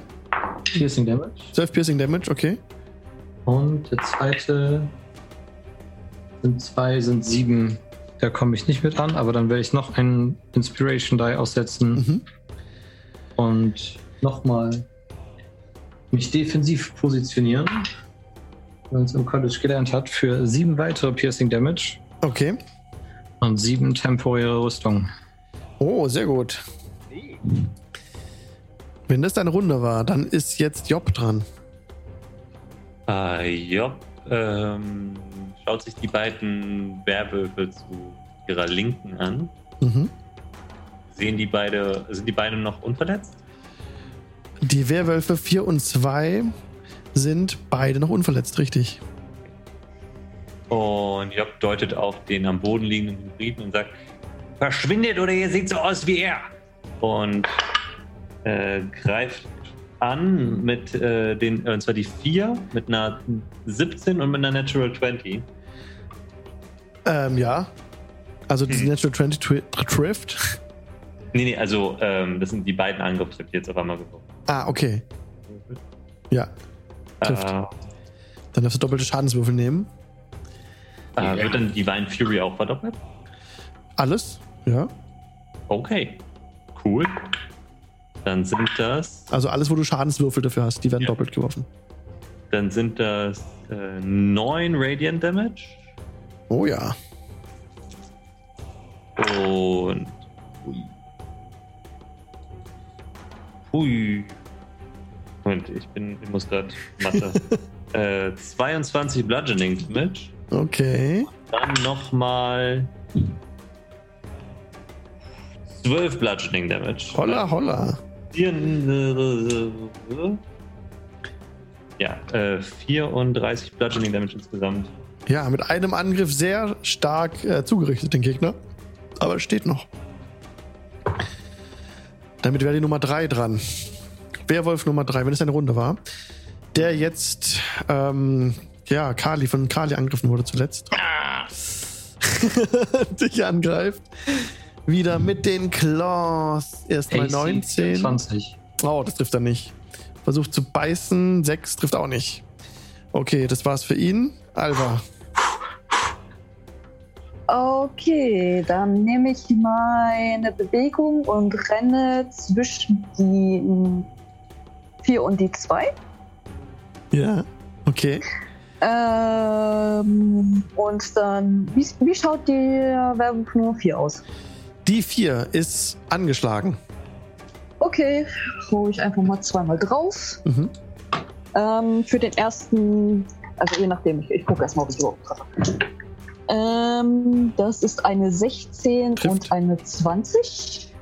Piercing Damage. Zwölf Piercing Damage, okay. Und der zweite sind zwei, sind sieben. Da komme ich nicht mit an, aber dann werde ich noch einen Inspiration Die aussetzen Mhm. und nochmal mich defensiv positionieren, wie man es im College gelernt hat, für sieben weitere Piercing Damage Okay. und sieben temporäre Rüstung. Oh, sehr gut. Wenn das deine Runde war, dann ist jetzt Job dran. Äh, Job ähm, schaut sich die beiden Werwölfe zu ihrer Linken an. Mhm. Sehen die beide, sind die beiden noch unverletzt? Die Werwölfe 4 und 2 sind beide noch unverletzt, richtig. Und Job deutet auf den am Boden liegenden Hybriden und sagt: Verschwindet oder ihr seht so aus wie er! Und äh, greift an mit äh, den, äh, und zwar die 4 mit einer 17 und mit einer Natural 20. Ähm, ja. Also die Hm. Natural 20 tri trifft. Nee, nee, also ähm, das sind die beiden Angriffe, die ich jetzt auf einmal geworfen. Ah, okay. Ja. Trifft. Äh, Dann darfst du doppelte Schadenswürfel nehmen. äh, wird dann Divine Fury auch verdoppelt? Alles. Ja. Okay. Cool. Dann sind das, Also alles, wo du Schadenswürfel dafür hast, die werden Ja. doppelt geworfen. dann sind das äh, 9 Radiant Damage Oh ja. und Hui. Moment, ich bin, ich muss gerade Mathe. äh, 22 Bludgeoning Damage. Okay. Dann nochmal 12 Bludgeoning Damage. Holla, holla. Ja, äh, 34 Bludgeoning Damage insgesamt. Ja, mit einem Angriff sehr stark äh, zugerichtet, den Gegner. Aber es steht noch. Damit wäre die Nummer 3 dran. Werwolf Nummer 3, wenn es eine Runde war. Der jetzt, ähm, ja, Kali, von Kali angegriffen wurde zuletzt. Dich angreift. wieder mit den Claws. Erstmal 19. 20. Oh, das trifft er nicht. Versucht zu beißen. 6 trifft auch nicht. Okay, das war's für ihn. Alva. Okay, dann nehme ich meine Bewegung und renne zwischen die 4 und die 2. Ja. Okay. Ähm, und dann, wie, wie schaut der Werwolf Nummer 4 aus? Die 4 ist angeschlagen. Okay, hole ich einfach mal zweimal drauf. Mhm. Ähm, für den ersten, also je nachdem, ich, ich gucke erstmal, ob ich überhaupt treffe. Ähm, das ist eine 16 Trifft. und eine 20.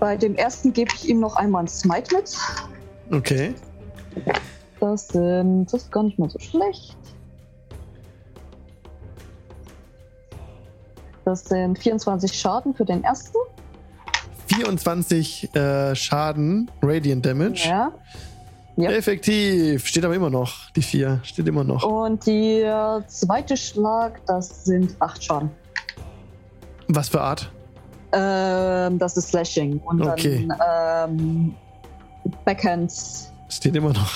Bei dem ersten gebe ich ihm noch einmal ein Smite mit. Okay. Das sind, das ist gar nicht mal so schlecht. Das sind 24 Schaden für den ersten. 24 äh, Schaden, Radiant Damage. Ja. Ja. Effektiv. Steht aber immer noch. Die 4 steht immer noch. Und der zweite Schlag, das sind 8 Schaden. Was für Art? Ähm, das ist Slashing. Und Okay. dann ähm, Backhands Steht immer noch.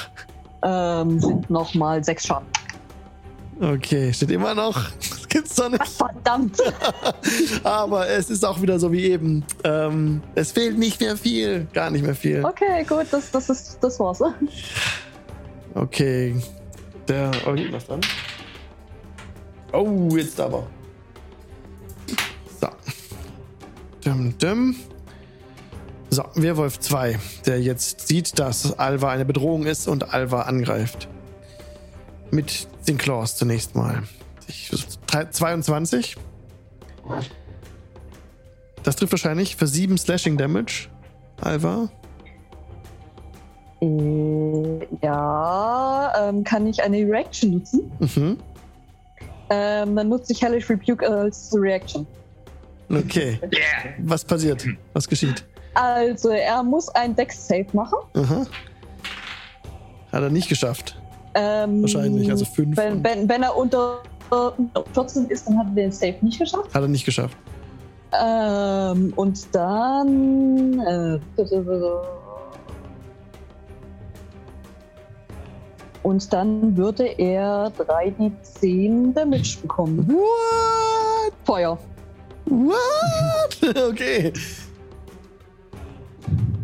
ähm, sind nochmal 6 Schaden. Okay, steht immer noch. Gibt's doch nicht. Verdammt! Aber es ist auch wieder so wie eben. Ähm, es fehlt nicht mehr viel. Gar nicht mehr viel. Okay, gut, das, das, ist, das war's. Okay. Der. Oh, was dran. Oh, jetzt aber. So. Dum, dum. So, Werwolf 2, der jetzt sieht, dass Alva eine Bedrohung ist und Alva angreift. Mit den Claws zunächst mal. Ich, 22. Das trifft wahrscheinlich für 7 Slashing Damage. Alva. Äh, ja, ähm, kann ich eine Reaction nutzen? Mhm. Ähm, dann nutze ich Hellish Rebuke als Reaction. Okay. Was passiert? Was geschieht? Also, er muss ein Dex-Save machen. Aha. Hat er nicht geschafft. Ähm, Wahrscheinlich, also fünf. Wenn, wenn, wenn er unter äh, 14 ist, dann hat er den Save nicht geschafft. Hat er nicht geschafft. Ähm, und dann. Äh, und dann würde er 3d10 Damage bekommen. What? Feuer. What? Okay.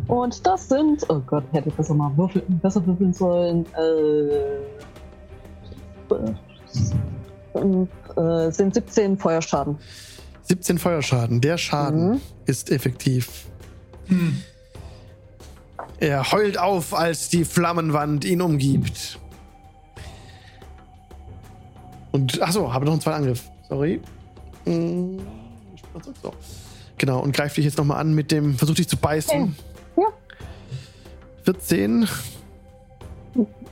Und das sind. Oh Gott, hätte ich besser mal würfeln, besser würfeln sollen. Äh, äh, sind 17 Feuerschaden. 17 Feuerschaden. Der Schaden Mhm. ist effektiv. Er heult auf, als die Flammenwand ihn umgibt. Und, achso, habe noch einen zweiten Angriff. Sorry. Hm, So. Genau, und greift dich jetzt nochmal an mit dem, versucht dich zu beißen. Ja. 14.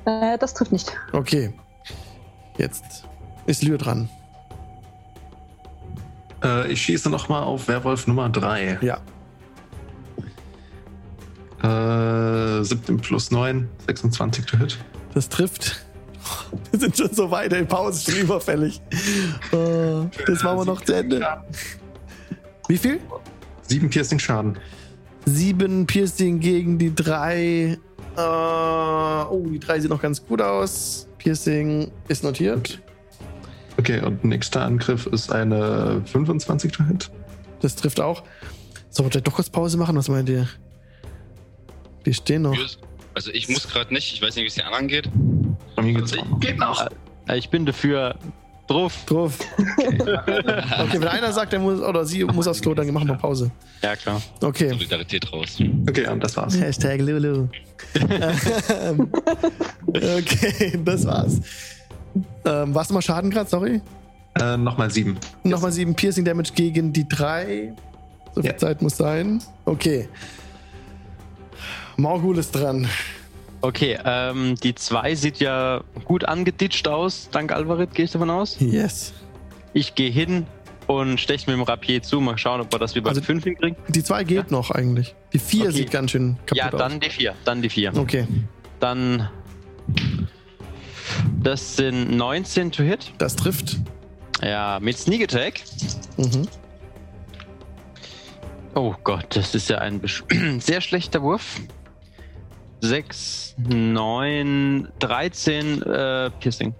Äh, das trifft nicht. Okay. Jetzt ist Lyr dran. Äh, ich schieße nochmal auf Werwolf Nummer 3. Ja. Äh, 17 plus 9, 26 to hit. Das trifft. Wir sind schon so weit, die Pause ist schon überfällig. Äh, das machen wir noch zu Ende. Wie viel? 7 Piercing Schaden. Sieben Piercing gegen die drei. Äh, oh, die drei sieht noch ganz gut aus. Piercing ist notiert. Okay, und nächster Angriff ist eine 25 to hit. Das trifft auch. Sollen wir vielleicht doch kurz Pause machen? Was meint ihr? Wir stehen noch. Also ich muss gerade nicht, ich weiß nicht, wie es den anderen geht. Bei mir geht's Also auch noch. Geht noch. Äh, Ich bin dafür drauf. Drauf. Okay, wenn einer sagt, er muss oder sie muss aufs Klo, dann machen wir Pause. Ja, klar. Okay. Solidarität raus. Okay, und das war's. Hashtag Lulu. Ähm, okay, das war's. Ähm, warst du mal Schaden gerade? Sorry. Äh, nochmal 7. Nochmal sieben Piercing Damage gegen die drei. So viel Ja. Zeit muss sein. Okay. Morgul ist dran. Okay, ähm, die 2 sieht ja gut angeditscht aus, dank Alvarit, gehe ich davon aus. Yes. Ich gehe hin und steche mit dem Rapier zu, mal schauen, ob wir das wie bei Also- 5 hinkriegen. Die zwei geht noch eigentlich. Die vier Okay. sieht ganz schön kaputt Ja, aus. dann die 4. Dann die 4. Okay, Dann. Das sind 19 to hit. das trifft. Ja, mit Sneak Attack. Mhm. Oh Gott, das ist ja ein sehr schlechter Wurf. 6, 9, 13 äh, Piercing.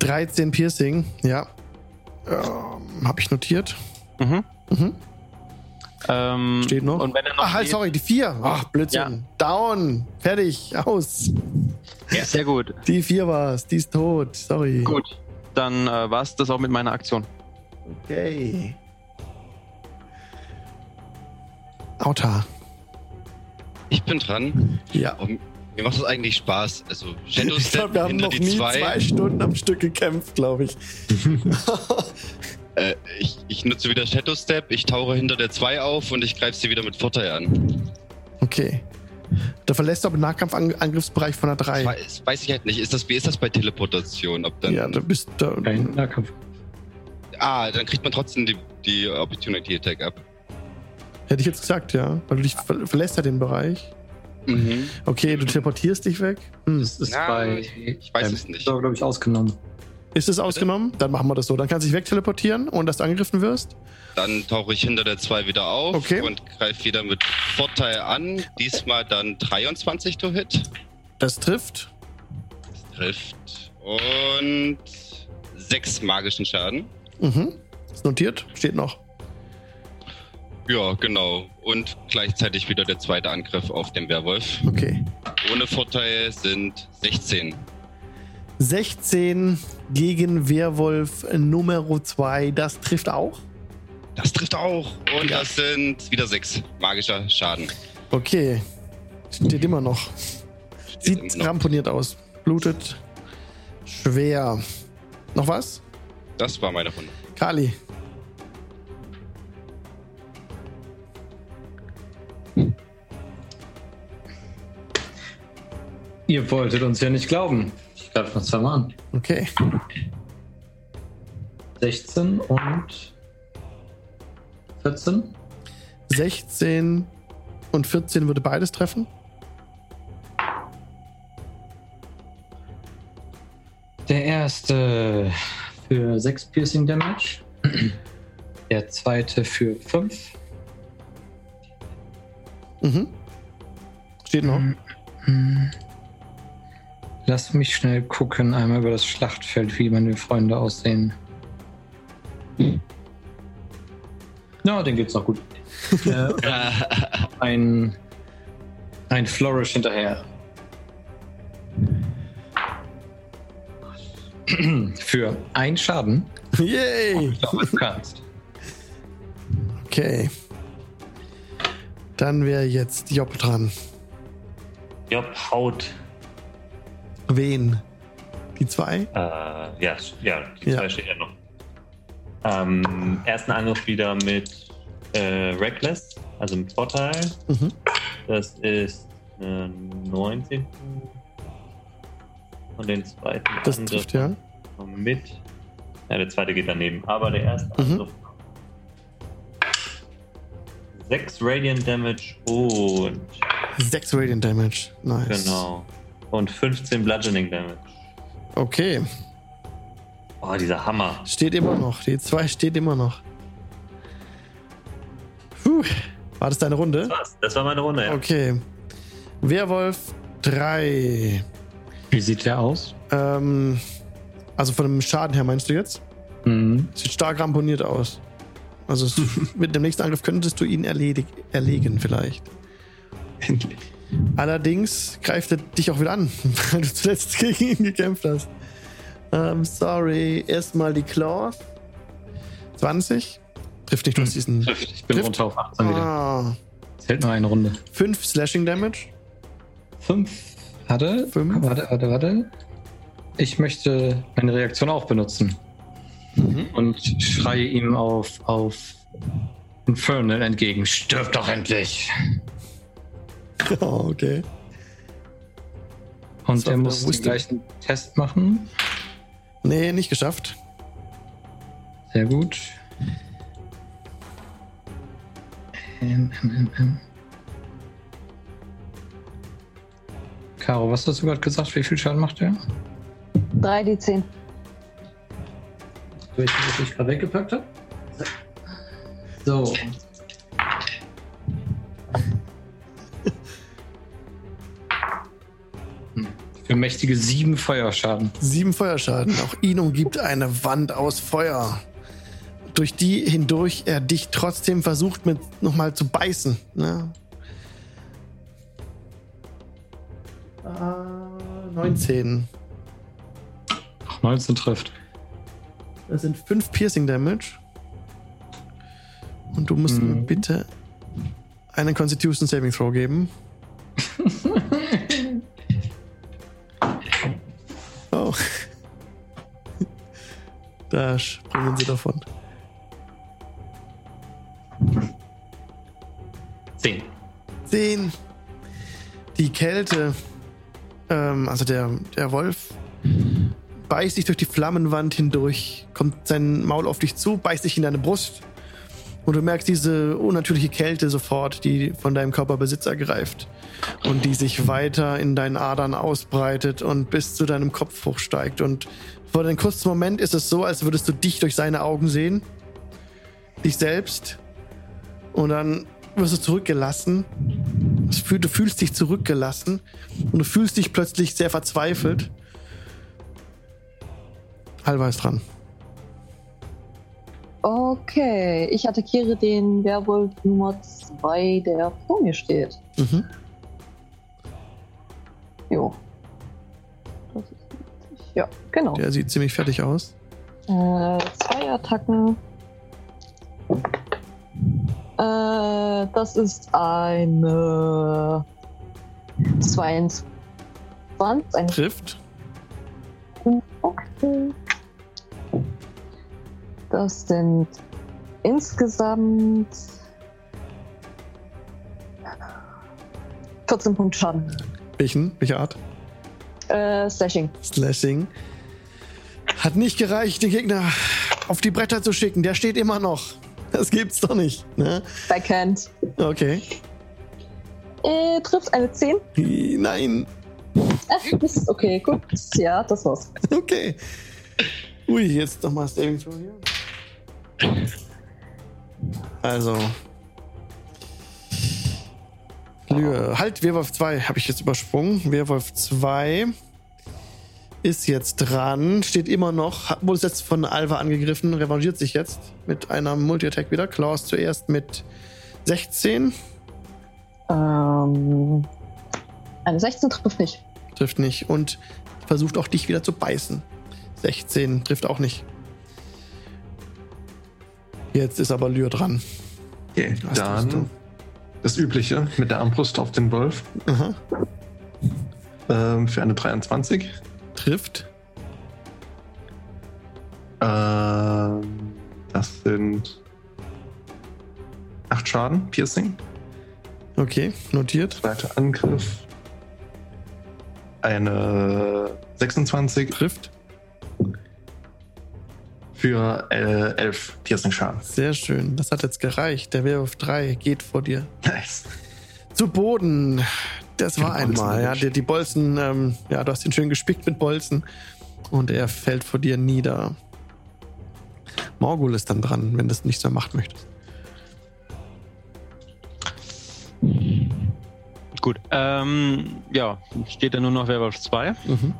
13 Piercing, ja. Ähm, hab ich notiert. Mhm. Mhm. Ähm, Steht noch. Und wenn er noch Ach, halt, sorry, die 4. Ach, Blödsinn. Down. Fertig. Aus. Ja, sehr gut. Die 4 war's. Die ist tot. Sorry. Gut. Dann äh, war es das auch mit meiner Aktion. Okay. Auta. Ich bin dran. Ja. Oh, mir macht das eigentlich Spaß. Also Shadow Ich Step glaube, wir haben noch nie zwei. zwei Stunden am Stück gekämpft, glaube ich. Äh, ich, ich nutze wieder Shadow Step, ich tauche hinter der 2 auf und ich greife sie wieder mit Vorteil an. Okay. Da verlässt du aber den Nahkampfangriffsbereich von der 3. Weiß, weiß ich halt nicht. Ist das, wie ist das bei Teleportation? Ob dann, Ja, du bist da. Kein Nahkampf. ah, dann kriegt man trotzdem die, die Opportunity Attack ab. Hätte ich jetzt gesagt, ja. Weil du dich ver verlässt ja den Bereich. Mhm. Okay, du teleportierst dich weg. Hm. Das ist Ja, bei. ich weiß es nicht. glaube ich, ausgenommen. Ist es ausgenommen? Dann machen wir das so. Dann kannst du dich wegteleportieren, ohne dass du angegriffen wirst. Dann tauche ich hinter der 2 wieder auf Okay. und greife wieder mit Vorteil an. Diesmal dann 23 to Hit. Das trifft. Das trifft. Und 6 magischen Schaden. Mhm. Ist notiert. Steht noch. Ja, genau. Und gleichzeitig wieder der zweite Angriff auf den Werwolf. Okay. Ohne Vorteil sind 16. 16 gegen Werwolf Nummer 2. Das trifft auch. Das trifft auch. Und Ja. das sind wieder 6 magischer Schaden. Okay. Steht immer noch. Sieht immer noch. ramponiert aus. Blutet schwer. Noch was? Das war meine Runde. Kali. Ihr wolltet uns ja nicht glauben. Ich greife noch zweimal an. Okay. 16 und 14. 16 und 14 würde beides treffen. Der erste für 6 Piercing Damage. Der zweite für 5. Mhm. Steht noch. Hm. Lass mich schnell gucken, einmal über das Schlachtfeld, wie meine Freunde aussehen. Na, den geht's noch gut. äh, ein, ein Flourish hinterher. Für ein Schaden. Yay! Ich glaube, du kannst. Okay. Dann wäre jetzt Job dran. Job haut. Wen? Die zwei? Äh, ja, ja, die Ja. zwei steht ja noch. Ähm, ersten Angriff wieder mit äh, Reckless, also mit Vorteil. Mhm. Das ist äh, 19. Und den zweiten Das Angriff trifft ja. mit. Ja, der zweite geht daneben, aber der erste Mhm. Angriff. 6 Radiant Damage und 6 Radiant Damage. Nice. genau. Und 15 Bludgeoning Damage. Okay. Oh, dieser Hammer. Steht immer noch. Die 2 steht immer noch. Puh. War das deine Runde? Das war's. Das war meine Runde, ja. Okay. Werwolf 3. Wie sieht der aus? Ähm, also von dem Schaden her meinst du jetzt? Mhm. Sieht stark ramponiert aus. Also mit dem nächsten Angriff könntest du ihn erledig, erlegen vielleicht. Endlich. Allerdings greift er dich auch wieder an, weil du zuletzt gegen ihn gekämpft hast. Ähm, sorry. Erstmal die Claws. 20. Trifft nicht, du hast diesen. Trifft. Ich bin Trifft. runter auf 18 wieder. Ah, Zählt nur eine Runde. 5 Slashing Damage. 5. Warte, Fünf. warte, warte, warte. Ich möchte meine Reaktion auch benutzen. Und schreie ihm auf, auf Infernal entgegen. Stirb doch endlich! Oh, okay. Und er wieder muss den gleichen Test machen. Nee, nicht geschafft. Sehr gut. Ähm, ähm, ähm, ähm. Caro, was hast du gerade gesagt? Wie viel Schaden macht er? 3 die 10. Welches, was ich gerade weggepackt habe? So. Mächtige sieben Feuerschaden. Sieben Feuerschaden. Auch ihn umgibt eine Wand aus Feuer, durch die hindurch er dich trotzdem versucht, mit nochmal zu beißen. Ne? Äh, 19. 19 trifft. Das sind 5 Piercing Damage. Und du musst Mhm. ihm bitte einen Constitution Saving Throw geben. Da springen sie davon. Zehn. 10. Die Kälte, ähm, also der, der Wolf beißt sich durch die Flammenwand hindurch, kommt sein Maul auf dich zu, beißt sich in deine Brust und du merkst diese unnatürliche Kälte sofort, die von deinem Körper Besitz ergreift und die sich weiter in deinen Adern ausbreitet und bis zu deinem Kopf hochsteigt. Und für einen kurzen Moment ist es so, als würdest du dich durch seine Augen sehen, dich selbst und dann wirst du zurückgelassen. Du fühlst dich zurückgelassen und du fühlst dich plötzlich sehr verzweifelt. Alva ist dran. Okay, ich attackiere den Werwolf Nummer 2, der vor mir steht. Mhm. Jo. Ja, genau. Der sieht ziemlich fertig aus. Äh, zwei Attacken. Äh, das ist eine 22. Eine Trifft. Okay. Das sind insgesamt 14 Punkte Schaden. Welchen? Welche Art? Äh, Slashing. Slashing. Hat nicht gereicht, den Gegner auf die Bretter zu schicken. Der steht immer noch. Das gibt's doch nicht. Ne? Backhand. Okay. Äh, trifft eine 10. Nein. Mist. Okay, gut. Ja, das war's. Okay. Ui, jetzt nochmal Saving Throw hier. Also. Lühe. Halt, Werwolf 2 habe ich jetzt übersprungen. Werwolf 2 ist jetzt dran, steht immer noch, wurde jetzt von Alva angegriffen, revanchiert sich jetzt mit einer Multi-Attack wieder. Klaus zuerst mit 16, Ähm, eine 16 trifft nicht. trifft nicht und versucht auch dich wieder zu beißen. 16 trifft auch nicht. Jetzt ist aber Lyr dran. Okay, Was dann das Übliche mit der Armbrust auf den Wolf Aha. ähm, für eine 23. Trifft. Ähm, das sind 8 Schaden, Piercing. Okay, notiert. Zweiter Angriff. Eine 26 Trifft. Für äh, 11 Piercing-Schaden. Sehr schön. Das hat jetzt gereicht. Der Werwolf 3 geht vor dir. Nice. Zu Boden. Das war einmal. Ja, die, die Bolzen, ähm, ja, du hast ihn schön gespickt mit Bolzen. Und er fällt vor dir nieder. Morgul ist dann dran, wenn du es nicht so machen möchtest. Gut. Ähm, ja, steht da nur noch Werwolf 2. Mhm.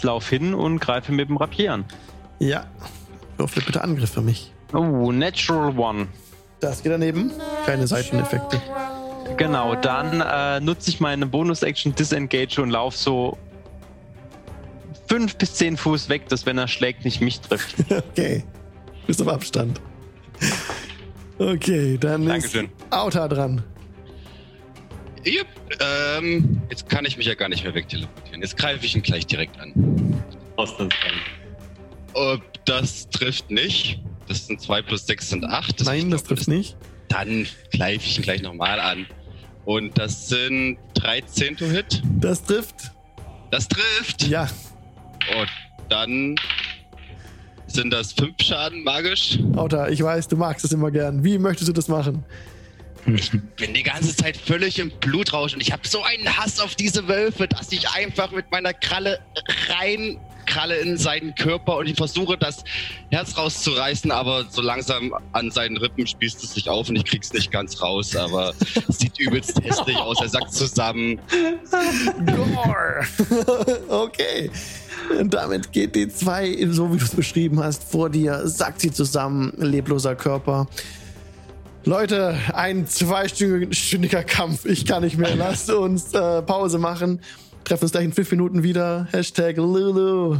Ich laufe hin und greife mit dem Rapier an. Ja. Würfel bitte Angriff für mich. Oh, Natural One. Das geht daneben. Keine Seiteneffekte. Genau, dann äh, nutze ich meine Bonus-Action Disengage und laufe so fünf bis zehn Fuß weg, dass wenn er schlägt, nicht mich trifft. Okay. Bist auf Abstand. Okay, dann Dankeschön. ist Auta dran. Yep. Ähm, jetzt kann ich mich ja gar nicht mehr wegteleportieren. Jetzt greife ich ihn gleich direkt an. Auslandsrennen. Oh, das trifft nicht. Das sind 2 plus 6 sind 8. Nein, das trifft nicht. Dann greife ich ihn gleich nochmal an. Und das sind 13 to Hit. Das trifft. Das trifft. Ja. Und dann sind das 5 Schaden magisch. Auta, ich weiß, du magst es immer gern. Wie möchtest du das machen? Bin die ganze Zeit völlig im Blutrausch und ich habe so einen Hass auf diese Wölfe, dass ich einfach mit meiner Kralle Kralle in seinen Körper und ich versuche das Herz rauszureißen, aber so langsam an seinen Rippen spießt es sich auf und ich krieg's nicht ganz raus, aber es sieht übelst hässlich aus. Er sackt zusammen. Okay. Und damit geht die zwei, so wie du es beschrieben hast, vor dir, sackt sie zusammen, lebloser Körper. Leute, ein zweistündiger Kampf. Ich kann nicht mehr. Lasst uns äh, Pause machen. Treffen uns gleich in fünf Minuten wieder. Hashtag Lulu.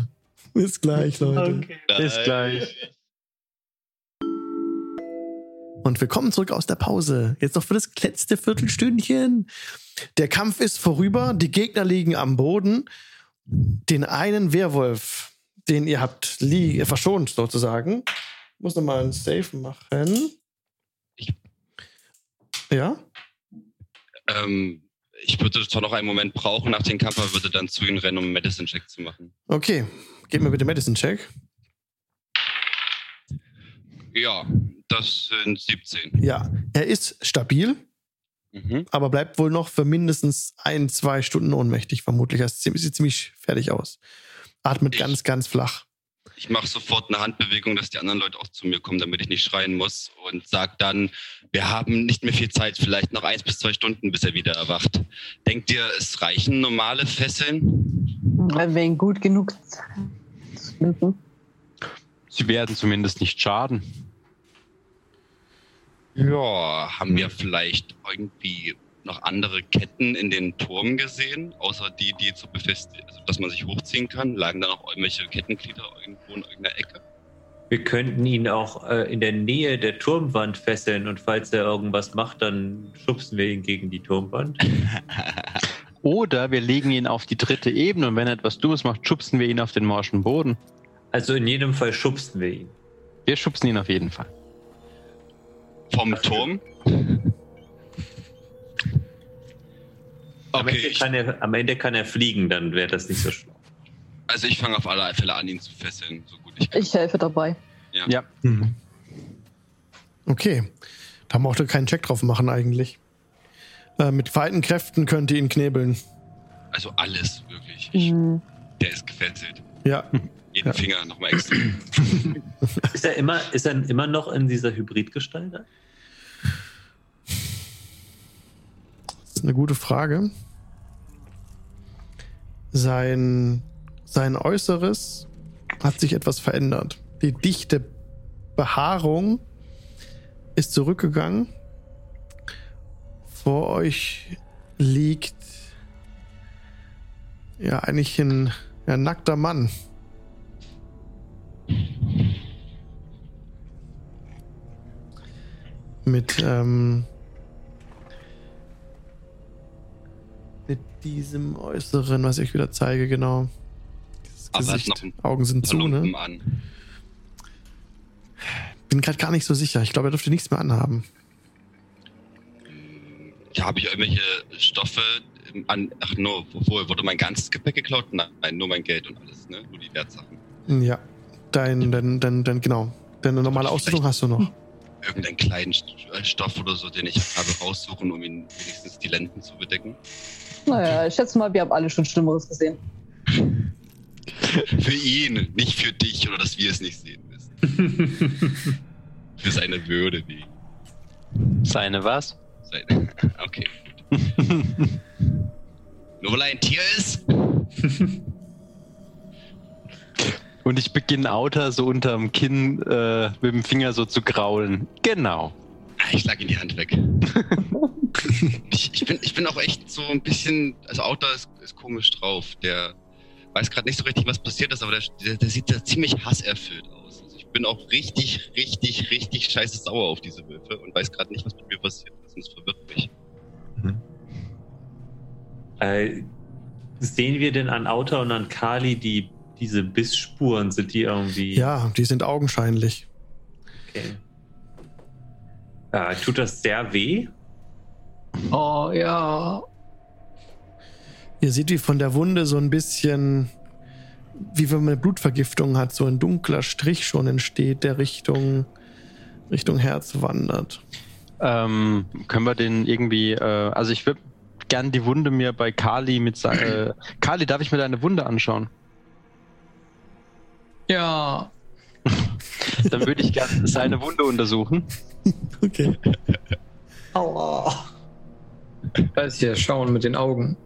Bis gleich, Leute. Bis gleich. Und wir kommen zurück aus der Pause. Jetzt noch für das letzte Viertelstündchen. Der Kampf ist vorüber. Die Gegner liegen am Boden. Den einen Werwolf, den ihr habt verschont sozusagen, muss nochmal ein Save machen. Ja? Ähm, ich würde zwar noch einen Moment brauchen nach dem Kampf, aber würde dann zu ihm rennen, um einen Medicine-Check zu machen. Okay. Gib mir bitte Medicine Check. Ja, das sind 17. Ja, er ist stabil, Mhm. aber bleibt wohl noch für mindestens ein, zwei Stunden ohnmächtig, vermutlich. Er sieht ziemlich fertig aus. Atmet Ich- ganz, ganz flach. Ich mache sofort eine Handbewegung, dass die anderen Leute auch zu mir kommen, damit ich nicht schreien muss und sage dann, wir haben nicht mehr viel Zeit, vielleicht noch eins bis zwei Stunden, bis er wieder erwacht. Denkt ihr, es reichen normale Fesseln? Wenn wir ihn gut genug finden. Sie werden zumindest nicht schaden. Ja, haben wir vielleicht irgendwie noch andere Ketten in den Turm gesehen, außer die, die zu befestigen, also dass man sich hochziehen kann? Lagen da noch irgendwelche Kettenglieder irgendwo in irgendeiner Ecke? Wir könnten ihn auch äh, in der Nähe der Turmwand fesseln und falls er irgendwas macht, dann schubsen wir ihn gegen die Turmwand. Oder wir legen ihn auf die dritte Ebene und wenn er etwas Dummes macht, schubsen wir ihn auf den morschen Boden. Also in jedem Fall schubsen wir ihn. Wir schubsen ihn auf jeden Fall. Vom Turm? Am, Okay, Ende ich, kann er, am Ende kann er fliegen, dann wäre das nicht so schlau. also ich fange auf alle Fälle an, ihn zu fesseln, so gut ich kann. Ich helfe dabei. Ja. Mhm. Okay. Da braucht ihr keinen Check drauf machen eigentlich. Äh, mit vereinten Kräften könnt ihr ihn knebeln. Also alles, wirklich. Ich, Hm. der ist gefesselt. Ja. Jeden Ja. Finger nochmal extra. Ist er immer, ist er immer noch in dieser Hybridgestalt? Ist eine gute Frage. Sein, sein Äußeres hat sich etwas verändert. Die dichte Behaarung ist zurückgegangen. Vor euch liegt ja eigentlich ein ja, nackter Mann. Mit ähm, mit diesem Äußeren, was ich wieder zeige, genau. Das Aber Gesicht, noch Augen sind zu, ne? an. Bin gerade gar nicht so sicher. Ich glaube, er dürfte nichts mehr anhaben. Ja, habe ich irgendwelche Stoffe an. Ach no, wo wurde mein ganzes Gepäck geklaut? Nein, nur mein Geld und alles, ne? Nur die Wertsachen. Ja. Dein, dein, dein, dein, genau. Deine normale Ausrüstung hast du noch. Irgendeinen kleinen äh, Stoff oder so, den ich habe raussuchen, um ihn wenigstens die Lenden zu bedecken. Naja, ich schätze mal, wir haben alle schon Schlimmeres gesehen. Für ihn, nicht für dich oder dass wir es nicht sehen müssen. für seine Würde wegen. Seine was? Seine. Okay. Nur weil er ein Tier ist? Und ich beginne Outer so unterm Kinn äh, mit dem Finger so zu graulen. Genau. Ah, Ich schlag ihm die Hand weg. ich, ich, bin, ich bin auch echt so ein bisschen, also Outer ist, ist komisch drauf. Der weiß gerade nicht so richtig, was passiert ist, aber der, der, der sieht da ziemlich hasserfüllt aus. Also ich bin auch richtig, richtig, richtig scheiße sauer auf diese Wölfe und weiß gerade nicht, was mit mir passiert ist. Und es verwirrt mich. Äh, sehen wir denn an Auta und an Kali die, diese Bissspuren? Sind die irgendwie. Ja, die sind augenscheinlich. Okay. Äh, tut das sehr weh? Oh ja. Ihr seht, wie von der Wunde so ein bisschen, wie wenn man eine Blutvergiftung hat, so ein dunkler Strich schon entsteht, der Richtung, Richtung Herz wandert. Ähm, können wir den irgendwie, äh, also ich würde gern die Wunde mir bei Kali mit sein, äh, Kali, darf ich mir deine Wunde anschauen? Ja. Dann würde ich gerne seine Wunde untersuchen. Okay. Aua. Ist ja Schauen mit den Augen.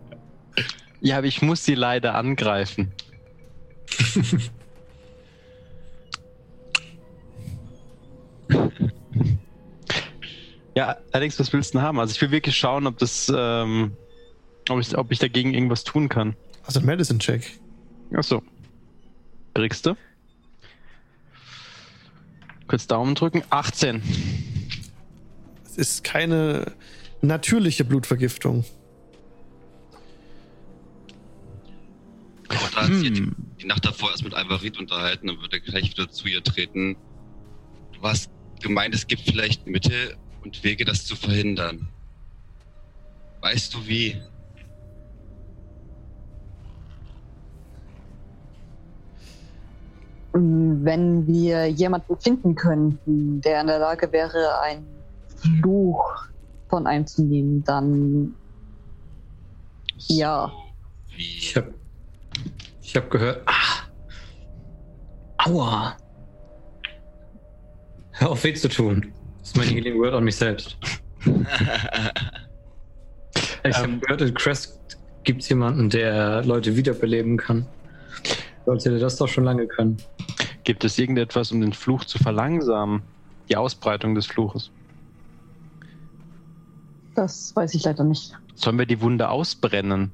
Ja, aber ich muss sie leider angreifen. ja, Alex, was willst du denn haben? Also ich will wirklich schauen, ob das, ähm, ob ich, ob ich dagegen irgendwas tun kann. Also ein Medicine-Check. Achso. Kriegst du? Kurz Daumen drücken. 18. Es ist keine natürliche Blutvergiftung. Aber da hat sich Hm. die, die Nacht davor erst mit Alvarit unterhalten, dann wird er gleich wieder zu ihr treten. Du hast gemeint, es gibt vielleicht Mittel und Wege, das zu verhindern. Weißt du wie? Wenn wir jemanden finden könnten, der in der Lage wäre, einen Fluch von einem zu nehmen, dann Ja. Ich hab, ich hab gehört. Ah. Aua. Hör auf weh zu tun. Das ist mein Healing Word an mich selbst. Ich Ähm. habe gehört, in Crest gibt es jemanden, der Leute wiederbeleben kann. Sollte der das doch schon lange können. Gibt es irgendetwas, um den Fluch zu verlangsamen? Die Ausbreitung des Fluches. das weiß ich leider nicht. Sollen wir die Wunde ausbrennen?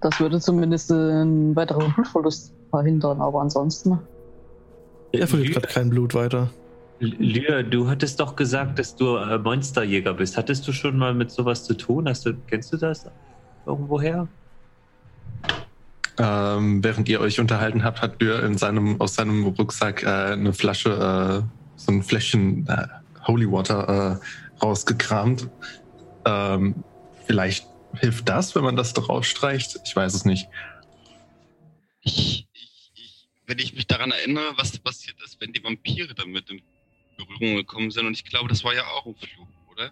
Das würde zumindest einen weiteren Blutverlust verhindern, aber ansonsten. Er verliert gerade kein Blut weiter. Lyra, du hattest doch gesagt, dass du äh, Monsterjäger bist. Hattest du schon mal mit sowas zu tun? Hast du, kennst du das irgendwoher? Ähm, während ihr euch unterhalten habt, hat Dürr in seinem, aus seinem Rucksack äh, eine Flasche, äh, so ein Fläschchen äh, Holy Water äh, rausgekramt. Ähm, vielleicht hilft das, wenn man das drauf streicht. Ich weiß es nicht. Ich, ich, ich, wenn ich mich daran erinnere, was passiert ist, wenn die Vampire damit in Berührung gekommen sind, und ich glaube, das war ja auch ein Fluch, oder?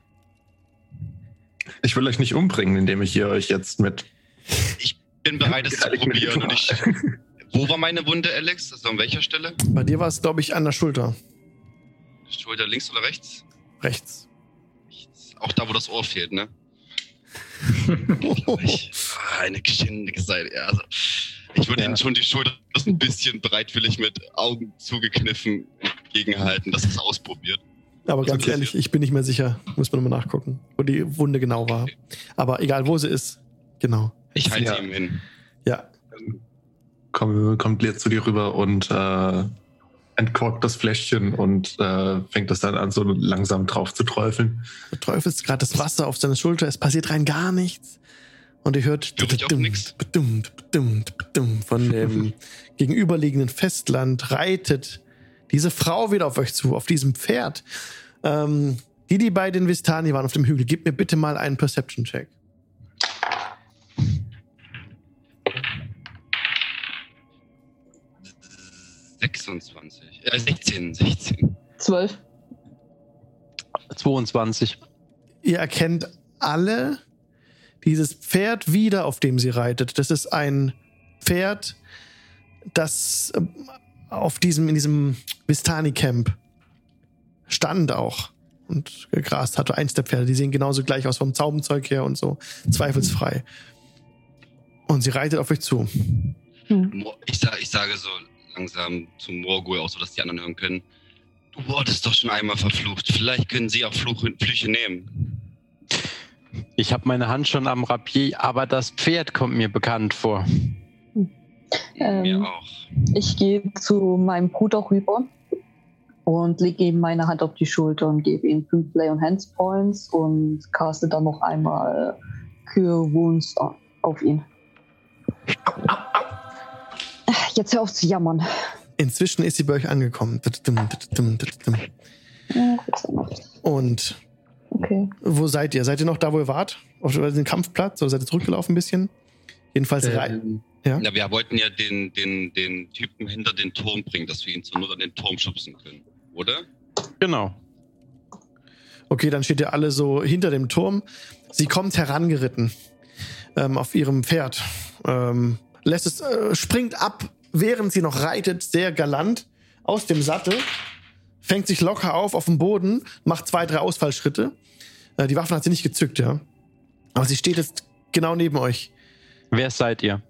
Ich will euch nicht umbringen, indem ich hier euch jetzt mit. Bin bereit, es zu probieren. Und ich, wo war meine Wunde, Alex? Also an welcher Stelle? Bei dir war es, glaube ich, an der Schulter. Schulter links oder rechts? Rechts. Rechts. Auch da, wo das Ohr fehlt, ne? Ich, eine geschändliche Seite. Ja, also, ich würde Ja. Ihnen schon die Schulter ein bisschen bereitwillig mit Augen zugekniffen entgegenhalten, dass es ausprobiert. Aber ganz Okay. ehrlich, ich bin nicht mehr sicher. Muss man nochmal nachgucken, wo die Wunde genau war. Aber egal, wo sie ist. Genau. Ich halte Ja. ihm hin. Ja. Komm, kommt Leer zu dir rüber und äh, entkorkt das Fläschchen und äh, fängt das dann an, so langsam drauf zu träufeln. Du träufelst gerade das Wasser auf seine Schulter. Es passiert rein gar nichts. Und ihr hört von dem gegenüberliegenden Festland reitet diese Frau wieder auf euch zu, auf diesem Pferd. Ähm, die, die bei den Vistani waren auf dem Hügel, gib mir bitte mal einen Perception-Check. 26. Äh, 16, 16. Zwölf. 22. Ihr erkennt alle dieses Pferd wieder, auf dem sie reitet. Das ist ein Pferd, das ähm, auf diesem, in diesem Vistani-Camp stand auch und gegrast hatte. Eins der Pferde, die sehen genauso gleich aus vom Zaubenzeug her und so. Zweifelsfrei. Und sie reitet auf euch zu. Mo- Ich, ich sage so langsam zum Morgul, auch so, dass die anderen hören können. Du wurdest doch schon einmal verflucht. Vielleicht können sie auch Fluch Flüche nehmen. Ich habe meine Hand schon am Rapier, aber das Pferd kommt mir bekannt vor. Ähm. Mir auch. Ich gehe zu meinem Bruder rüber und lege ihm meine Hand auf die Schulter und gebe ihm fünf Play- und Hands Points und caste dann noch einmal Cure Wounds auf ihn. Jetzt hör auf zu jammern. Inzwischen ist sie bei euch angekommen. Und Okay. wo seid ihr? Seid ihr noch da, wo ihr wart? Auf dem Kampfplatz? Oder seid ihr zurückgelaufen ein bisschen? Jedenfalls Ähm, Ja. Ja, wir wollten ja den, den, den Typen hinter den Turm bringen, dass wir ihn zur Not an den Turm schubsen können. Oder? Genau. Okay, dann steht ihr alle so hinter dem Turm. Sie kommt herangeritten ähm, auf ihrem Pferd. Ähm, lässt es, äh, springt ab, während sie noch reitet, sehr galant aus dem Sattel, fängt sich locker auf auf dem Boden, macht zwei, drei Ausfallschritte. Äh, die Waffen hat sie nicht gezückt, ja. Aber sie steht jetzt genau neben euch. Wer seid ihr?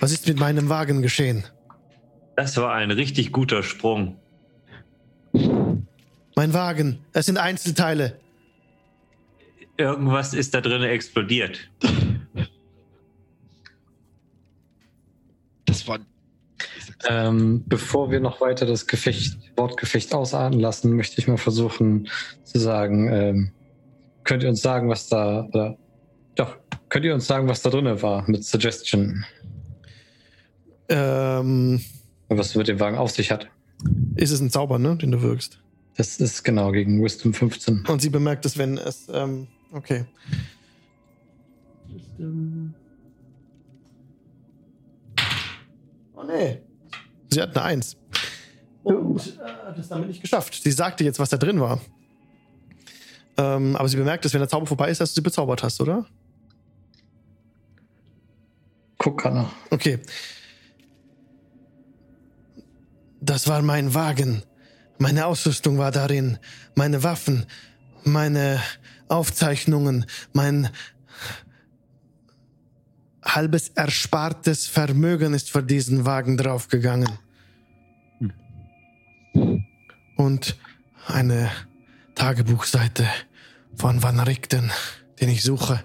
Was ist mit meinem Wagen geschehen? Das war ein richtig guter Sprung. Mein Wagen, es sind Einzelteile. Irgendwas ist da drin explodiert. Das war. Ähm, bevor wir noch weiter das Gefecht, Wortgefecht ausarten lassen, möchte ich mal versuchen zu sagen, ähm, könnt ihr uns sagen, was da, oder, doch, könnt ihr uns sagen, was da drin war mit Suggestion, Ähm, was mit dem Wagen auf sich hat? ist es ein Zauber, ne, den du wirkst? Das ist genau gegen Wisdom 15. Und sie bemerkt es, wenn es, ähm, okay. Oh nee. Sie hat eine Eins. Und äh, hat es damit nicht geschafft. Sie sagte jetzt, was da drin war. Ähm, aber sie bemerkt es, wenn der Zauber vorbei ist, dass du sie bezaubert hast, oder? Guck Anna. Okay. Das war mein Wagen. Meine Ausrüstung war darin. Meine Waffen. Meine Aufzeichnungen. Mein halbes erspartes Vermögen ist für diesen Wagen draufgegangen. Und eine Tagebuchseite von Van Richten, den ich suche.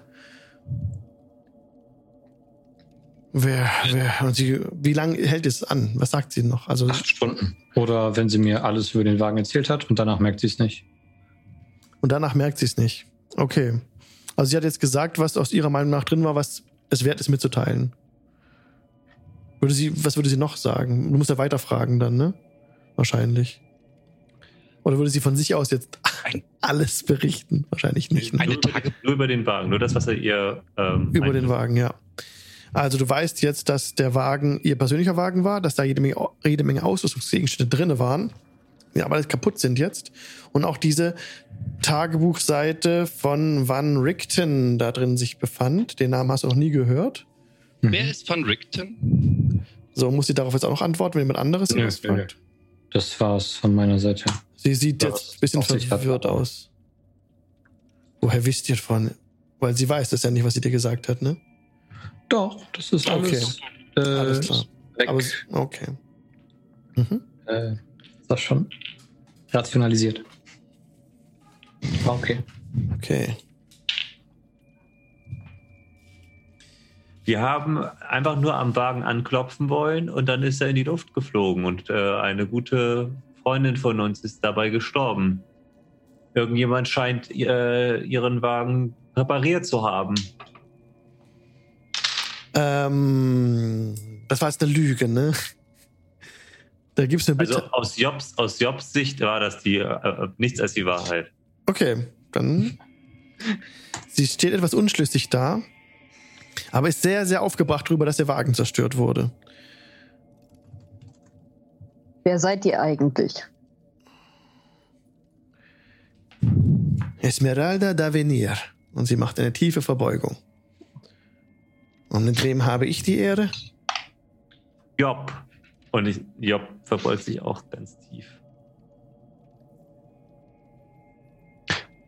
Wer, wer, und sie, wie lange hält es an? Was sagt sie noch? Also, Acht Stunden. Oder wenn sie mir alles über den Wagen erzählt hat und danach merkt sie es nicht. und danach merkt sie es nicht. Okay. Also, sie hat jetzt gesagt, was aus ihrer Meinung nach drin war, was es wert ist mitzuteilen. Würde sie, was würde sie noch sagen? Du musst ja weiterfragen dann, ne? Wahrscheinlich. Oder würde sie von sich aus jetzt alles berichten? Wahrscheinlich nicht. Ne? Eine nur, Tage- nur über den Wagen, nur das, was er ihr. Ähm, Über den. Wagen, ja. Also du weißt jetzt, dass der Wagen ihr persönlicher Wagen war, dass da jede Menge, jede Menge Ausrüstungsgegenstände drinne waren, die aber alles kaputt sind jetzt. Und auch diese Tagebuchseite von Van Richten da drin sich befand. Den Namen hast du noch nie gehört. Wer ist von Rickton? So, muss sie darauf jetzt auch noch antworten, wenn jemand anderes nö, nö. fragt? Das war's von meiner Seite. Sie sieht Ja, jetzt ein bisschen verwirrt aus. Woher wisst ihr von? Weil sie weiß das ja nicht, was sie dir gesagt hat, ne? Doch, das ist alles, äh, Alles klar. weg. Aber, okay. Mhm. äh, das schon rationalisiert. War Okay. Okay. Wir haben einfach nur am Wagen anklopfen wollen und dann ist er in die Luft geflogen und äh, eine gute Freundin von uns ist dabei gestorben. Irgendjemand scheint äh, ihren Wagen repariert zu haben. Ähm, das war jetzt eine Lüge, ne? Da gibt's eine Bitte. Also aus Jobs, aus Jobs Sicht war das die äh, nichts als die Wahrheit. okay, dann. Sie steht etwas unschlüssig da, aber ist sehr, sehr aufgebracht darüber, dass der Wagen zerstört wurde. Wer seid ihr eigentlich? Esmeralda d'Avenir. Und sie macht eine tiefe Verbeugung. Und mit wem habe ich die Ehre? Job. Und ich, Job verbeugt sich auch ganz tief.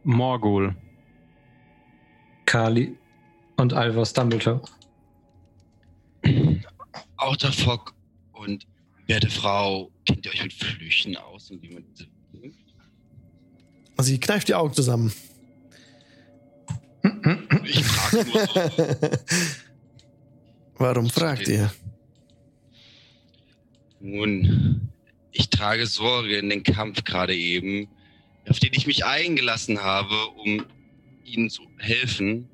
Morgul. Kali und Alvas Dumbledore. Outer Fog und werte Frau, kennt ihr euch mit Flüchen aus und wie man diese Sie kneift die Augen zusammen. Ich frage nur so. Warum fragt ihr? Nun, ich trage Sorge in den Kampf gerade eben, auf den ich mich eingelassen habe, um ihnen zu helfen,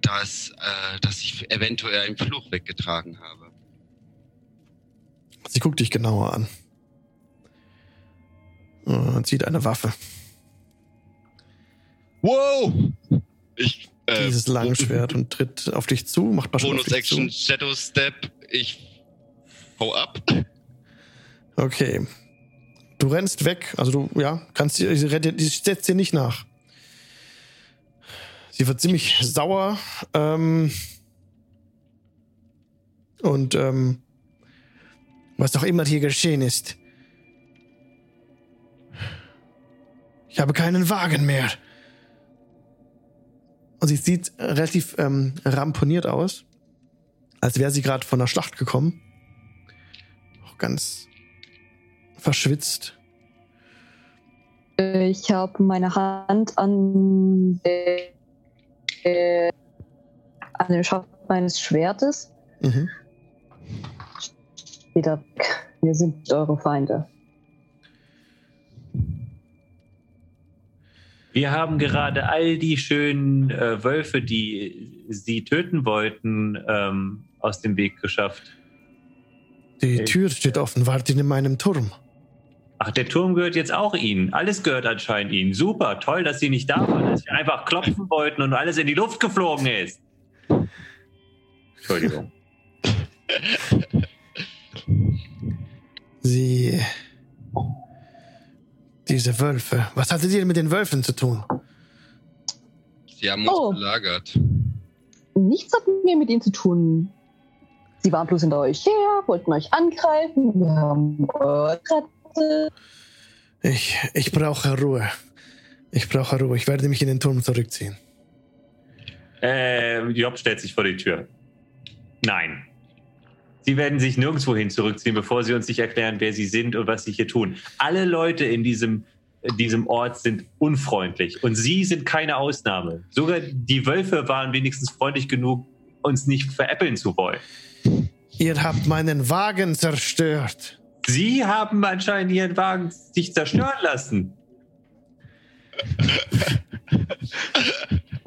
dass, äh, dass ich eventuell einen Fluch weggetragen habe. Sie guckt dich genauer an. Und zieht eine Waffe. Wow! Ich, äh, Dieses Langschwert und tritt auf dich zu, macht mal schon auf Bonus dich Action, zu. Shadow Step, ich hau ab. Okay. Du rennst weg, also du, ja, kannst rennt- sie setzt dir nicht nach. Sie wird ziemlich sauer. Ähm, Und ähm, was auch immer hier geschehen ist. Ich habe keinen Wagen mehr. Und sie sieht relativ ähm, ramponiert aus, als wäre sie gerade von der Schlacht gekommen. Ganz verschwitzt. Ich habe meine Hand an, der, äh, an dem Schaft meines Schwertes. Mhm. Wieder weg. Wir sind eure Feinde. Wir haben gerade all die schönen äh, Wölfe, die sie töten wollten, ähm, aus dem Weg geschafft. Die Ich- Tür steht offen, wartet in meinem Turm. Ach, der Turm gehört jetzt auch Ihnen. Alles gehört anscheinend Ihnen. Super, toll, dass Sie nicht da waren, dass Sie einfach klopfen wollten und alles in die Luft geflogen ist. Entschuldigung. Sie. Diese Wölfe. Was hattet ihr mit den Wölfen zu tun? Sie haben uns Oh. belagert. Nichts hat mir mit ihnen zu tun. Sie waren bloß hinter euch her, wollten euch angreifen. Wir haben eure Kräfte. Ich, ich brauche Ruhe. Ich brauche Ruhe. Ich werde mich in den Turm zurückziehen. Äh, Job stellt sich vor die Tür. Nein. Sie werden sich nirgendwohin zurückziehen, bevor Sie uns nicht erklären, wer Sie sind und was Sie hier tun. Alle Leute in diesem, in diesem Ort sind unfreundlich und Sie sind keine Ausnahme. Sogar die Wölfe waren wenigstens freundlich genug, uns nicht veräppeln zu wollen. Ihr habt meinen Wagen zerstört. Sie haben anscheinend Ihren Wagen sich zerstören lassen.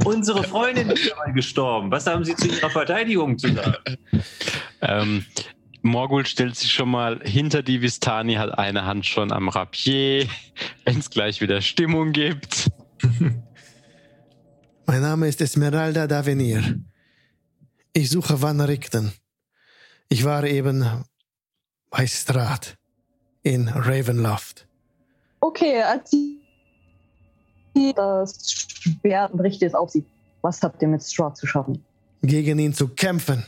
Unsere Freundin ist dabei gestorben. Was haben Sie zu Ihrer Verteidigung zu sagen? Ähm, Morgul stellt sich schon mal hinter die Vistani, hat eine Hand schon am Rapier, wenn es gleich wieder Stimmung gibt. Mein Name ist Esmeralda Davenir. Ich suche Van Richten. Ich war eben bei Strat in Ravenloft. Okay, als sie das Schwert richtet es auf sie. Was habt ihr mit Straw zu schaffen? Gegen ihn zu kämpfen.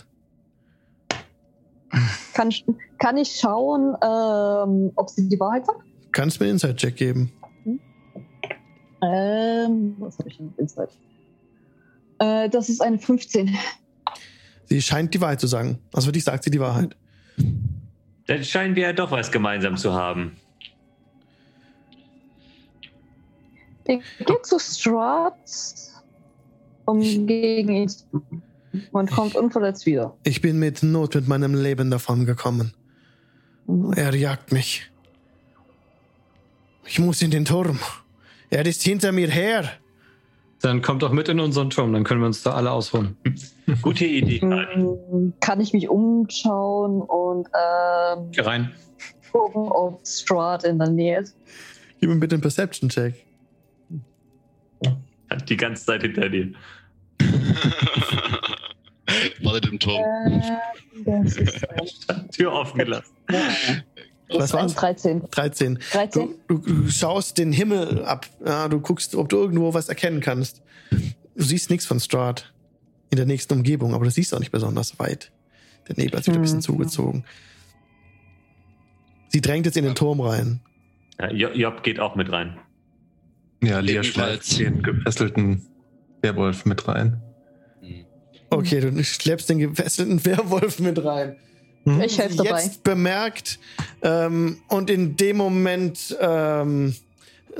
Kann, ich- kann ich schauen, ähm, ob sie die Wahrheit sagt? Kannst mir einen Inside-Check geben. Ähm, was habe ich denn? Insight? Äh, das ist eine 15. Sie scheint die Wahrheit zu sagen. Also für dich sagt sie die Wahrheit. Dann scheinen wir ja doch was gemeinsam zu haben. Ihr geht zu Strahd, um gegen ihn zu und kommt unverletzt wieder. Ich bin mit Not mit meinem Leben davon gekommen. Er jagt mich. Ich muss in den Turm. Er ist hinter mir her. Dann kommt doch mit in unseren Turm, dann können wir uns da alle ausruhen. Gute Idee. Mm, Kann ich mich umschauen und ähm, Geh rein. gucken, ob Strahd in der Nähe ist? Gib mir bitte einen Perception-Check. Hat die ganze Zeit hinter dir. Wartet im Turm. Äh, das ist Tür offen gelassen. das Was war's? 13. 13. 13? Du, du, du schaust den Himmel ab. Ja, du guckst, ob du irgendwo was erkennen kannst. Du siehst nichts von Strahd in der nächsten Umgebung, aber du siehst auch nicht besonders weit. Der Nebel hat sich wieder ein bisschen Mhm. zugezogen. Sie drängt jetzt in den Turm rein. Ja, Jo- Job geht auch mit rein. Ja, Lia Ebenfalls. schleift den gefesselten Werwolf mit rein. Hm. Okay, du schleppst den gefesselten Werwolf mit rein. Ich helfe dabei. Jetzt bemerkt ähm, und in dem Moment ähm,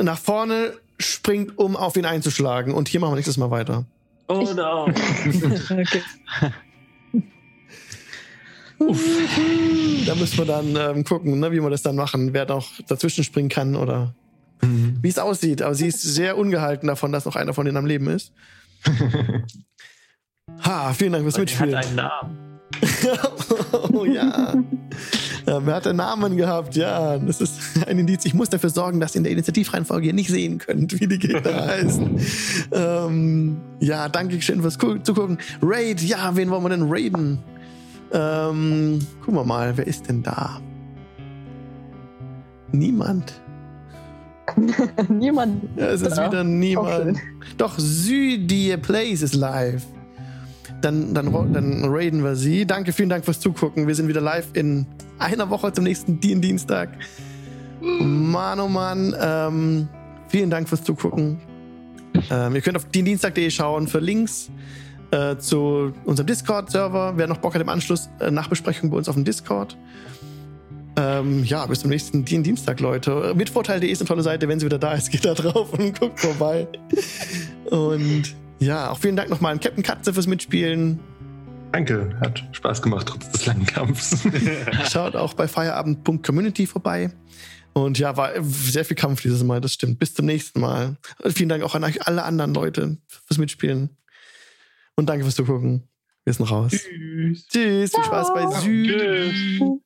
nach vorne springt, um auf ihn einzuschlagen. Und hier machen wir nächstes Mal weiter. Oh no. okay. Da müssen wir dann ähm, gucken, ne, wie wir das dann machen. Wer noch dazwischen springen kann oder wie es aussieht. Aber sie ist sehr ungehalten davon, dass noch einer von denen am Leben ist. Ha, vielen Dank fürs er hat Mitspielen. einen Namen. oh ja. ja. Wer hat einen Namen gehabt? Ja, das ist ein Indiz. Ich muss dafür sorgen, dass ihr in der Initiativreihenfolge ihr nicht sehen könnt, wie die Gegner heißen. Ähm, ja, danke schön fürs Gu- Zugucken. Raid, ja, wen wollen wir denn raiden? Ähm, gucken wir mal, wer ist denn da? Niemand. Niemand. Ja, es ist wieder niemand. Doch, Südie Place ist live. Dann, dann, dann raiden wir sie. Danke, vielen Dank fürs Zugucken. Wir sind wieder live in einer Woche zum nächsten Dien Dienstag. Mann, oh Mann. Ähm, vielen Dank fürs Zugucken. Ähm, ihr könnt auf diendienstag.de schauen für Links äh, zu unserem Discord-Server. Wer noch Bock hat im Anschluss, äh, Nachbesprechung bei uns auf dem Discord. Ähm, ja, bis zum nächsten Dien Dienstag, Leute. Mitvorteil.de ist eine tolle Seite. Wenn sie wieder da ist, geht da drauf und guckt vorbei. Und ja, auch vielen Dank nochmal an Captain Katze fürs Mitspielen. Danke, hat Spaß gemacht, trotz des langen Kampfs. Schaut auch bei feierabend.community vorbei. Und ja, war sehr viel Kampf dieses Mal, das stimmt. Bis zum nächsten Mal. Und vielen Dank auch an euch alle anderen Leute fürs Mitspielen. Und danke fürs Zugucken. Wir sind raus. Tschüss. Tschüss. Viel Spaß bei Süd. Tschüss.